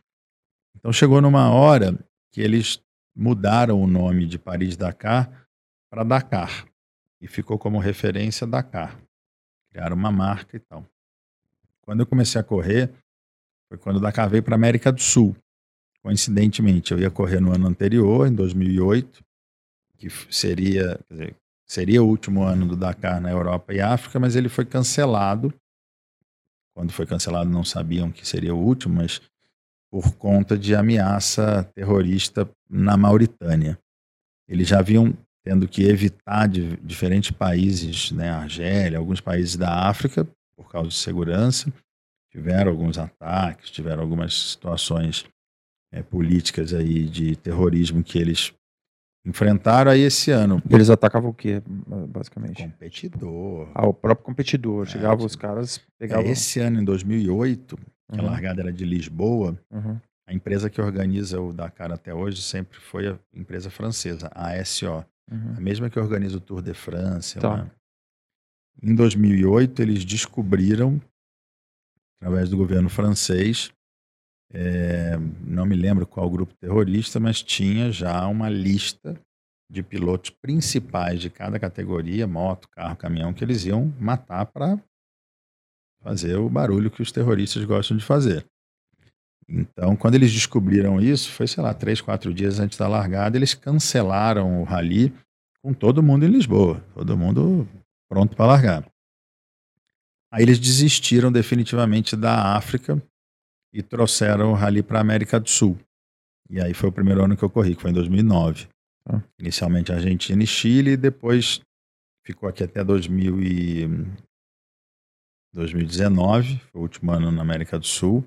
B: Então chegou numa hora que eles mudaram o nome de Paris-Dakar para Dakar e ficou como referência Dakar. Criaram uma marca e tal. Quando eu comecei a correr, foi quando o Dakar veio para a América do Sul. Coincidentemente, eu ia correr no ano anterior, em 2008, que seria, dizer, seria o último ano do Dakar na Europa e África, mas ele foi cancelado. Quando foi cancelado, não sabiam que seria o último, mas por conta de ameaça terrorista na Mauritânia. Eles já haviam tendo que evitar de diferentes países, né, Argélia, alguns países da África, por causa de segurança. Tiveram alguns ataques, tiveram algumas situações é, políticas aí de terrorismo que eles enfrentaram aí esse ano.
A: Eles atacavam o quê, basicamente?
B: Competidor.
A: Ah, o próprio competidor. Chegavam é, os caras, pegavam...
B: É, esse ano, em 2008, que uhum. a largada era de Lisboa,
A: uhum.
B: a empresa que organiza o Dakar até hoje sempre foi a empresa francesa, a ASO. Uhum. A mesma que organiza o Tour de France.
A: Tá.
B: Né? Em 2008, eles descobriram, através do governo francês, é, não me lembro qual grupo terrorista, mas tinha já uma lista de pilotos principais de cada categoria, moto, carro, caminhão, que eles iam matar para fazer o barulho que os terroristas gostam de fazer. Então, quando eles descobriram isso, foi, sei lá, três, quatro dias antes da largada, eles cancelaram o rally com todo mundo em Lisboa, todo mundo pronto para largar. Aí eles desistiram definitivamente da África e trouxeram o rally para a América do Sul. E aí foi o primeiro ano que eu corri, que foi em 2009. Ah. Inicialmente Argentina e Chile, depois ficou aqui até 2000 e 2019, foi o último ano na América do Sul.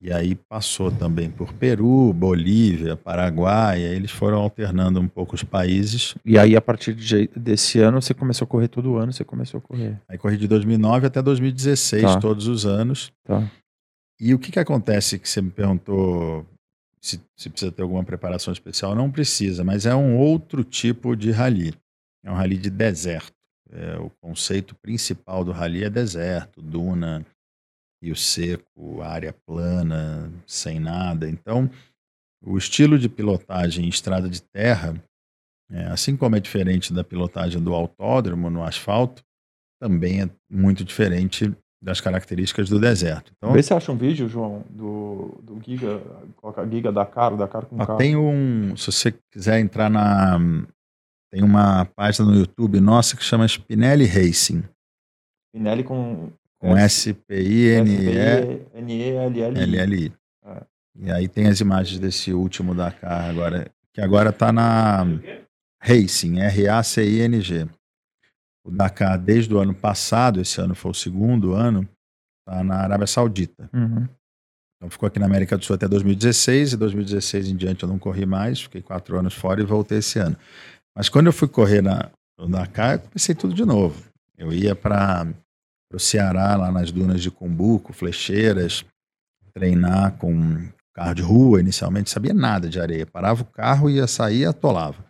B: E aí passou também por Peru, Bolívia, Paraguai, aí eles foram alternando um pouco os países.
A: E aí a partir de, desse ano você começou a correr todo ano, você começou a correr?
B: Aí corri de 2009 até 2016, tá. todos os anos.
A: Tá.
B: E o que que acontece que você me perguntou se, se precisa ter alguma preparação especial? Não precisa, mas é um outro tipo de rally. É um rally de deserto. É, o conceito principal do rally é deserto, duna, rio seco, área plana, sem nada. Então, o estilo de pilotagem em estrada de terra, é, assim como é diferente da pilotagem do autódromo no asfalto, também é muito diferente das características do deserto.
A: Então, Vê se acha um vídeo, João, do, do Giga, coloca Giga Dakar, Dakar com
B: ah,
A: carro.
B: Tem um, se você quiser entrar na, tem uma página no YouTube nossa que chama Spinelli Racing.
A: Spinelli com...
B: Com
A: S-P-I-N-E-L-L-I.
B: É. E aí tem as imagens desse último Dakar agora, que agora está na Racing, R-A-C-I-N-G. O Dakar, desde o ano passado, esse ano foi o segundo ano, está na Arábia Saudita.
A: Uhum.
B: Então ficou aqui na América do Sul até 2016, e 2016 em diante eu não corri mais, fiquei quatro anos fora e voltei esse ano. Mas quando eu fui correr na, no Dakar, eu comecei tudo de novo. Eu ia para o Ceará, lá nas dunas de Cumbuco, flecheiras, treinar com carro de rua inicialmente, sabia nada de areia. Parava o carro, ia sair e atolava.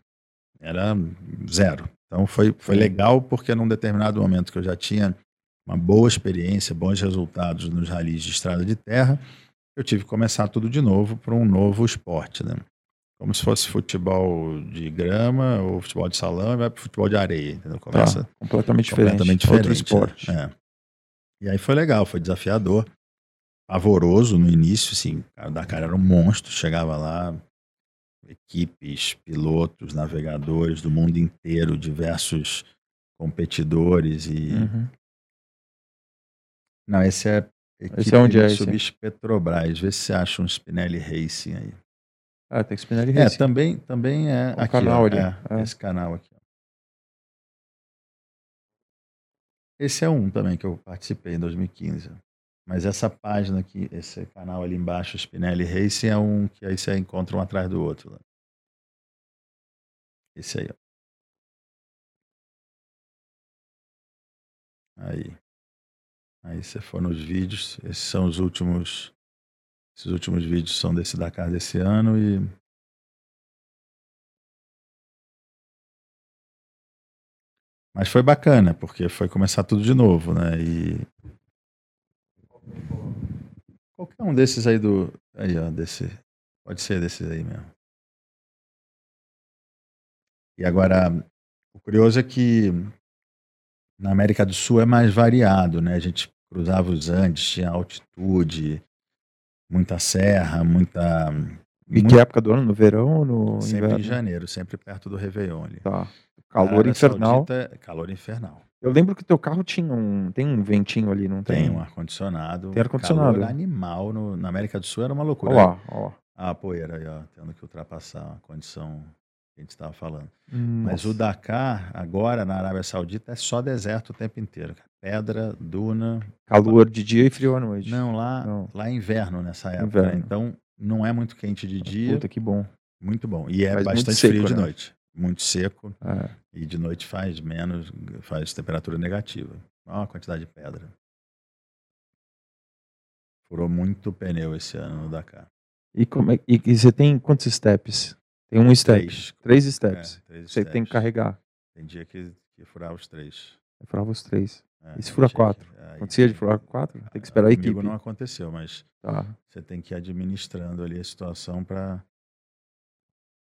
B: Era zero. Então foi, foi legal porque num determinado momento que eu já tinha uma boa experiência, bons resultados nos ralis de estrada de terra, eu tive que começar tudo de novo para um novo esporte, né? Como se fosse futebol de grama ou futebol de salão e vai para futebol de areia, entendeu?
A: Tá, Começa tá, completamente, completamente diferente.
B: diferente. Outro esporte. É. E aí foi legal, foi desafiador, pavoroso no início, assim, o Dakar era um monstro, chegava lá, equipes, pilotos, navegadores do mundo inteiro, diversos competidores e. Uhum. Não, esse é
A: esse é onde é
B: Mitsubishi Petrobras. Vê se você acha um Spinelli Racing aí.
A: Ah, tem Spinelli
B: é,
A: Racing.
B: É, também, também é
A: o aqui, canal ó, ali. É,
B: é. Esse canal aqui. Esse é um também que eu participei em 2015. Mas essa página aqui, esse canal ali embaixo, Spinelli Racing, é um que aí você encontra um atrás do outro. Né? Esse aí, ó. Aí. Aí você for nos vídeos, esses são os últimos. Esses últimos vídeos são desse Dakar desse ano e. Mas foi bacana, porque foi começar tudo de novo, né? E Qualquer um desses aí do. Aí, ó, desse. Pode ser desses aí mesmo. E agora, o curioso é que na América do Sul é mais variado, né? A gente cruzava os Andes, tinha altitude, muita serra, muita.
A: E que época do ano? No verão ou no
B: sempre
A: inverno?
B: em janeiro, sempre perto do Réveillon ali.
A: Tá. Calor infernal.
B: Saudita, calor infernal.
A: Eu lembro que teu carro tinha um. Tem um ventinho ali, não tem?
B: Tem um ar-condicionado.
A: Tem ar-condicionado.
B: animal. No, na América do Sul era uma loucura.
A: Ó, ó.
B: Ah, a poeira aí, ó. Tendo que ultrapassar a condição que a gente estava falando. Mas o Dakar, agora na Arábia Saudita, é só deserto o tempo inteiro. Pedra, duna.
A: Calor de dia e frio à noite.
B: Não, lá, não. lá é inverno nessa época. Inverno. Então não é muito quente de dia.
A: Puta, que bom.
B: Muito bom. E é Faz bastante seco, frio de né? noite muito seco é. e de noite faz menos, faz temperatura negativa. Olha a quantidade de pedra. Furou muito pneu esse ano no Dakar.
A: E, como é, e, e você tem quantos steps? Tem um step. Três, três steps. É, três você steps. tem que carregar.
B: Tem dia que, que furava os três.
A: Eu furava os três. É, e se fura quatro? É, Acontecia de furar quatro? Tem que esperar a equipe.
B: não aconteceu, mas
A: tá.
B: você tem que ir administrando ali a situação para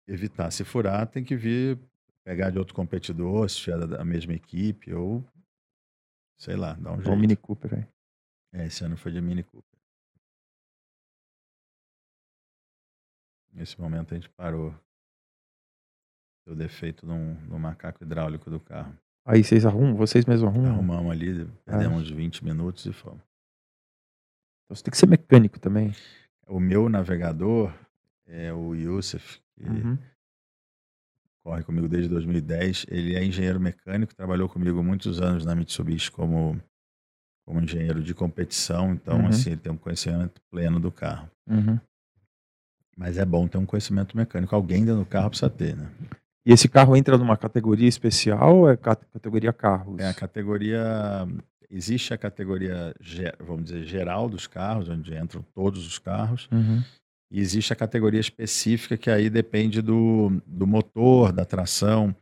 B: evitar se furar, tem que vir pegar de outro competidor, se tiver da mesma equipe, ou sei lá, dar um jeito.
A: Ou Mini Cooper aí.
B: É, esse ano foi de Mini Cooper. Nesse momento a gente parou. Deu defeito no, no macaco hidráulico do carro.
A: Aí vocês arrumam? Vocês mesmos arrumam?
B: Arrumamos ali, perdemos é. 20 minutos e fomos.
A: Então você tem que ser mecânico também.
B: O meu navegador é o Yusuf, uhum. corre comigo desde 2010. Ele é engenheiro mecânico, trabalhou comigo muitos anos na Mitsubishi como, como engenheiro de competição. Então, uhum. assim, ele tem um conhecimento pleno do carro.
A: Uhum.
B: Mas é bom ter um conhecimento mecânico. Alguém dentro do carro precisa ter, né?
A: E esse carro entra numa categoria especial ou é categoria carros?
B: É a categoria. Existe a categoria, vamos dizer, geral dos carros, onde entram todos os carros.
A: Uhum.
B: E existe a categoria específica que aí depende do, do motor, da tração.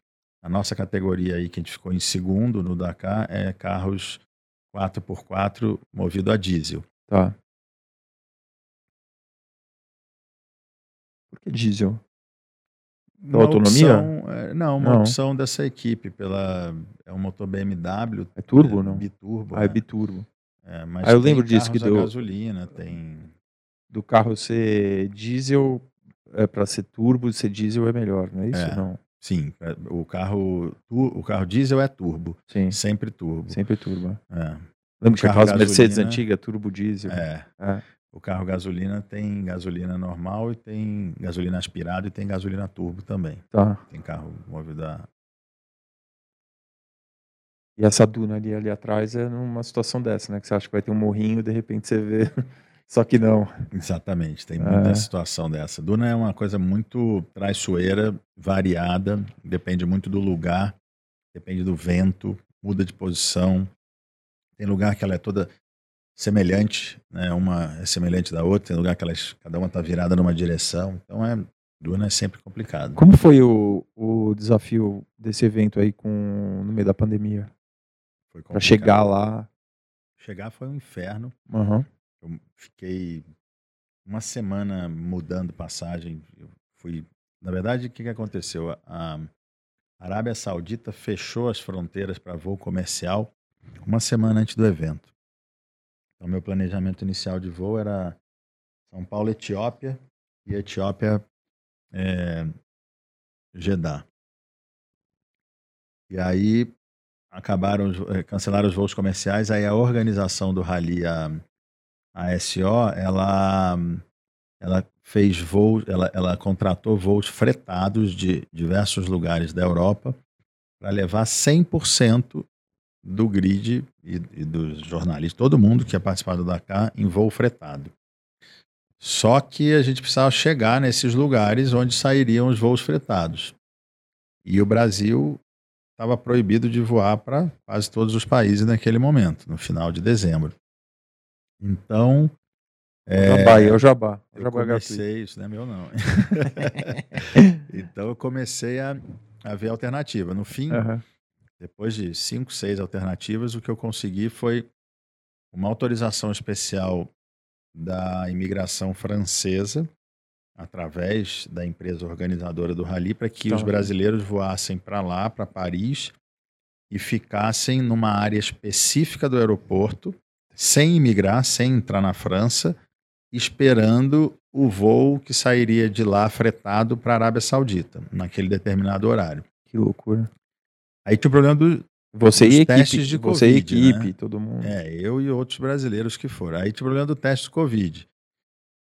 B: A nossa categoria aí, que a gente ficou em segundo no Dakar, é carros 4x4 movido a diesel.
A: Tá. Por que diesel? Autonomia?
B: opção, é, não, uma
A: Não.
B: opção dessa equipe pela é um motor BMW
A: É turbo,
B: é,
A: não?
B: biturbo.
A: Ah, é
B: né?
A: biturbo.
B: É, mas
A: Ah, eu lembro disso, que deu-
B: gasolina, tem
A: Do carro ser diesel, é para ser turbo, ser diesel é melhor, não é isso?
B: É.
A: Não.
B: sim, é, o carro o carro diesel é turbo,
A: Sim,
B: sempre turbo.
A: sempre turbo. é.
B: É,
A: Lembra que aquelas Mercedes antigas, turbo diesel?
B: é.
A: É.
B: O carro gasolina tem gasolina normal e tem gasolina aspirada e tem gasolina turbo também.
A: Tá.
B: Tem carro movido a
A: E essa duna ali, ali atrás é numa situação dessa, né? Que você acha que vai ter um morrinho, de repente você vê. Só que não.
B: Exatamente, tem muita
A: É.
B: situação dessa. Duna é uma coisa muito traiçoeira, variada, depende muito do lugar, depende do vento, muda de posição. Tem lugar que ela é toda semelhante, né? Uma é semelhante da outra, tem lugar que elas, cada uma está virada numa direção. Então é Duna é sempre complicado.
A: Como foi o, o desafio desse evento aí com, no meio da pandemia?
B: Complicado.
A: chegar lá.
B: Chegar foi um inferno.
A: Aham.
B: Eu fiquei uma semana mudando passagem. Eu fui, na verdade, o que, que aconteceu? A Arábia Saudita fechou as fronteiras para voo comercial uma semana antes do evento. Então, meu planejamento inicial de voo era São Paulo, Etiópia e Etiópia, é, Jeddah. E aí acabaram, eh, cancelaram os voos comerciais. Aí a organização do rally, a, a SO, ela, ela fez voos, ela, ela contratou voos fretados de diversos lugares da Europa para levar 100% do grid e, e dos jornalistas, todo mundo que ia participar do Dakar em voo fretado. Só que a gente precisava chegar nesses lugares onde sairiam os voos fretados. E o Brasil estava proibido de voar para quase todos os países naquele momento, no final de dezembro. Então, é,
A: Jabá, é o jabá.
B: Eu
A: jabá é gratuito.
B: comecei, isso não é meu não. então eu comecei a, a ver alternativa. No fim,
A: Aham.
B: depois de cinco, seis alternativas, o que eu consegui foi uma autorização especial da imigração francesa, através da empresa organizadora do rally, para que os
A: Tá.
B: brasileiros voassem para lá, para Paris, e ficassem numa área específica do aeroporto, sem imigrar, sem entrar na França, esperando o voo que sairia de lá fretado para a Arábia Saudita, naquele determinado horário.
A: Que loucura.
B: Aí tinha o problema do,
A: Você e
B: testes
A: equipe.
B: de
A: você e
B: Covid,
A: equipe,
B: né?
A: todo mundo.
B: É, eu e outros brasileiros que foram. Aí tinha o problema do teste do Covid.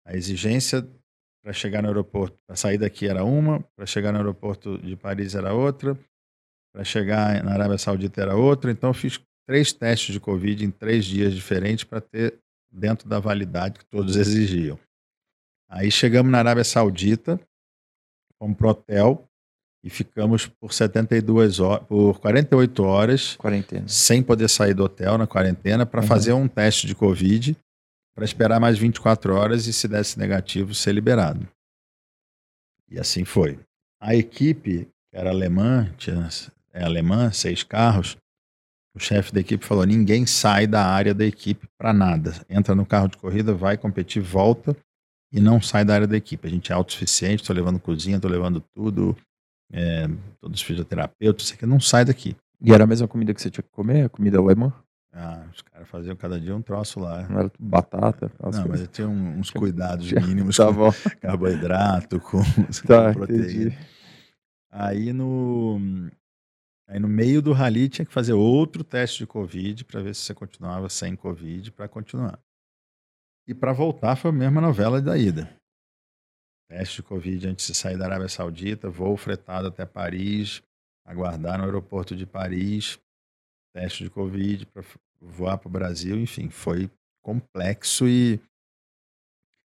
B: A exigência para chegar no aeroporto, para sair daqui era uma, para chegar no aeroporto de Paris era outra, para chegar na Arábia Saudita era outra. Então eu fiz três testes de Covid em três dias diferentes para ter dentro da validade que todos exigiam. Aí chegamos na Arábia Saudita, fomos pro hotel e ficamos por 72 horas, por 48 horas
A: Quarentena.
B: sem poder sair do hotel na quarentena para
A: Uhum.
B: fazer um teste de Covid, para esperar mais 24 horas e, se desse negativo, ser liberado. E assim foi. A equipe, que era alemã, tinha, é alemã, seis carros, o chefe da equipe falou: ninguém sai da área da equipe para nada. Entra no carro de corrida, vai competir, volta e não sai da área da equipe. A gente é autossuficiente, estou levando cozinha, estou levando tudo, é, todos os fisioterapeutas, isso aqui não sai daqui.
A: E era a mesma comida que você tinha que comer? A comida alemã?
B: Ah, os caras faziam cada dia um troço lá.
A: Não era batata?
B: Não, mas
A: coisas?
B: eu tinha uns cuidados mínimos
A: Tá
B: com carboidrato, com,
A: Tá,
B: com proteína.
A: entendi.
B: Aí no, aí no meio do rally tinha que fazer outro teste de Covid para ver se você continuava sem Covid para continuar. E para voltar foi a mesma novela da ida. Teste de Covid antes de sair da Arábia Saudita, voo fretado até Paris, aguardar no aeroporto de Paris, teste de Covid para voar para o Brasil, enfim, foi complexo e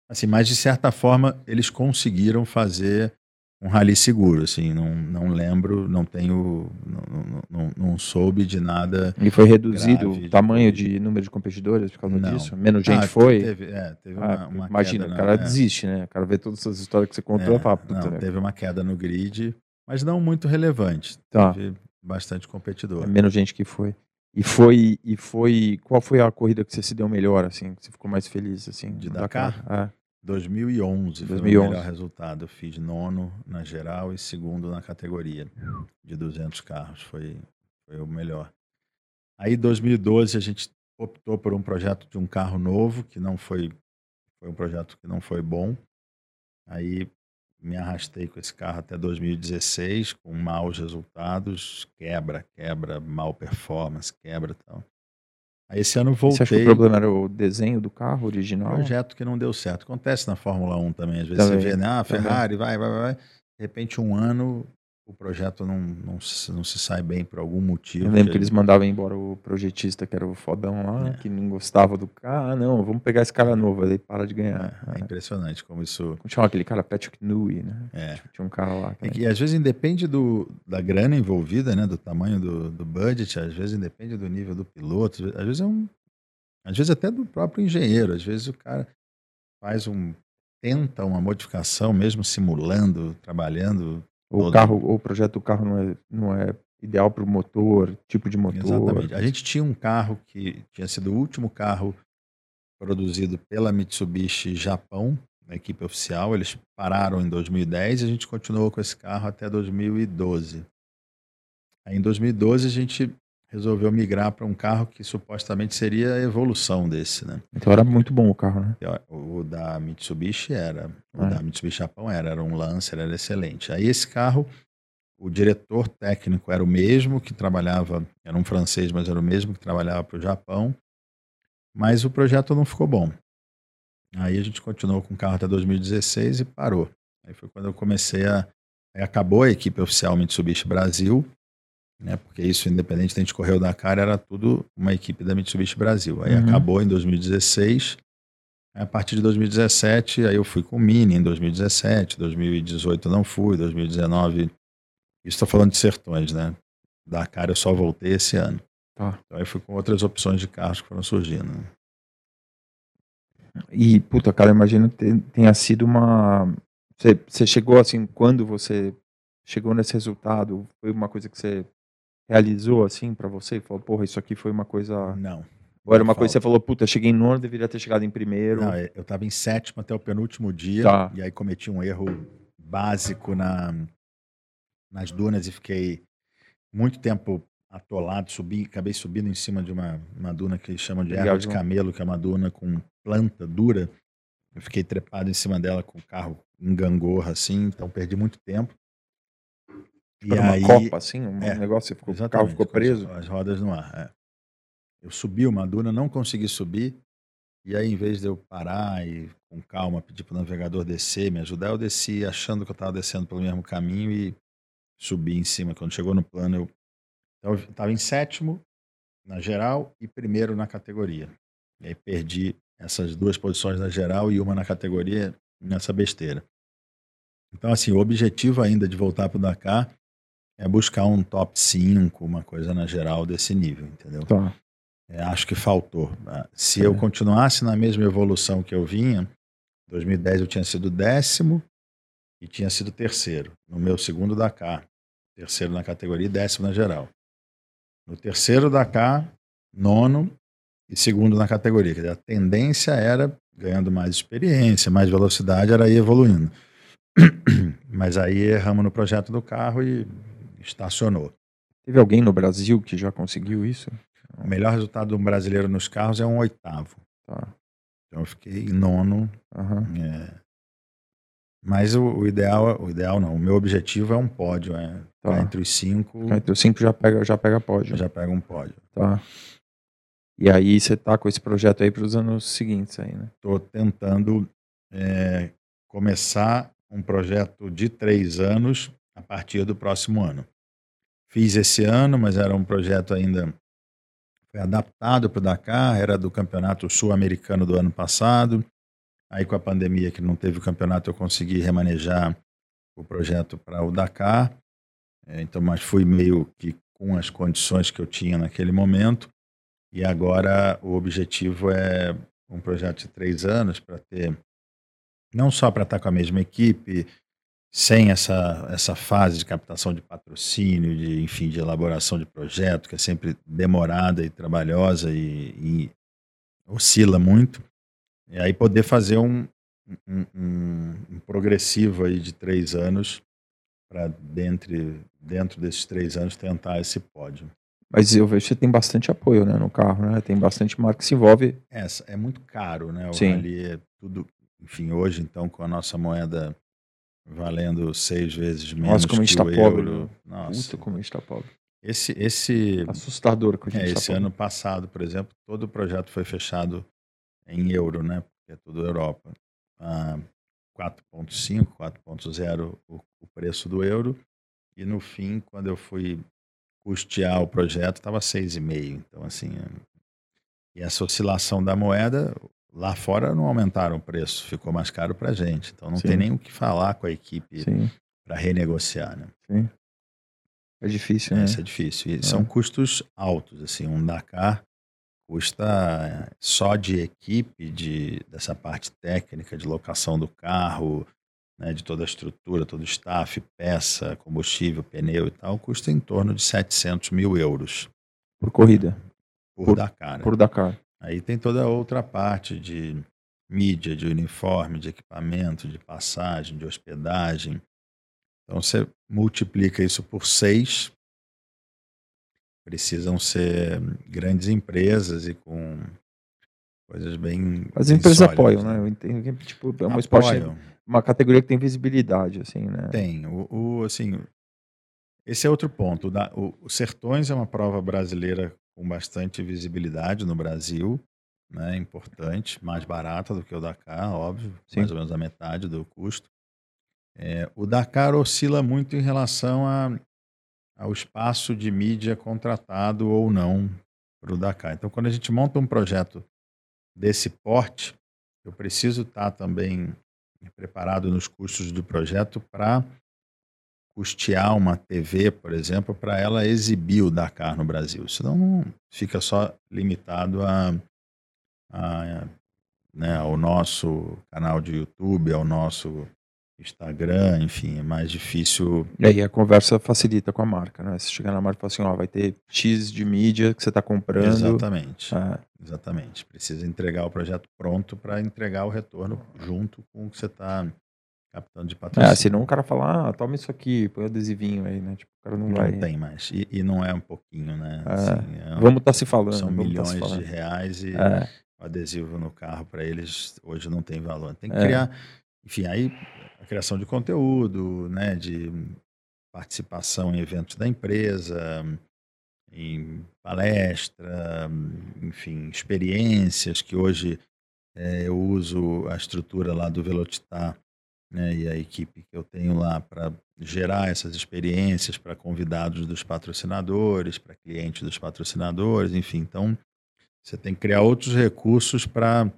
B: assim, mas de certa forma eles conseguiram fazer um rally seguro, assim, não, não lembro, não tenho, não, não, não, soube de nada.
A: E foi reduzido
B: Grave
A: o
B: de
A: tamanho
B: Covid.
A: de número de competidores por causa
B: Não.
A: disso? Menos gente
B: Ah,
A: foi?
B: Teve, é, teve
A: Ah,
B: uma, uma
A: imagina,
B: queda
A: o cara
B: é,
A: desiste, né? O cara vê todas essas histórias que você contou
B: é,
A: fala, puta,
B: não,
A: né?
B: teve uma queda no grid, mas não muito relevante.
A: Tá.
B: Teve bastante competidor.
A: É menos gente que foi. E foi, e foi. Qual foi a corrida que você se deu melhor, assim? Que você ficou mais feliz, assim?
B: De
A: no
B: Dakar?
A: É.
B: 2011 foi
A: 2011.
B: o melhor resultado. Eu fiz nono na geral e segundo na categoria de 200 carros. Foi, foi o melhor. Aí, em 2012, a gente optou por um projeto de um carro novo, que não foi, foi um projeto que não foi bom. Aí me arrastei com esse carro até 2016, com maus resultados, quebra, quebra, mal performance, quebra e tal. Aí esse ano
A: Você acha que o
B: voltei,
A: problema era o desenho do carro original?
B: projeto que não deu certo. Acontece na Fórmula 1 também, às vezes você vê, né, ah. Ferrari, vai, vai, vai, vai. De repente, um ano, o projeto não, não, se, não se sai bem por algum motivo.
A: Eu lembro
B: que
A: que eles mandavam embora o projetista, que era o fodão lá,
B: É.
A: que não gostava do carro. Ah, não, vamos pegar esse cara novo, aí para de ganhar.
B: É, é impressionante como isso...
A: Como chama aquele cara? Patrick Newey, né?
B: É.
A: Tipo, Tinha um cara lá.
B: É
A: também.
B: que às vezes independe do, da grana envolvida, né? Do tamanho do, do budget, às vezes independe do nível do piloto, às vezes é um. Às vezes até do próprio engenheiro. Às vezes o cara faz um. tenta uma modificação, mesmo simulando, trabalhando.
A: O
B: todo-
A: carro, ou o projeto do carro não é, não é ideal para o motor, tipo de motor.
B: Exatamente. A gente tinha um carro que tinha sido o último carro produzido pela Mitsubishi Japão, na equipe oficial. Eles pararam em 2010 e a gente continuou com esse carro até 2012. Aí em 2012 a gente resolveu migrar para um carro que supostamente seria a evolução desse, né?
A: Então era muito bom o carro, né?
B: O da Mitsubishi era, o
A: É.
B: da Mitsubishi Japão era, era um Lancer, era excelente. Aí esse carro, o diretor técnico era o mesmo que trabalhava, era um francês, mas era o mesmo que trabalhava para o Japão, mas o projeto não ficou bom. Aí a gente continuou com o carro até 2016 e parou. Aí foi quando eu comecei a. Aí acabou a equipe oficial Mitsubishi Brasil, né? Porque isso, independente de a gente correr o Dakar, era tudo uma equipe da Mitsubishi Brasil. Aí
A: Uhum.
B: acabou em 2016. Aí, A partir de 2017, aí eu fui com o Mini em 2017, 2018 eu não fui, 2019. Isso estou falando de sertões, né? Dakar eu só voltei esse ano.
A: Tá.
B: Então aí fui com outras opções de carros que foram surgindo. né?
A: E, puta, cara, imagino que tenha sido uma. Você, você chegou assim, quando você chegou nesse resultado, foi uma coisa que você realizou assim pra você? E falou, porra, isso aqui foi uma coisa.
B: Não.
A: Ou era uma
B: Falta.
A: coisa que você falou, puta, cheguei em nono, deveria ter chegado em primeiro.
B: Não, eu estava em sétimo até o penúltimo dia,
A: Tá.
B: e aí cometi um erro básico na, nas dunas e fiquei muito tempo atolado, subi, acabei subindo em cima de uma, uma duna que eles chamam de erva de camelo, que é uma duna com planta dura. Eu fiquei trepado em cima dela com o carro em gangorra, assim, então perdi muito tempo. E
A: Era uma
B: aí,
A: copa, assim, um
B: É,
A: negócio, ficou, o carro ficou preso.
B: As, rodas no ar. é. Eu subi uma duna, não consegui subir. E aí, em vez de eu parar e com calma pedir para o navegador descer, me ajudar, eu desci achando que eu estava descendo pelo mesmo caminho e subi em cima. Quando chegou no plano, eu então, estava em sétimo na geral e primeiro na categoria. E aí perdi essas duas posições na geral e uma na categoria nessa besteira. Então, assim, o objetivo ainda de voltar para o Dakar é buscar um top 5, uma coisa na geral desse nível, entendeu?
A: Tá.
B: É, acho que faltou. Ah, Se
A: É.
B: eu continuasse na mesma evolução que eu vinha, 2010 eu tinha sido décimo e tinha sido terceiro no meu segundo Dakar. Terceiro na categoria e décimo na geral. No terceiro Dakar, nono e segundo na categoria. Quer dizer, a tendência era, ganhando mais experiência, mais velocidade, era ir evoluindo. Mas aí erramos no projeto do carro e estacionou.
A: Teve alguém no Brasil que já conseguiu isso?
B: O melhor resultado de um brasileiro nos carros é um oitavo.
A: Tá.
B: Então eu fiquei nono.
A: Aham.
B: é. Mas o, o ideal, o ideal não, o meu objetivo é um pódio, é
A: Tá.
B: entre os cinco,
A: Entre os cinco já pega, já pega pódio.
B: já pego um pódio.
A: Tá. E aí você tá com esse projeto aí para os anos seguintes aí, né?
B: Estou tentando é, começar um projeto de três anos a partir do próximo ano. Fiz esse ano, mas era um projeto ainda foi adaptado para o Dakar, era do campeonato sul-americano do ano passado. Aí com a pandemia que não teve o campeonato, eu consegui remanejar o projeto para o Dakar. É, então, mas fui meio que com as condições que eu tinha naquele momento. E agora o objetivo é um projeto de três anos para ter, não só para estar com a mesma equipe, sem essa, essa fase de captação de patrocínio, de, enfim, de elaboração de projeto, que é sempre demorada e trabalhosa e, e oscila muito. E aí poder fazer um, um, um, um progressivo aí de três anos para dentro, dentro desses três anos tentar esse pódio.
A: Mas eu vejo que você tem bastante apoio né, no carro, né? Tem bastante marca que se envolve.
B: É, é muito caro, né? O
A: Sim.
B: rally é tudo. Enfim, hoje, então, com a nossa moeda valendo seis vezes menos
A: Nossa, como a gente tá
B: o
A: pobre,
B: euro.
A: né?
B: Nossa,
A: Puta, como a gente tá pobre.
B: esse, esse,
A: Assustador que a gente
B: é,
A: tá
B: esse
A: pobre.
B: ano passado, por exemplo, todo o projeto foi fechado em euro, né? Porque é tudo Europa. Ah, 4.5, 4.0 o, o preço do euro. E no fim, quando eu fui custear o projeto, estava 6,5. Então, assim, é- e essa oscilação da moeda, lá fora não aumentaram o preço, ficou mais caro para a gente. Então, não
A: Sim.
B: tem nem o que falar com a equipe para renegociar, né?
A: sim. É difícil, né?
B: Isso é difícil. E são custos altos. Assim, um Dakar custa só de equipe, de, dessa parte técnica, de locação do carro, né, de toda a estrutura, todo o staff, peça, combustível, pneu e tal, custa em torno de 700 mil euros
A: Por corrida,
B: por,
A: Por-
B: Dakar. né?
A: por Dakar.
B: Aí tem toda a outra parte de mídia, de uniforme, de equipamento, de passagem, de hospedagem. Então você multiplica isso por seis. Precisam ser grandes empresas e com coisas bem.
A: As
B: bem
A: empresas
B: sólidas,
A: apoiam, né? Eu entendo que tipo, é um esporte, uma categoria que tem visibilidade, assim, né?
B: Tem. O, o, assim, esse é outro ponto. O, da- o, o Sertões é uma prova brasileira com bastante visibilidade no Brasil, né? Importante, mais barata do que o Dakar, óbvio,
A: Sim.
B: mais ou menos a metade do custo. É, o Dakar oscila muito em relação a, ao espaço de mídia contratado ou não para o Dakar. Então, quando a gente monta um projeto desse porte, eu preciso estar também preparado nos custos do projeto para custear uma TV, por exemplo, para ela exibir o Dakar no Brasil. Senão não fica só limitado a, a, né, ao nosso canal de YouTube, ao nosso Instagram, enfim, é mais difícil.
A: E aí a conversa facilita com a marca, né? Se chegar na marca e falar assim, ó, vai ter X de mídia que você tá comprando.
B: Exatamente.
A: É,
B: Exatamente. Precisa entregar o projeto pronto para entregar o retorno junto com o que você está captando de
A: é,
B: patrocínio.
A: senão o cara fala, ah, toma isso aqui, põe o adesivinho aí, né? Tipo, o cara não,
B: não
A: vai.
B: tem mais. E, e não é um pouquinho, né?
A: É.
B: Assim, é um-
A: Vamos estar se falando.
B: São
A: tá
B: milhões de
A: falando.
B: reais e
A: É,
B: o adesivo no carro para eles hoje não tem valor. Tem que
A: É.
B: criar, enfim, aí a criação de conteúdo, né, de participação em eventos da empresa, em palestra, enfim, experiências que hoje eh, eu uso a estrutura lá do Velocitar né, e a equipe que eu tenho lá para gerar essas experiências para convidados dos patrocinadores, para clientes dos patrocinadores, enfim. Então, você tem que criar outros recursos para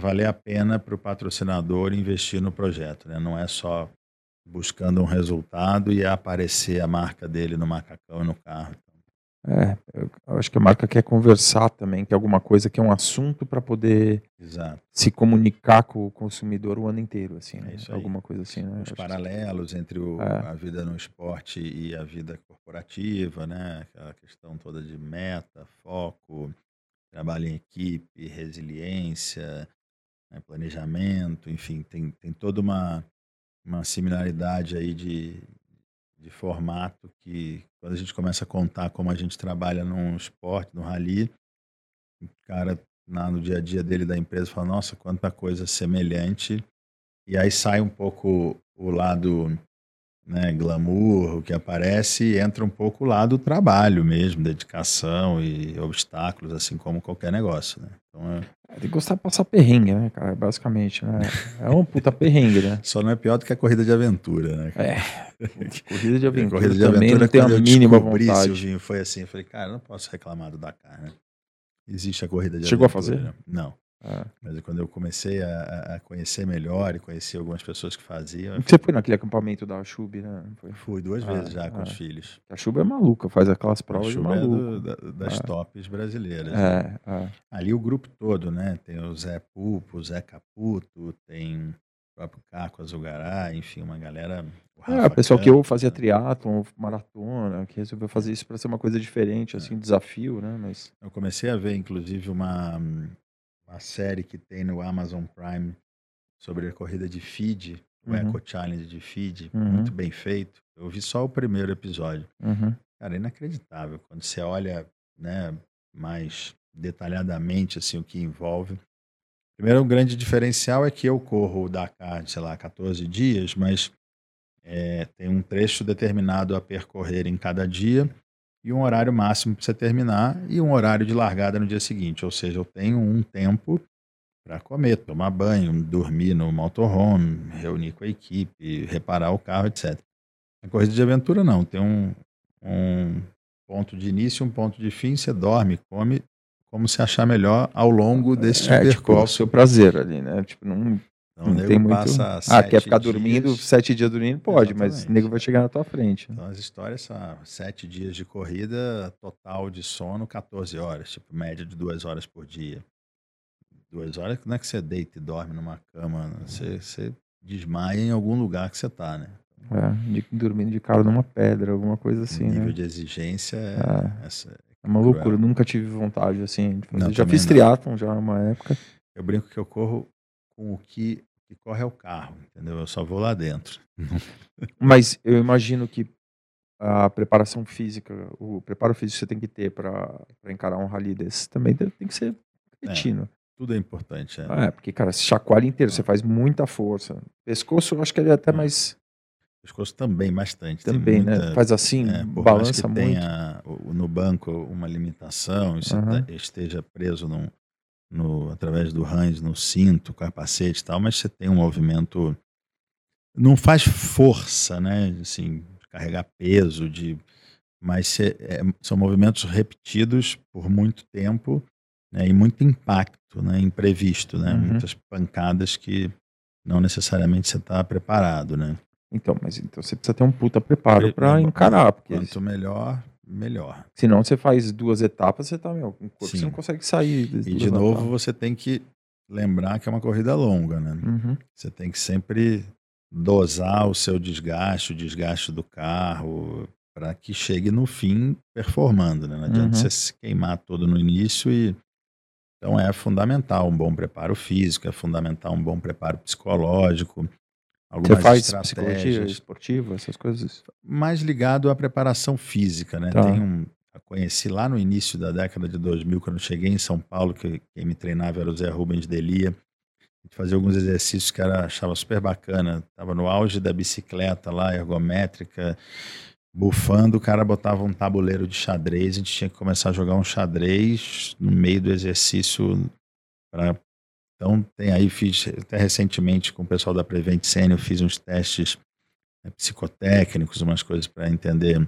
B: valer a pena para o patrocinador investir no projeto. Né? Não é só buscando um resultado e aparecer a marca dele no macacão e no carro.
A: É, eu acho que a marca quer conversar também, que é alguma coisa que é um assunto para poder
B: Exato.
A: se comunicar com o consumidor o ano inteiro, assim, né?
B: É aí.
A: Alguma coisa assim, né?
B: Os paralelos entre o-
A: É.
B: a vida no esporte e a vida corporativa, né? Aquela questão toda de meta, foco, trabalho em equipe, resiliência, né, planejamento, enfim, tem, tem toda uma, uma similaridade aí de, de formato que quando a gente começa a contar como a gente trabalha num esporte, no rally, o cara na- no dia a dia dele da empresa fala, nossa, quanta coisa semelhante. E aí sai um pouco o lado né, glamour, o que aparece, entra um pouco o lado trabalho mesmo, dedicação e obstáculos, assim como qualquer negócio. Né? Então, é-
A: É, Tem que gostar de passar perrengue, né, cara? Basicamente, né? É um puta perrengue, né?
B: só não é pior do que a corrida de aventura, né? cara?
A: É. Corrida de
B: A
A: aventura
B: corrida de
A: também
B: aventura,
A: não tem a mínima vontade.
B: Silvinho, foi assim, eu falei, cara, não posso reclamar do Dakar, né? Existe a corrida de
A: Chegou a
B: aventura.
A: fazer?
B: né? Não.
A: É.
B: Mas quando eu comecei a, a- a conhecer melhor e conheci algumas pessoas que faziam,
A: Você foi naquele acampamento da Chub, né? Foi?
B: fui duas
A: Ah,
B: vezes já com
A: ah.
B: os filhos.
A: A Chub é maluca, faz aquelas
B: A
A: provas de
B: chuva é do- da- das
A: Ah.
B: tops brasileiras. né?
A: É, é.
B: Ali o grupo todo, né? Tem o Zé Pupo, o Zé Caputo, tem o próprio Caco Azugará, enfim, uma galera. o
A: É, pessoal que eu fazia
B: né?
A: triatlon, maratona, que resolveu fazer isso para ser uma coisa diferente, assim, desafio, né? Mas
B: Eu comecei a ver, inclusive, uma, uma série que tem no Amazon Prime sobre a corrida de feed, o
A: Uhum.
B: Eco Challenge de feed,
A: Uhum.
B: muito bem feito. Eu vi só o primeiro episódio.
A: Uhum.
B: Cara, é inacreditável. Quando você olha né, mais detalhadamente assim, o que envolve. Primeiro, um grande diferencial é que eu corro o Dakar, sei lá, 14 dias, mas é, tem um trecho determinado a percorrer em cada dia e um horário máximo para você terminar e um horário de largada no dia seguinte. Ou seja, eu tenho um tempo para comer, tomar banho, dormir no motorhome, reunir com a equipe, reparar o carro, etc. A corrida de aventura não, tem um, um ponto de início, um ponto de fim, você dorme, come como se achar melhor ao longo desse
A: É, tipo, ao
B: percurso.
A: seu prazer ali, né? Tipo, não,
B: Então,
A: não tem muito...
B: passa
A: Ah, quer ficar dormindo,
B: dias-
A: sete dias dormindo? Pode, mas o
B: Exatamente.
A: nego vai chegar na tua frente. né?
B: Então as histórias são sete dias de corrida, total de sono 14 horas, tipo média de duas horas por dia. Duas horas não é que você deita e dorme numa cama, né? você, você desmaia em algum lugar que você tá, né?
A: É, de, dormindo de cara numa pedra, alguma coisa assim,
B: o nível
A: né?
B: de exigência é,
A: É.
B: essa-
A: É uma
B: cruel.
A: loucura, nunca tive vontade assim.
B: Não,
A: já fiz
B: não.
A: triatlon já uma época.
B: Eu brinco que eu corro com o que, que corre é o carro, entendeu? Eu só vou lá dentro.
A: Mas eu imagino que a preparação física, o preparo físico que você tem que ter para encarar um rally desse também tem que ser retino.
B: Tudo é importante. É.
A: Ah, é, porque, cara, se chacoalha inteiro, você faz muita força. Pescoço, eu acho que ele é até
B: É.
A: mais.
B: Pescoço também, bastante.
A: Também, né?
B: muita-
A: Faz assim,
B: É,
A: balança muito.
B: tenha no banco uma limitação, e tá- esteja preso num- no, através do range, no cinto, capacete e tal, mas você tem um movimento. Não faz força, né? Assim, carregar peso, de, mas você- é, são movimentos repetidos por muito tempo né, e muito impacto, né? Imprevisto, né?
A: Uhum.
B: Muitas pancadas que não necessariamente você está preparado, né?
A: Então, mas então você precisa ter um puta preparo
B: não,
A: encarar, porque
B: Quanto melhor, melhor.
A: senão você faz duas etapas, você tá, meu, o corpo
B: Sim.
A: você não consegue sair.
B: E de novo
A: etapas.
B: você tem que lembrar que é uma corrida longa, né?
A: Uhum.
B: Você tem que sempre dosar o seu desgaste, o desgaste do carro, para que chegue no fim performando, né? Não adianta
A: Uhum.
B: você se queimar todo no início e então é fundamental um bom preparo físico, é fundamental um bom preparo psicológico.
A: Você faz psicologia esportiva, essas coisas?
B: mais ligado à preparação física, né?
A: Tá.
B: Tem um, conheci lá no início da década de 2000, quando cheguei em São Paulo, que quem me treinava era o Zé Rubens Delia. A gente fazia alguns exercícios que era, achava super bacana. Tava no auge da bicicleta lá, ergométrica, bufando, o cara botava um tabuleiro de xadrez, a gente tinha que começar a jogar um xadrez no meio do exercício para então, tem aí, fiz até recentemente com o pessoal da Prevent Senior, fiz uns testes né, psicotécnicos, umas coisas para entender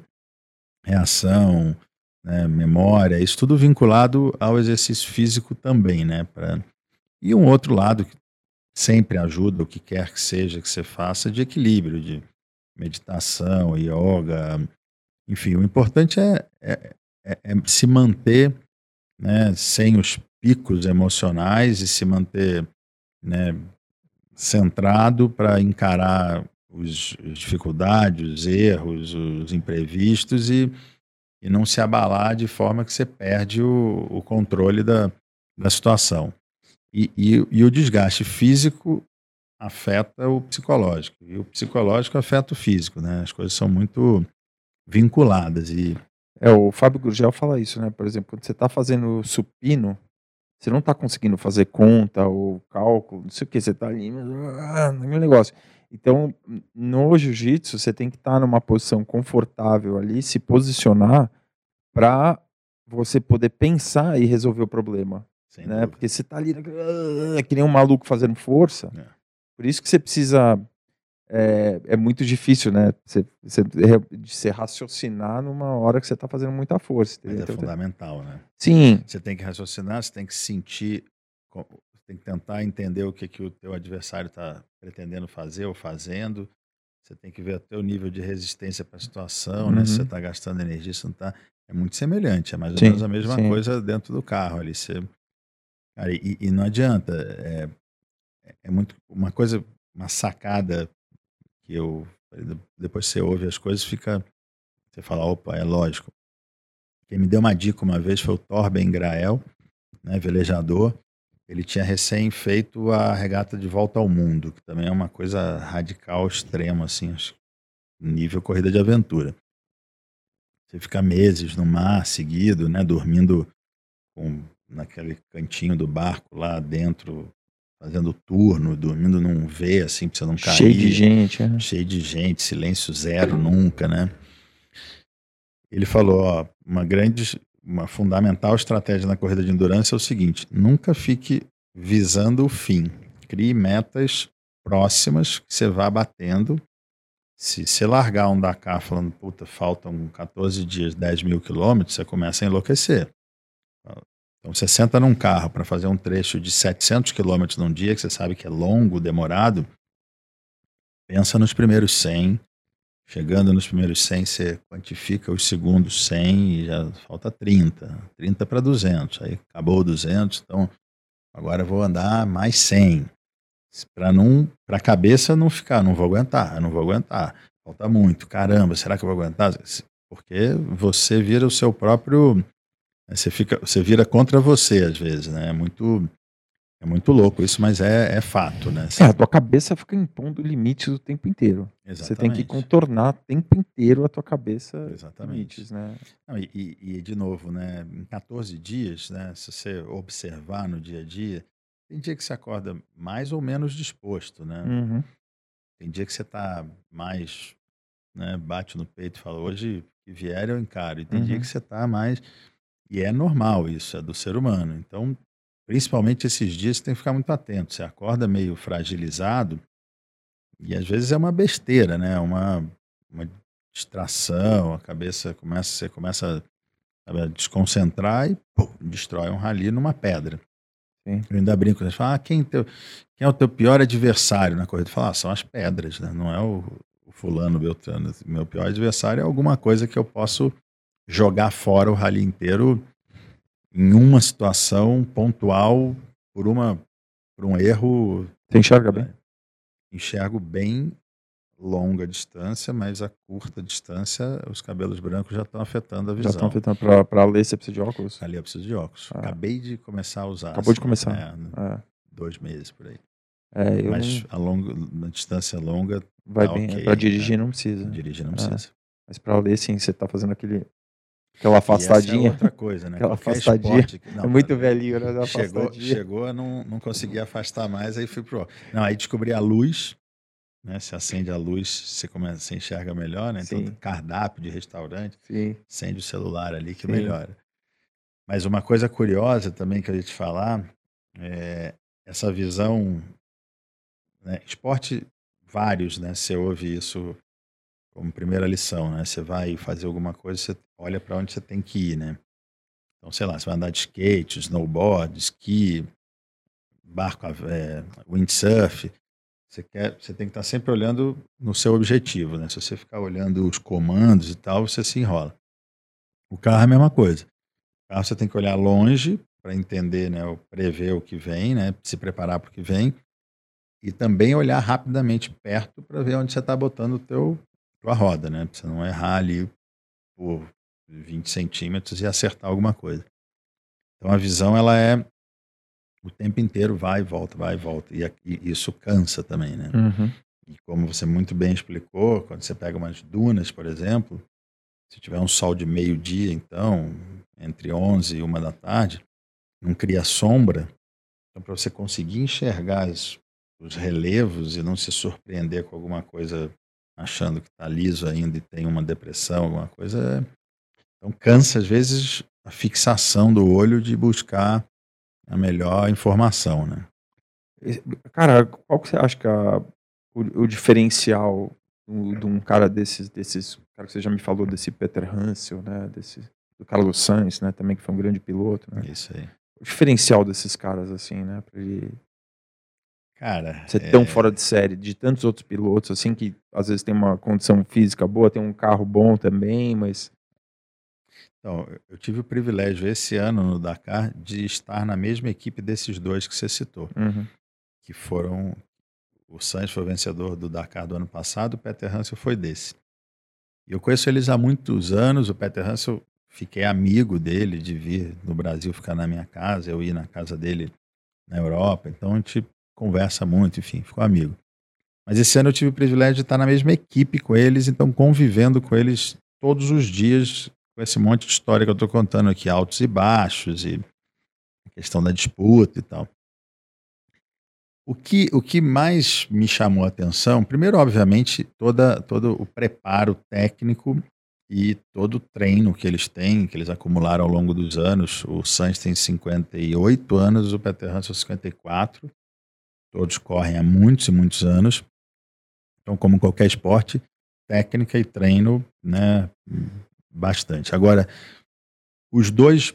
B: reação, né, memória, isso tudo vinculado ao exercício físico também, né? Pra... E um outro lado que sempre ajuda, o que quer que seja que você faça, de equilíbrio, de meditação, yoga, enfim, o importante é, é, é- é se manter né, sem os picos emocionais e se manter né, centrado para encarar os, as dificuldades, os erros, os imprevistos e, e não se abalar de forma que você perde o, o controle da, da situação. E, e, e o desgaste físico afeta o psicológico e o psicológico afeta o físico, né? As coisas são muito vinculadas e
A: É, o Fábio Gurgel fala isso, né? Por exemplo, quando você tá fazendo supino, você não tá conseguindo fazer conta ou cálculo, não sei o que, você tá ali, ah, naquele negócio. Então, no jiu-jitsu, você tem que estar numa posição confortável ali, se posicionar para você poder pensar e resolver o problema,
B: sem
A: né?
B: dúvida.
A: Porque você tá ali, ah, que nem um maluco fazendo força.
B: É.
A: Por isso que você precisa. É, é muito difícil, né? Você, você, raciocinar numa hora que você tá fazendo muita força.
B: Mas é
A: Então,
B: fundamental, né?
A: Sim,
B: Você tem que raciocinar, você tem que sentir, você tem que tentar entender o que, que o teu adversário está pretendendo fazer ou fazendo. Você tem que ver o teu nível de resistência para a situação, né? Se você
A: Uhum.
B: está gastando energia, se não está. É muito semelhante, é mais ou
A: Sim,
B: menos a mesma
A: sim.
B: coisa dentro do carro ali. Você, cara, e, e não adianta. É, é muito uma coisa, uma sacada que eu depois você ouve as coisas, fica você fala, opa, é lógico. Quem me deu uma dica uma vez foi o Torben Grael, né, velejador. ele tinha recém feito a regata de volta ao mundo, que também é uma coisa radical, extrema, assim, nível corrida de aventura. Você fica meses no mar seguido, né, dormindo com, naquele cantinho do barco lá dentro, fazendo turno, dormindo num V, assim, pra você não cair.
A: Cheio de gente, é.
B: Cheio de gente, silêncio zero nunca, né? Ele falou, ó, uma grande, uma fundamental estratégia na corrida de endurance é o seguinte: nunca fique visando o fim. Crie metas próximas que você vá batendo. Se você largar um Dakar falando, puta, faltam 14 dias, 10 mil quilômetros, você começa a enlouquecer. Então você senta num carro para fazer um trecho de 700 quilômetros num dia, que você sabe que é longo, demorado. Pensa nos primeiros 100, Chegando nos primeiros 100, você quantifica os segundos 100 e já falta 30. 30 para 200. Aí acabou 200, então agora eu vou andar mais 100. Para a cabeça não ficar, não vou aguentar, não vou aguentar. Falta muito. Caramba, será que eu vou aguentar? Porque você vira o seu próprio você fica, você vira contra você às vezes, né? É muito é muito louco isso, mas é, é fato, né?
A: É, a tua cabeça fica impondo limites o tempo inteiro. Exatamente. Você tem que contornar o tempo inteiro a tua cabeça
B: Exatamente. limites,
A: né?
B: Não, e, e, de novo, né? Em 14 dias, né? Se você observar no dia a dia, tem dia que você acorda mais ou menos disposto, né?
A: Uhum.
B: Tem dia que você está mais, né? Bate no peito e fala, hoje que vier eu encaro. E tem uhum. dia que você está mais... E é normal isso, é do ser humano. Então, Principalmente esses dias você tem que ficar muito atento. Você acorda meio fragilizado e às vezes é uma besteira, né? Uma, uma distração, a cabeça começa, você começa a desconcentrar e pô, destrói um rali numa pedra. Sim. Eu ainda brinco, você fala, ah, quem, teu, quem é o teu pior adversário na corrida? Fala, ah, são as pedras, né? Não é o, o fulano, Beltrano. Meu pior adversário é alguma coisa que eu posso jogar fora o rali inteiro em uma situação pontual por uma por um erro.
A: Você enxerga bem?
B: Enxergo bem longa distância, mas a curta distância, os cabelos brancos já estão afetando a visão. Já estão
A: afetando. Para ler, você precisa de óculos?
B: Ali eu preciso de óculos. Ah. Acabei de começar a usar.
A: Acabou assim, de começar.
B: É, é. Dois meses por aí.
A: É,
B: mas a longa, na distância longa.
A: Vai tá bem. Okay, para dirigir né? não precisa.
B: Dirigir não precisa.
A: Mas para ler, sim, você está fazendo aquele Aquela afastadinha.
B: é outra coisa, né?
A: Aquela Qualquer afastadinha. Esporte, não, é muito velhinho, né?
B: Chegou, chegou a não, não conseguir afastar mais, aí fui pro. Não, aí descobri a luz, né? Se acende a luz, você começa, você enxerga melhor, né? Então, Sim. cardápio de restaurante,
A: Sim.
B: acende o celular ali que Sim. melhora. Mas uma coisa curiosa também que eu ia te falar é essa visão. Né? Esporte, vários, né? Você ouve isso como primeira lição, né? Você vai fazer alguma coisa, você olha para onde você tem que ir, né? Então, sei lá, você vai andar de skate, snowboard, esqui, barco, é, windsurf. Você, quer, você tem que estar sempre olhando no seu objetivo, né? Se você ficar olhando os comandos e tal, você se enrola. O carro é a mesma coisa. O carro você tem que olhar longe para entender, né? Prever o que vem, né? Se preparar para o que vem. E também olhar rapidamente perto para ver onde você está botando o teu a roda, né? Pra você não errar ali por 20 centímetros e acertar alguma coisa. Então a visão ela é o tempo inteiro vai e volta, vai e volta. E, e isso cansa também, né?
A: Uhum.
B: E como você muito bem explicou, quando você pega umas dunas, por exemplo, se tiver um sol de meio-dia, então, entre 11 e 1 da tarde, não cria sombra. Então, para você conseguir enxergar os, os relevos e não se surpreender com alguma coisa achando que está liso ainda e tem uma depressão, alguma coisa. É, então cansa, às vezes, a fixação do olho de buscar a melhor informação, né?
A: Cara, qual que você acha que é o, o, diferencial de um cara desses, desses, cara que você já me falou desse Peter Hansel, né, desse do Carlos Sainz, né, também que foi um grande piloto, né?
B: Isso aí.
A: O diferencial desses caras assim, né, para ele
B: Cara,
A: ser é... tão fora de série de tantos outros pilotos, assim, que às vezes tem uma condição física boa, tem um carro bom também, mas.
B: Então, eu tive o privilégio esse ano no Dakar de estar na mesma equipe desses dois que você citou,
A: uhum.
B: que foram. O Sainz foi o vencedor do Dakar do ano passado, o Peter Hansel foi desse. E eu conheço eles há muitos anos, o Peter Hansel, fiquei amigo dele de vir no Brasil ficar na minha casa, eu ia na casa dele na Europa, então a gente conversa muito, enfim, ficou amigo. Mas esse ano eu tive o privilégio de estar na mesma equipe com eles, então convivendo com eles todos os dias, com esse monte de história que eu estou contando aqui, altos e baixos, e a questão da disputa e tal. O que, o que mais me chamou a atenção, primeiro, obviamente, toda, todo o preparo técnico e todo o treino que eles têm, que eles acumularam ao longo dos anos. O Sainz tem 58 anos, o Peter Hansel 54. Todos correm há muitos e muitos anos. Então, como qualquer esporte, técnica e treino, né, bastante. Agora, os dois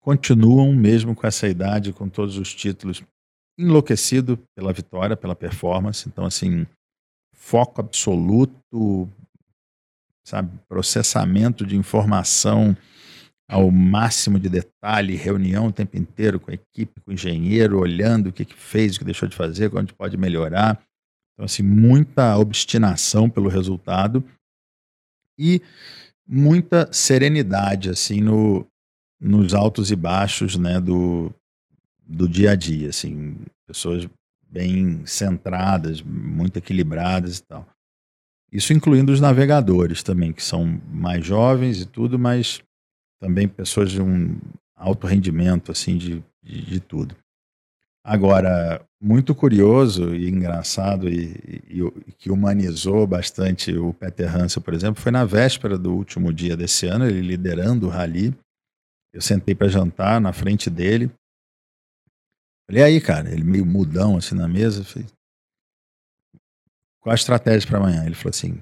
B: continuam mesmo com essa idade, com todos os títulos, enlouquecido pela vitória, pela performance. Então, assim, foco absoluto, sabe, processamento de informação ao máximo de detalhe, reunião o tempo inteiro com a equipe, com o engenheiro, olhando o que, que fez, o que deixou de fazer, onde pode melhorar. Então, assim, muita obstinação pelo resultado e muita serenidade, assim, no, nos altos e baixos, né, do, do dia a dia, assim, pessoas bem centradas, muito equilibradas e tal. Isso incluindo os navegadores também, que são mais jovens e tudo, mas também pessoas de um alto rendimento, assim, de, de, de tudo. Agora, muito curioso e engraçado e, e, e, que humanizou bastante o Peter Hansel, por exemplo, foi na véspera do último dia desse ano, ele liderando o rally. Eu sentei para jantar na frente dele. Falei, aí, cara, ele meio mudão assim na mesa. Falei, qual a estratégia para amanhã? Ele falou assim: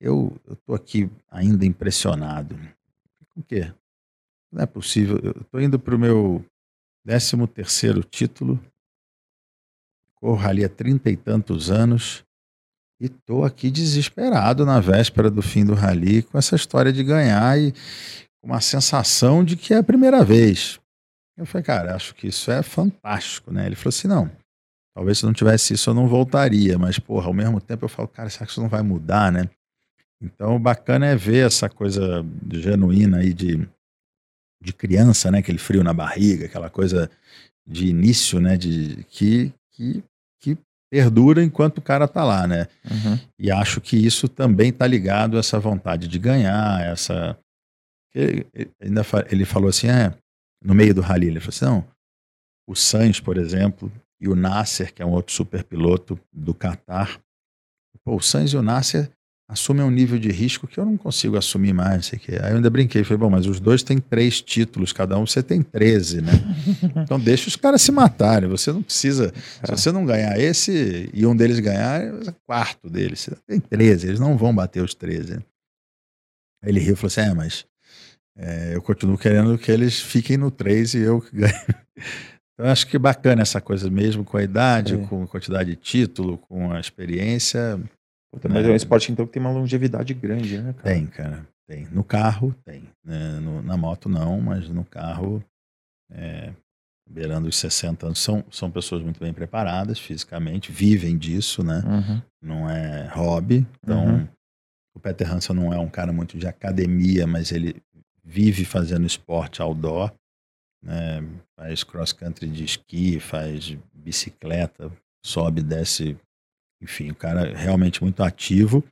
B: eu, tô aqui ainda impressionado. O quê? Não é possível. Eu tô indo para o meu 13 terceiro título. Corro ali há trinta e tantos anos. E tô aqui desesperado na véspera do fim do rally com essa história de ganhar e com uma sensação de que é a primeira vez. Eu falei, cara, acho que isso é fantástico, né? Ele falou assim, não, Talvez se não tivesse isso eu não voltaria, mas, porra, ao mesmo tempo eu falo, cara, será que isso não vai mudar, né? Então, o bacana é ver essa coisa genuína aí de, de criança, né? Aquele frio na barriga, aquela coisa de início, né? De, que, que, que perdura enquanto o cara tá lá, né? Uhum. E acho que isso também tá ligado a essa vontade de ganhar, essa... Ele, ainda ele falou assim, é, no meio do rally, ele falou assim, não, o Sainz, por exemplo, e o Nasser, que é um outro super piloto do Qatar. Pô, o Sainz e o Nasser assumem um nível de risco que eu não consigo assumir mais. Sei que. Aí eu ainda brinquei, falei, bom, mas os dois têm três títulos, cada um você tem 13, né? Então deixa os caras se matarem. Você não precisa. É. Se você não ganhar esse e um deles ganhar, é quarto deles. Você tem 13, eles não vão bater os 13. Aí ele riu e falou assim: é, mas é, eu continuo querendo que eles fiquem no 3 e eu ganhe. Eu acho que bacana essa coisa mesmo, com a idade, é. com a quantidade de título, com a experiência.
A: Puta, mas né? é um esporte então que tem uma longevidade grande, né,
B: cara? Tem, cara. Tem. No carro, tem. Né? No, na moto, não, mas no carro, é, beirando os 60 anos, são, são pessoas muito bem preparadas fisicamente, vivem disso, né? Uhum. Não é hobby. Então, uhum. o Peter Hansen não é um cara muito de academia, mas ele vive fazendo esporte outdoor né? faz cross country de esqui, faz bicicleta, sobe, desce, enfim, o cara é realmente muito ativo.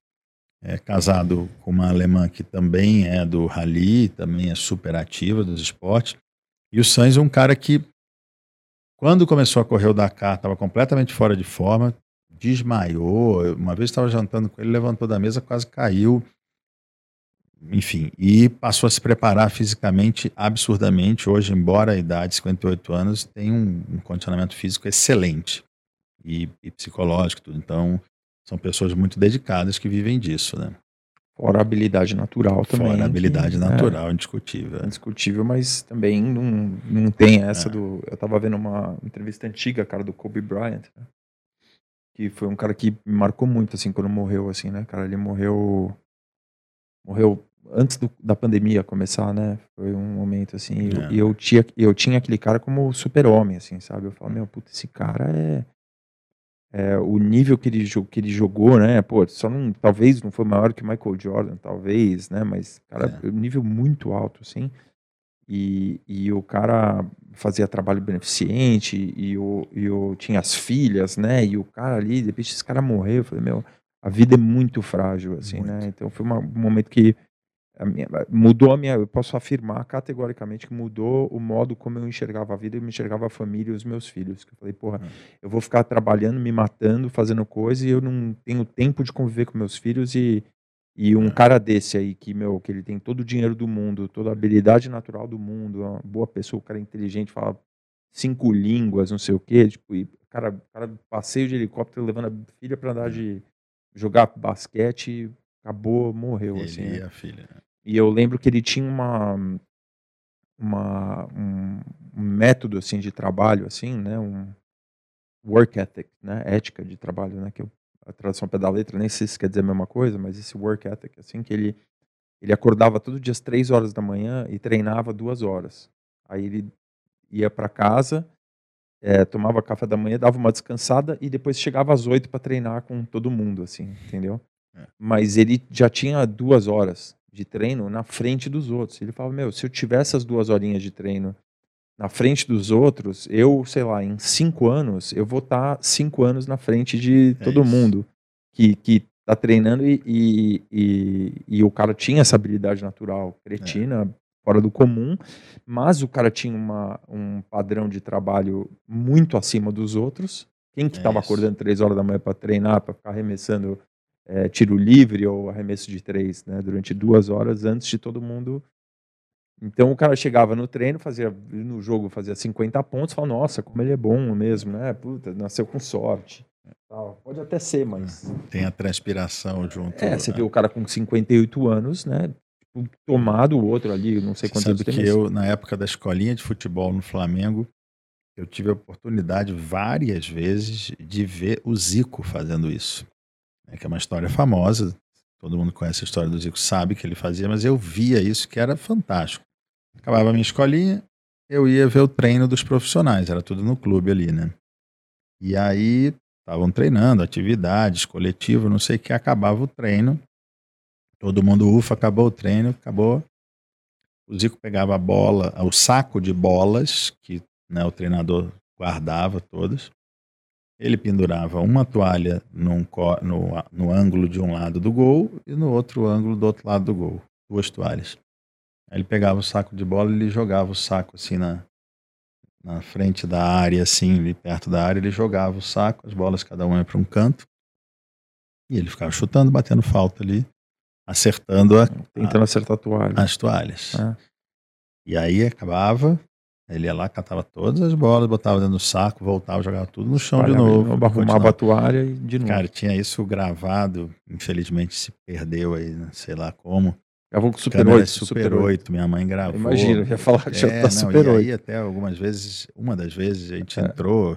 B: É casado com uma alemã que também é do rally, também é super ativa dos esportes. E o Sainz é um cara que, quando começou a correr o Dakar, estava completamente fora de forma, desmaiou. Uma vez estava jantando com ele, levantou da mesa, quase caiu enfim, e passou a se preparar fisicamente absurdamente. Hoje, embora a idade, 58 anos, tem um, um condicionamento físico excelente e, e, psicológico, tudo. Então, são pessoas muito dedicadas que vivem disso, né?
A: Fora a habilidade natural também. Fora
B: a habilidade que, natural, é, indiscutível.
A: Indiscutível, mas também não, não tem essa é. do. Eu tava vendo uma entrevista antiga, cara, do Kobe Bryant, né? que foi um cara que me marcou muito, assim, quando morreu, assim, né, cara? Ele morreu. Morreu antes do, da pandemia começar, né? Foi um momento assim. É. E eu, eu, tinha, eu tinha aquele cara como super-homem, assim, sabe? Eu falo, meu, puta, esse cara é. É, o nível que ele, que ele jogou, né? Pô, só não, talvez não foi maior que o Michael Jordan, talvez, né? Mas, cara, é. um nível muito alto, assim. E, e o cara fazia trabalho beneficente, e o, e o tinha as filhas, né? E o cara ali, de repente esse cara morreu. Eu falei, meu, a vida é muito frágil, assim, né? muito. né? Então foi uma, um momento que a minha, mudou a minha. Eu posso afirmar categoricamente que mudou o modo como eu enxergava a vida, eu me enxergava a família e os meus filhos. Eu falei, porra, uhum. eu vou ficar trabalhando, me matando, fazendo coisa, e eu não tenho tempo de conviver com meus filhos e e um é. cara desse aí, que, meu, que ele tem todo o dinheiro do mundo, toda a habilidade natural do mundo, uma boa pessoa, o cara é inteligente, fala cinco línguas, não sei o quê, tipo, e cara, cara passeio de helicóptero levando a filha para andar é. de jogar basquete, acabou, morreu, ele assim.
B: E né? a filha. Né?
A: E eu lembro que ele tinha uma uma um, um método assim de trabalho assim, né, um work ethic, né, ética de trabalho, né, que eu a tradução pé da letra, nem sei se quer dizer a mesma coisa, mas esse work ethic, assim, que ele, ele acordava todo dia às três horas da manhã e treinava duas horas. Aí ele ia para casa, é, tomava café da manhã, dava uma descansada e depois chegava às oito para treinar com todo mundo, assim, entendeu? É. Mas ele já tinha duas horas de treino na frente dos outros. Ele falava, meu, se eu tivesse as duas horinhas de treino na frente dos outros, eu, sei lá, em cinco anos, eu vou estar tá cinco anos na frente de é todo é mundo que, que tá treinando e, e, e, e, o cara tinha essa habilidade natural, cretina, é. fora do comum, mas o cara tinha uma, um padrão de trabalho muito acima dos outros. Quem que estava é acordando três horas da manhã para treinar, para ficar arremessando é, tiro livre ou arremesso de três, né, durante duas horas antes de todo mundo então o cara chegava no treino, fazia no jogo fazia 50 pontos, falava, nossa, como ele é bom mesmo, né? Puta, nasceu com sorte. Pode até ser, mas.
B: Tem a transpiração junto.
A: É, você né? vê o cara com 58 anos, né? Tipo, tomado o outro ali, não sei quantos
B: anos tem. que eu, na época da escolinha de futebol no Flamengo, eu tive a oportunidade várias vezes de ver o Zico fazendo isso. É que é uma história famosa, todo mundo conhece a história do Zico, sabe que ele fazia, mas eu via isso que era fantástico. Acabava a minha escolinha, eu ia ver o treino dos profissionais, era tudo no clube ali, né? E aí estavam treinando, atividades, coletivo, não sei o que, acabava o treino. Todo mundo, ufa, acabou o treino, acabou. O Zico pegava a bola, o saco de bolas que né, o treinador guardava todas. Ele pendurava uma toalha num, no, no ângulo de um lado do gol e no outro ângulo do outro lado do gol. Duas toalhas. Aí ele pegava o saco de bola e ele jogava o saco assim na, na frente da área, assim, ali perto da área, ele jogava o saco, as bolas cada uma para um canto. E ele ficava chutando, batendo falta ali, acertando a,
A: Tentando a, acertar a toalha.
B: as toalhas. É. E aí acabava, ele ia lá, catava todas as bolas, botava dentro do saco, voltava, jogava tudo no chão de novo.
A: Arrumava a toalha e de novo.
B: Cara, tinha isso gravado, infelizmente se perdeu aí, né, sei lá como.
A: Gravou com Super 8.
B: Super, Super 8, minha mãe gravou.
A: Imagina, ia falar que já é, tá Super 8.
B: E aí até algumas vezes, uma das vezes a gente é. entrou,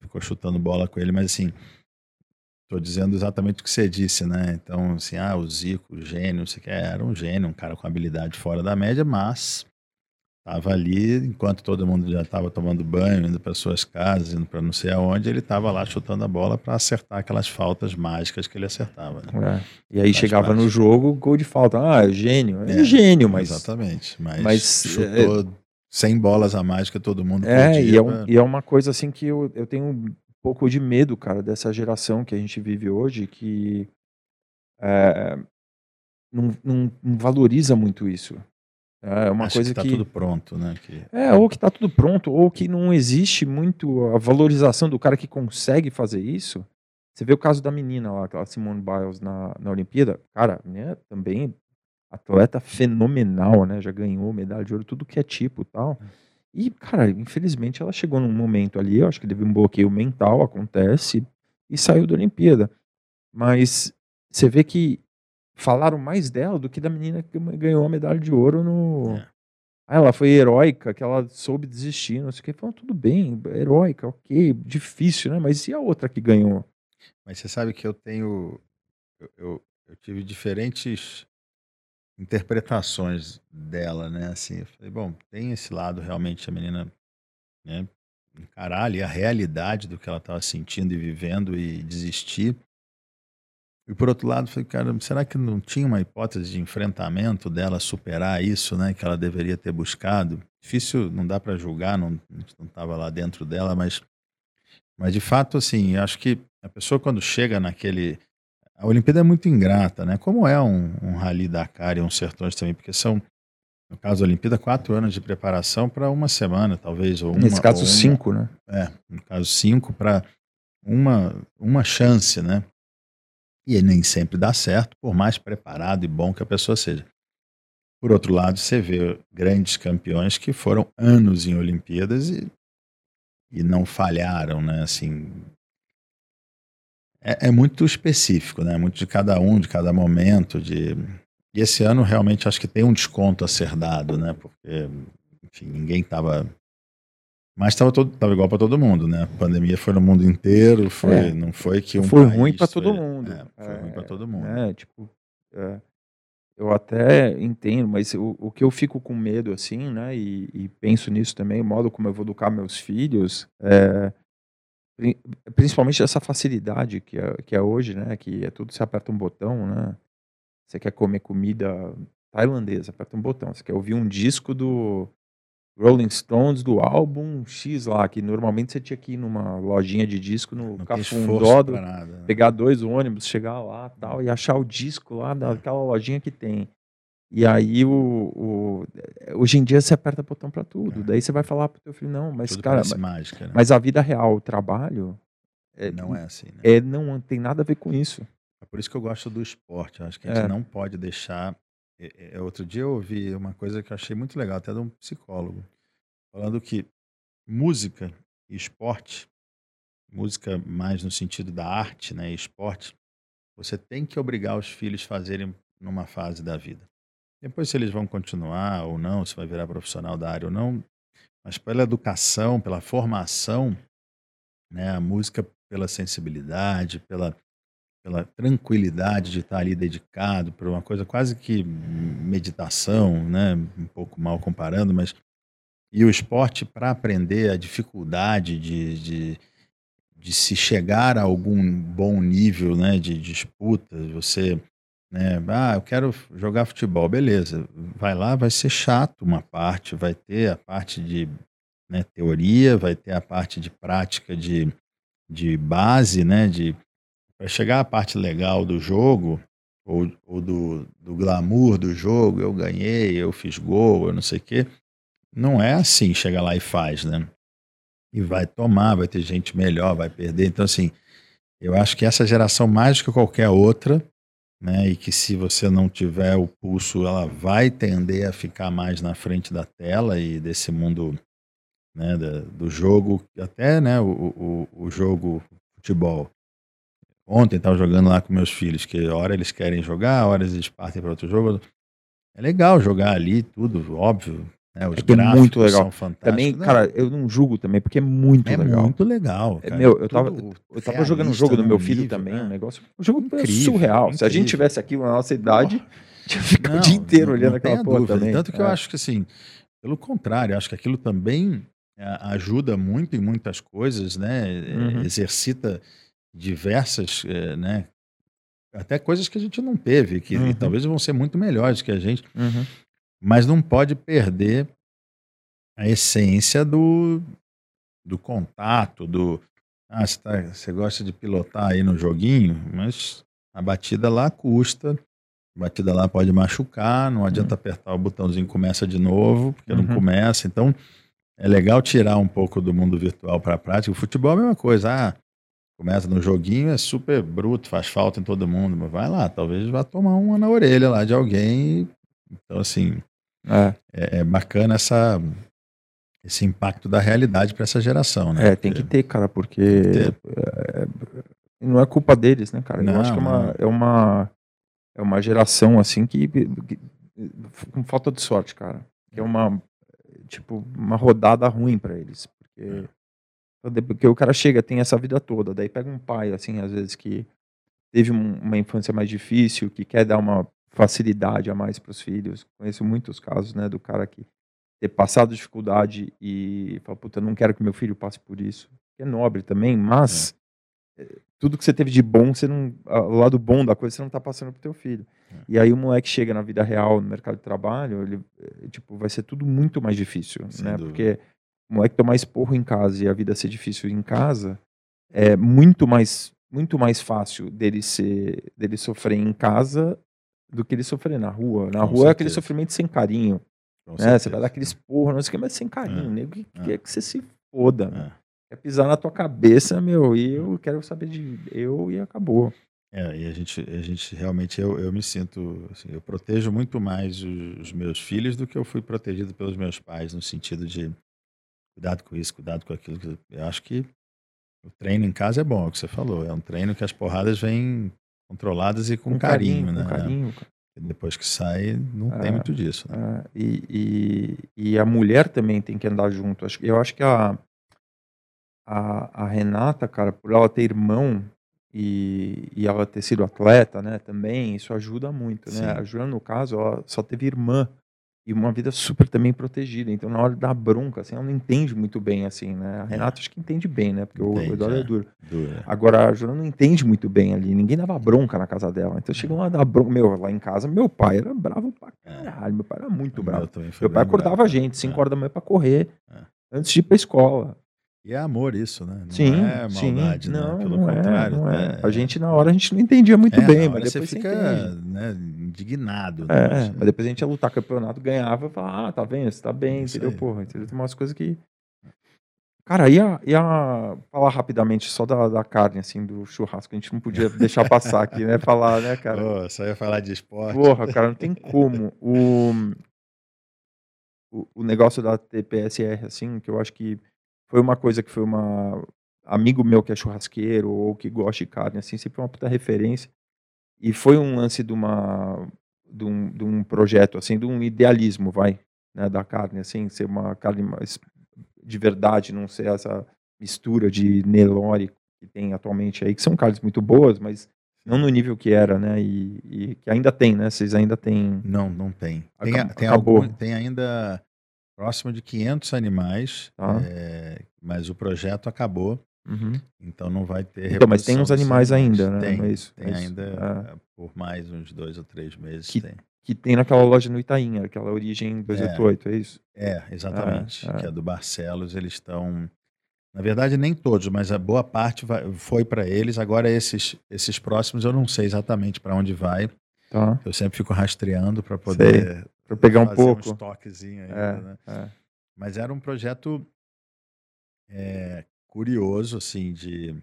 B: ficou chutando bola com ele, mas assim, tô dizendo exatamente o que você disse, né? Então, assim, ah, o Zico, o gênio, você quer, era um gênio, um cara com habilidade fora da média, mas Estava ali, enquanto todo mundo já estava tomando banho, indo para suas casas, indo para não sei aonde, ele estava lá chutando a bola para acertar aquelas faltas mágicas que ele acertava.
A: Né? É. E aí chegava no jogo, gol de falta. Ah, é gênio. É, é gênio, mas.
B: Exatamente. Mas, mas chutou é, 100 bolas a mais que todo mundo
A: é. E é, um, e é uma coisa assim que eu, eu tenho um pouco de medo, cara, dessa geração que a gente vive hoje, que é, não, não, não valoriza muito isso. É uma Acho coisa que
B: está tudo pronto, né? Que...
A: É, ou que está tudo pronto, ou que não existe muito a valorização do cara que consegue fazer isso. Você vê o caso da menina lá, aquela Simone Biles na, na Olimpíada. Cara, né, também atleta fenomenal, né? Já ganhou medalha de ouro, tudo que é tipo tal. E, cara, infelizmente ela chegou num momento ali, eu acho que teve um bloqueio mental, acontece, e saiu da Olimpíada. Mas você vê que falaram mais dela do que da menina que ganhou a medalha de ouro no. É. Ah, ela foi heróica, que ela soube desistir, não sei o que. Falaram, tudo bem, heróica, ok, difícil, né? Mas e a outra que ganhou?
B: Mas você sabe que eu tenho. Eu, eu, eu tive diferentes interpretações dela, né? Assim, eu falei, bom, tem esse lado realmente a menina né, encarar ali a realidade do que ela estava sentindo e vivendo e desistir. E por outro lado, falei, cara, será que não tinha uma hipótese de enfrentamento dela superar isso, né? Que ela deveria ter buscado? Difícil, não dá para julgar, não estava lá dentro dela, mas, mas de fato, assim, acho que a pessoa quando chega naquele. A Olimpíada é muito ingrata, né? Como é um, um Rally Dakar e um Sertões também, porque são, no caso da Olimpíada, quatro anos de preparação para uma semana, talvez. Ou
A: Nesse
B: uma,
A: caso,
B: ou uma,
A: cinco, né?
B: É, no caso, cinco para uma, uma chance, né? E nem sempre dá certo, por mais preparado e bom que a pessoa seja. Por outro lado, você vê grandes campeões que foram anos em Olimpíadas e, e não falharam, né? Assim, é, é, muito específico, né? Muito de cada um, de cada momento. De... E esse ano realmente acho que tem um desconto a ser dado, né? Porque, enfim, ninguém estava mas estava tava igual para todo mundo, né? A pandemia foi no mundo inteiro, foi, é. não foi que um
A: foi ruim para todo mundo.
B: É, foi é, ruim para todo mundo.
A: É, tipo, é, eu até entendo, mas o, o que eu fico com medo assim, né? E, e, penso nisso também, o modo como eu vou educar meus filhos, é, principalmente essa facilidade que é, que é hoje, né? Que é tudo você aperta um botão, né? Você quer comer comida tailandesa, aperta um botão. Você quer ouvir um disco do Rolling Stones do álbum X lá, que normalmente você tinha que ir numa lojinha de disco no
B: Não
A: Cafundó, né? pegar dois ônibus, chegar lá tal, e achar o disco lá daquela lojinha que tem. E aí, o, o hoje em dia, você aperta botão para tudo. É. Daí você vai falar pro teu filho, não, mas tudo cara, mas,
B: mágica, né?
A: mas a vida real, o trabalho...
B: É, não é assim, né?
A: É, não tem nada a ver com isso.
B: É por isso que eu gosto do esporte. Eu acho que a gente é. não pode deixar é, é, outro dia eu ouvi uma coisa que eu achei muito legal, até de um psicólogo, falando que música e esporte, música mais no sentido da arte, né, e esporte, você tem que obrigar os filhos a fazerem numa fase da vida. Depois se eles vão continuar ou não, se vai virar profissional da área ou não, mas pela educação, pela formação, né, a música pela sensibilidade, pela pela tranquilidade de estar ali dedicado para uma coisa quase que meditação, né? Um pouco mal comparando, mas e o esporte para aprender a dificuldade de, de, de, se chegar a algum bom nível, né? De disputa, você, né? Ah, eu quero jogar futebol, beleza? Vai lá, vai ser chato uma parte, vai ter a parte de né, teoria, vai ter a parte de prática de, de base, né? De para chegar à parte legal do jogo, ou, ou do, do, glamour do jogo, eu ganhei, eu fiz gol, eu não sei o quê, não é assim, chega lá e faz, né? E vai tomar, vai ter gente melhor, vai perder. Então, assim, eu acho que essa geração, mais do que qualquer outra, né, e que se você não tiver o pulso, ela vai tender a ficar mais na frente da tela e desse mundo né, da, do jogo, até né, o, o, o jogo futebol. Ontem estava jogando lá com meus filhos, que hora eles querem jogar, hora eles partem para outro jogo. É legal jogar ali, tudo, óbvio. Né? Os
A: é, é muito legal. Também, né? cara, eu não julgo também, porque é muito
B: é
A: legal.
B: É muito legal.
A: É, meu, eu tava, eu tava jogando um jogo do meu filho nível, também, né? um negócio. Um jogo incrível, surreal. Incrível. Se a gente tivesse aqui na nossa idade, oh. tinha ficado o dia inteiro olhando aquela porra dúvida. também.
B: Tanto que eu é. acho que assim, pelo contrário, acho que aquilo também é, ajuda muito em muitas coisas, né? Uhum. Exercita diversas, é, né? Até coisas que a gente não teve, que uhum. talvez vão ser muito melhores que a gente,
A: uhum.
B: mas não pode perder a essência do, do contato, do. Ah, você, tá, você gosta de pilotar aí no joguinho, mas a batida lá custa, a batida lá pode machucar, não adianta uhum. apertar o botãozinho começa de novo, porque não uhum. começa. Então, é legal tirar um pouco do mundo virtual para a prática. O futebol é a mesma coisa. Ah, Começa no joguinho, é super bruto, faz falta em todo mundo, mas vai lá, talvez vá tomar uma na orelha lá de alguém. Então, assim, é, é, é bacana essa, esse impacto da realidade para essa geração, né?
A: É, tem que ter, cara, porque ter. É, não é culpa deles, né, cara? Não, Eu acho que é uma, é uma, é uma geração, assim, que, que com falta de sorte, cara. Que é uma, tipo, uma rodada ruim para eles, porque é. Porque o cara chega, tem essa vida toda, daí pega um pai, assim, às vezes que teve uma infância mais difícil, que quer dar uma facilidade a mais para os filhos. Conheço muitos casos, né, do cara que ter passado dificuldade e fala, puta, não quero que meu filho passe por isso. É nobre também, mas tudo que você teve de bom, você não, o lado bom da coisa você não tá passando pro teu filho. É. E aí o moleque chega na vida real, no mercado de trabalho, ele eh, tipo vai ser tudo muito mais difícil, Sem né? Dúvida. Porque o moleque tomar esporro em casa e a vida ser difícil em casa é muito mais muito mais fácil dele ser dele sofrer em casa do que ele sofrer na rua. Na Com rua certeza. é aquele sofrimento sem carinho. Né? Você vai dar aquele esporro, não sei o que, mas sem carinho. É. Nego que é. quer que você se foda. Né? É. Quer pisar na tua cabeça, meu, e eu quero saber de eu e acabou.
B: É, e a gente, a gente realmente, eu, eu me sinto, assim, eu protejo muito mais os, os, meus filhos do que eu fui protegido pelos meus pais, no sentido de cuidado com isso, cuidado com aquilo. Eu acho que o treino em casa é bom, é o que você falou, é um treino que as porradas vêm controladas e com, com carinho, carinho, né? Com carinho. Depois que sai, não é, tem muito disso.
A: Né? É, e, e, e, a mulher também tem que andar junto. Eu acho que a, a, a Renata, cara, por ela ter irmão e, e ela ter sido atleta, né, também, isso ajuda muito, né? A Joana, no caso, ela só teve irmã e uma vida super também protegida. Então, na hora da bronca, assim, ela não entende muito bem, assim, né? A é. Renata acho que entende bem, né? Porque entende, o Eduardo é, é duro. duro. Agora, a Joana não entende muito bem ali. Ninguém dava bronca na casa dela. Então, chegou lá da bronca. Meu, lá em casa, meu pai era bravo pra é. caralho. Meu pai era muito bravo. Meu, meu pai acordava bravo. a gente 5 é. horas da manhã pra correr. É. Antes de ir pra escola.
B: E é amor isso, né?
A: Não sim, é maldade, sim. Né? Não, Pelo não é, contrário. É, não é. A gente, na hora, a gente não entendia muito é, bem, mas depois
B: você fica né, indignado.
A: Né? É, mas depois a gente ia lutar campeonato, ganhava e falava, ah, tá vendo, você tá bem, isso entendeu? Aí. Porra, entendeu? Tem umas coisas que... Cara, ia, ia falar rapidamente só da, da carne, assim, do churrasco. A gente não podia deixar passar aqui, né? Falar, né, cara?
B: Oh, só ia falar de esporte.
A: Porra, cara, não tem como. O, o, o negócio da TPSR, assim, que eu acho que foi uma coisa que foi uma amigo meu que é churrasqueiro ou que gosta de carne, assim, sempre uma puta referência. E foi um lance de uma de um, de um projeto, assim, de um idealismo, vai, né, da carne, assim, ser uma carne mais de verdade, não ser essa mistura de Nelore que tem atualmente aí, que são carnes muito boas, mas não no nível que era, né? E, e que ainda tem, né? Vocês ainda têm.
B: Não, não tem. Tem, tem, algum, tem ainda próximo de 500 animais, ah. é, mas o projeto acabou. Uhum. Então não vai ter.
A: Então, mas tem uns animais ainda, né?
B: Tem,
A: é
B: isso, tem é ainda ah. por mais uns dois ou três meses.
A: Que
B: tem,
A: que tem naquela loja no Itaim, aquela origem 288, é, é isso?
B: É, exatamente. Que é do Barcelos, eles estão. Na verdade, nem todos, mas a boa parte vai, foi para eles. Agora, esses, esses próximos, eu não sei exatamente para onde vai. Tá. Eu sempre fico rastreando para poder
A: para pegar um pouco.
B: um toquezinho ainda, é, né? É. Mas era um projeto é, curioso, assim, de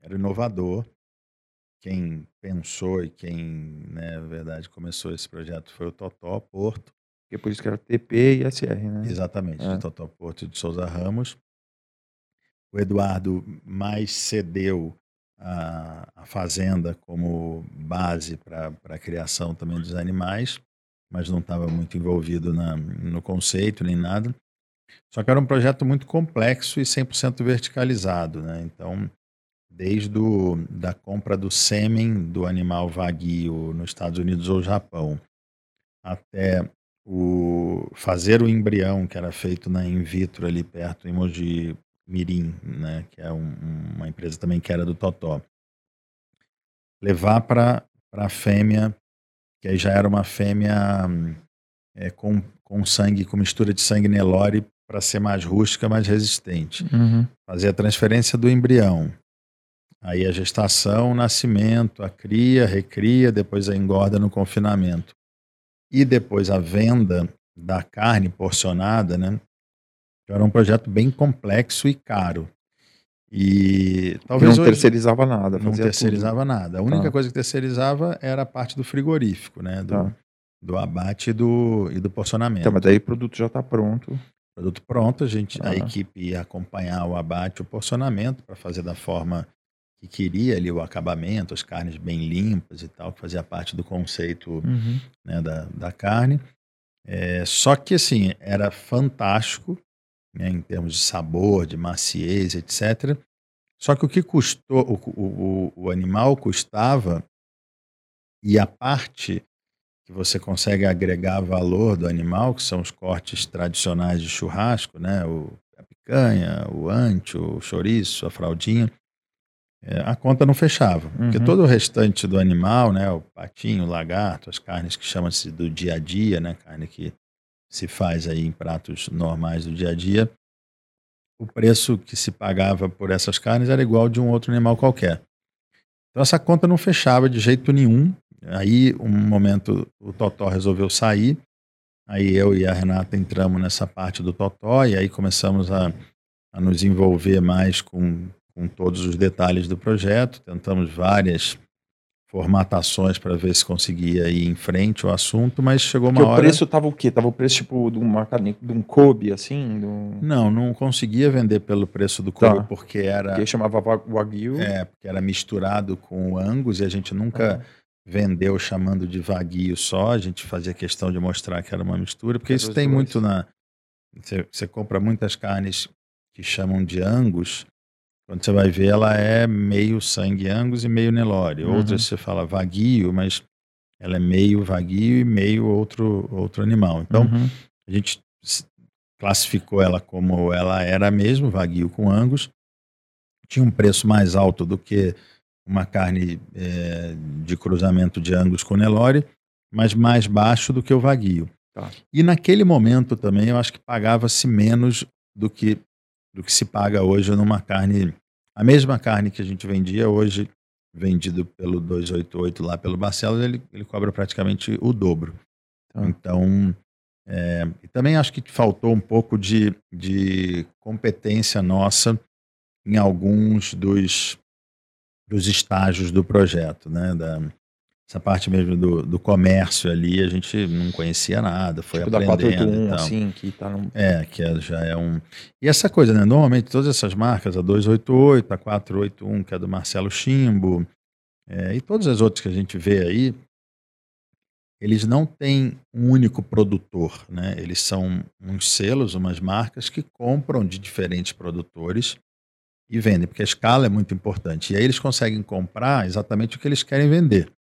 B: era inovador. Quem pensou e quem, né, na verdade, começou esse projeto foi o Totó Porto.
A: E é por isso que era TP e SR, né?
B: Exatamente, é. de Totó Porto e de Souza Ramos. O Eduardo mais cedeu a, a fazenda como base para a criação também dos animais mas não estava muito envolvido na, no conceito nem nada. Só que era um projeto muito complexo e 100% verticalizado, né? Então, desde o, da compra do sêmen do animal vaguio nos Estados Unidos ou Japão, até o fazer o embrião que era feito na in vitro ali perto em Mogi Mirim, né, que é um, uma empresa também que era do Totó. Levar para a fêmea que aí já era uma fêmea é, com, com sangue, com mistura de sangue Nelore para ser mais rústica, mais resistente. Uhum. Fazer a transferência do embrião. Aí a gestação, o nascimento, a cria, recria, depois a engorda no confinamento. E depois a venda da carne porcionada, né? Era um projeto bem complexo e caro. E talvez
A: não hoje, terceirizava nada.
B: Não terceirizava tudo. nada. A única tá. coisa que terceirizava era a parte do frigorífico, né? Do, tá. do abate e do, e do porcionamento. Então,
A: mas daí o produto já está pronto.
B: Produto pronto, a gente, a equipe ia acompanhar o abate, o porcionamento para fazer da forma que queria ali o acabamento, as carnes bem limpas e tal, que fazia parte do conceito uhum. né, da, da carne. É, só que assim era fantástico né, em termos de sabor, de maciez, etc. Só que o que custou, o, o, o animal custava e a parte que você consegue agregar valor do animal, que são os cortes tradicionais de churrasco, né? O, a picanha, o ancho, o chouriço, a fraldinha. é, a conta não fechava. Porque
A: Uhum.
B: todo o restante do animal, né, o patinho, o lagarto, as carnes que chamam-se do dia a dia, né, carne que se faz aí em pratos normais do dia a dia, o preço que se pagava por essas carnes era igual de um outro animal qualquer. Então essa conta não fechava de jeito nenhum. Aí, um momento, o Totó resolveu sair. Aí eu e a Renata entramos nessa parte do Totó e aí começamos a, a nos envolver mais com, com todos os detalhes do projeto. Tentamos várias formatações para ver se conseguia ir em frente o assunto, mas chegou uma
A: Porque o
B: hora...
A: preço tava o quê? Tava o preço tipo de uma carne, de um Kobe, assim? Do...
B: Não, não conseguia vender pelo preço do couro
A: Tá.
B: porque era
A: Que chamava wa- Wagyu.
B: É, porque era misturado com o Angus e a gente nunca
A: Ah,
B: vendeu chamando de vaguio só, a gente fazia questão de mostrar que era uma mistura, porque
A: É
B: isso tem
A: dois.
B: muito na. Você, você compra muitas carnes que chamam de Angus, quando você vai ver, ela é meio sangue Angus e meio Nelore.
A: Uhum.
B: Outras você fala vaguio, mas ela é meio vaguio e meio outro, outro animal. Então,
A: uhum.
B: a gente classificou ela como ela era mesmo, vaguio com angus. Tinha um preço mais alto do que uma carne eh, de cruzamento de angus com Nelore, mas mais baixo do que o vaguio.
A: Tá.
B: E naquele momento também eu acho que pagava-se menos do que, do que se paga hoje numa carne. A mesma carne que a gente vendia hoje, vendido pelo 288 lá pelo Barcelos, ele, ele cobra praticamente o dobro.
A: Tá.
B: Então, é, e também acho que faltou um pouco de, de competência nossa em alguns dos, dos estágios do projeto, né? Da, essa parte mesmo do, do comércio ali, a gente não conhecia nada, foi
A: Tipo da
B: aprendendo.
A: 481,
B: então.
A: assim, que tá.
B: É, que é- já é um. E essa coisa, né? Normalmente todas essas marcas, a 288, a 481, que é do Marcelo Chimbo, é, e todas as outras que a gente vê aí, eles não têm um único produtor, né? Eles são uns selos, umas marcas que compram de diferentes produtores e vendem, porque a escala é muito importante. E aí eles conseguem comprar exatamente o que eles querem vender.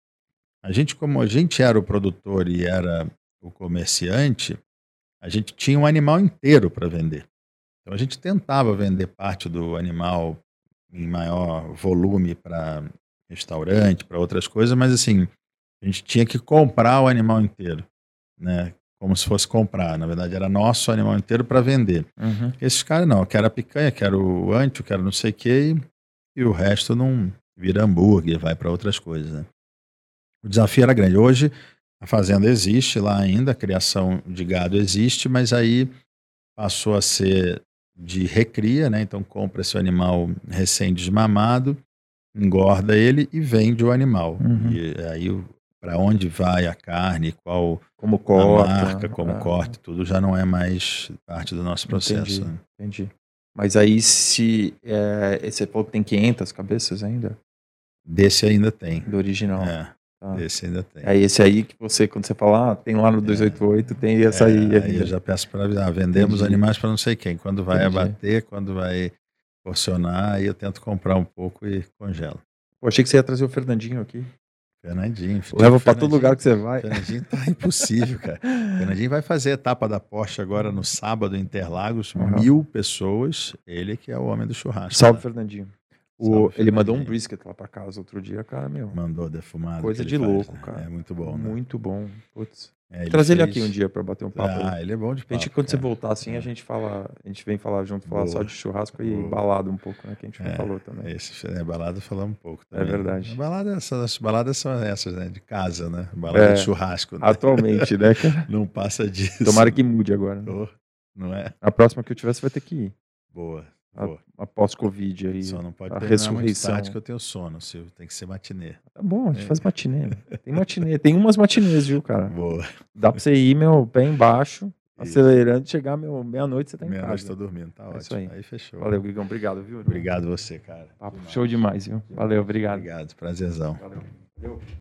B: A gente, como a gente era o produtor e era o comerciante, a gente tinha um animal inteiro para vender. Então a gente tentava vender parte do animal em maior volume para restaurante, para outras coisas, mas assim, a gente tinha que comprar o animal inteiro, né? Como se fosse comprar. Na verdade, era nosso animal inteiro para vender.
A: Uhum.
B: Esses caras não, quero a picanha, quero o antio, quero não sei o quê, e, e o resto não vira hambúrguer, vai para outras coisas. Né? O desafio era grande. Hoje a fazenda existe lá ainda, a criação de gado existe, mas aí passou a ser de recria, né? Então compra esse animal recém-desmamado, engorda ele e vende o animal.
A: Uhum.
B: E aí para onde vai a carne, qual
A: Como corta.
B: marca, como
A: ah,
B: corte, tudo já não é mais parte do nosso processo.
A: Entendi.
B: né?
A: Entendi. Mas aí se... É, você falou que tem 500 cabeças ainda?
B: Desse ainda tem.
A: Do original.
B: É,
A: Tá.
B: desse ainda tem.
A: É esse aí que você, quando você fala, ah, tem lá no 288, tem essa aí.
B: É, aí eu já peço para avisar, vendemos
A: Entendi.
B: animais para não sei quem. Quando vai
A: Entendi.
B: abater, quando vai porcionar, aí eu tento comprar um pouco e congelo.
A: Pô, achei que você ia trazer o Fernandinho aqui.
B: Fernandinho. filho,
A: Leva pra todo lugar que você vai.
B: Fernandinho tá impossível, cara. Fernandinho vai fazer a etapa da Porsche agora no sábado em Interlagos,
A: Uhum.
B: mil pessoas. Ele que é o homem do churrasco.
A: Salve,
B: né?
A: Fernandinho. O, ele mandou um brisket lá pra casa outro dia, cara, meu.
B: Mandou defumado.
A: Coisa de
B: ele faz,
A: louco,
B: né?
A: cara.
B: É muito bom, né?
A: Muito bom. Putz.
B: É, ele
A: Trazer ele
B: fez-
A: aqui um dia pra bater um papo.
B: Ah,
A: aí.
B: ele é bom de
A: A gente,
B: papo,
A: quando você
B: cara.
A: voltar assim,
B: É.
A: a gente fala, a gente vem falar junto, falar
B: Boa.
A: só de churrasco e
B: Boa.
A: balada um pouco, né? Que a gente não
B: É,
A: falou também.
B: Esse é, balada falamos um pouco
A: É
B: também.
A: verdade.
B: A balada, essas, as baladas são essas, né? De casa, né? Balada
A: É.
B: de churrasco. Né?
A: Atualmente, né, cara?
B: Não passa disso.
A: Tomara que mude agora. né?
B: Oh, Não é?
A: A próxima que eu tiver, você vai ter que ir.
B: Boa.
A: Após Covid aí.
B: Só não pode
A: a
B: muito
A: ressurreição.
B: tarde que eu tenho sono, Silvio. Tem que ser matinê.
A: Tá bom, a gente
B: É.
A: faz matinê. né? Tem matinê. Tem umas matinês, viu, cara?
B: Boa.
A: Dá pra você ir, meu, pé embaixo,
B: Isso.
A: acelerando, chegar, meu, meia-noite você tá em
B: Meia-noite
A: casa.
B: tô dormindo, tá
A: É
B: ótimo.
A: isso aí.
B: aí fechou.
A: Valeu, Guigão. Obrigado, viu?
B: Obrigado você, cara.
A: Papo
B: Demais.
A: show demais, viu? Valeu, obrigado.
B: Obrigado, prazerzão.
A: Valeu. Valeu.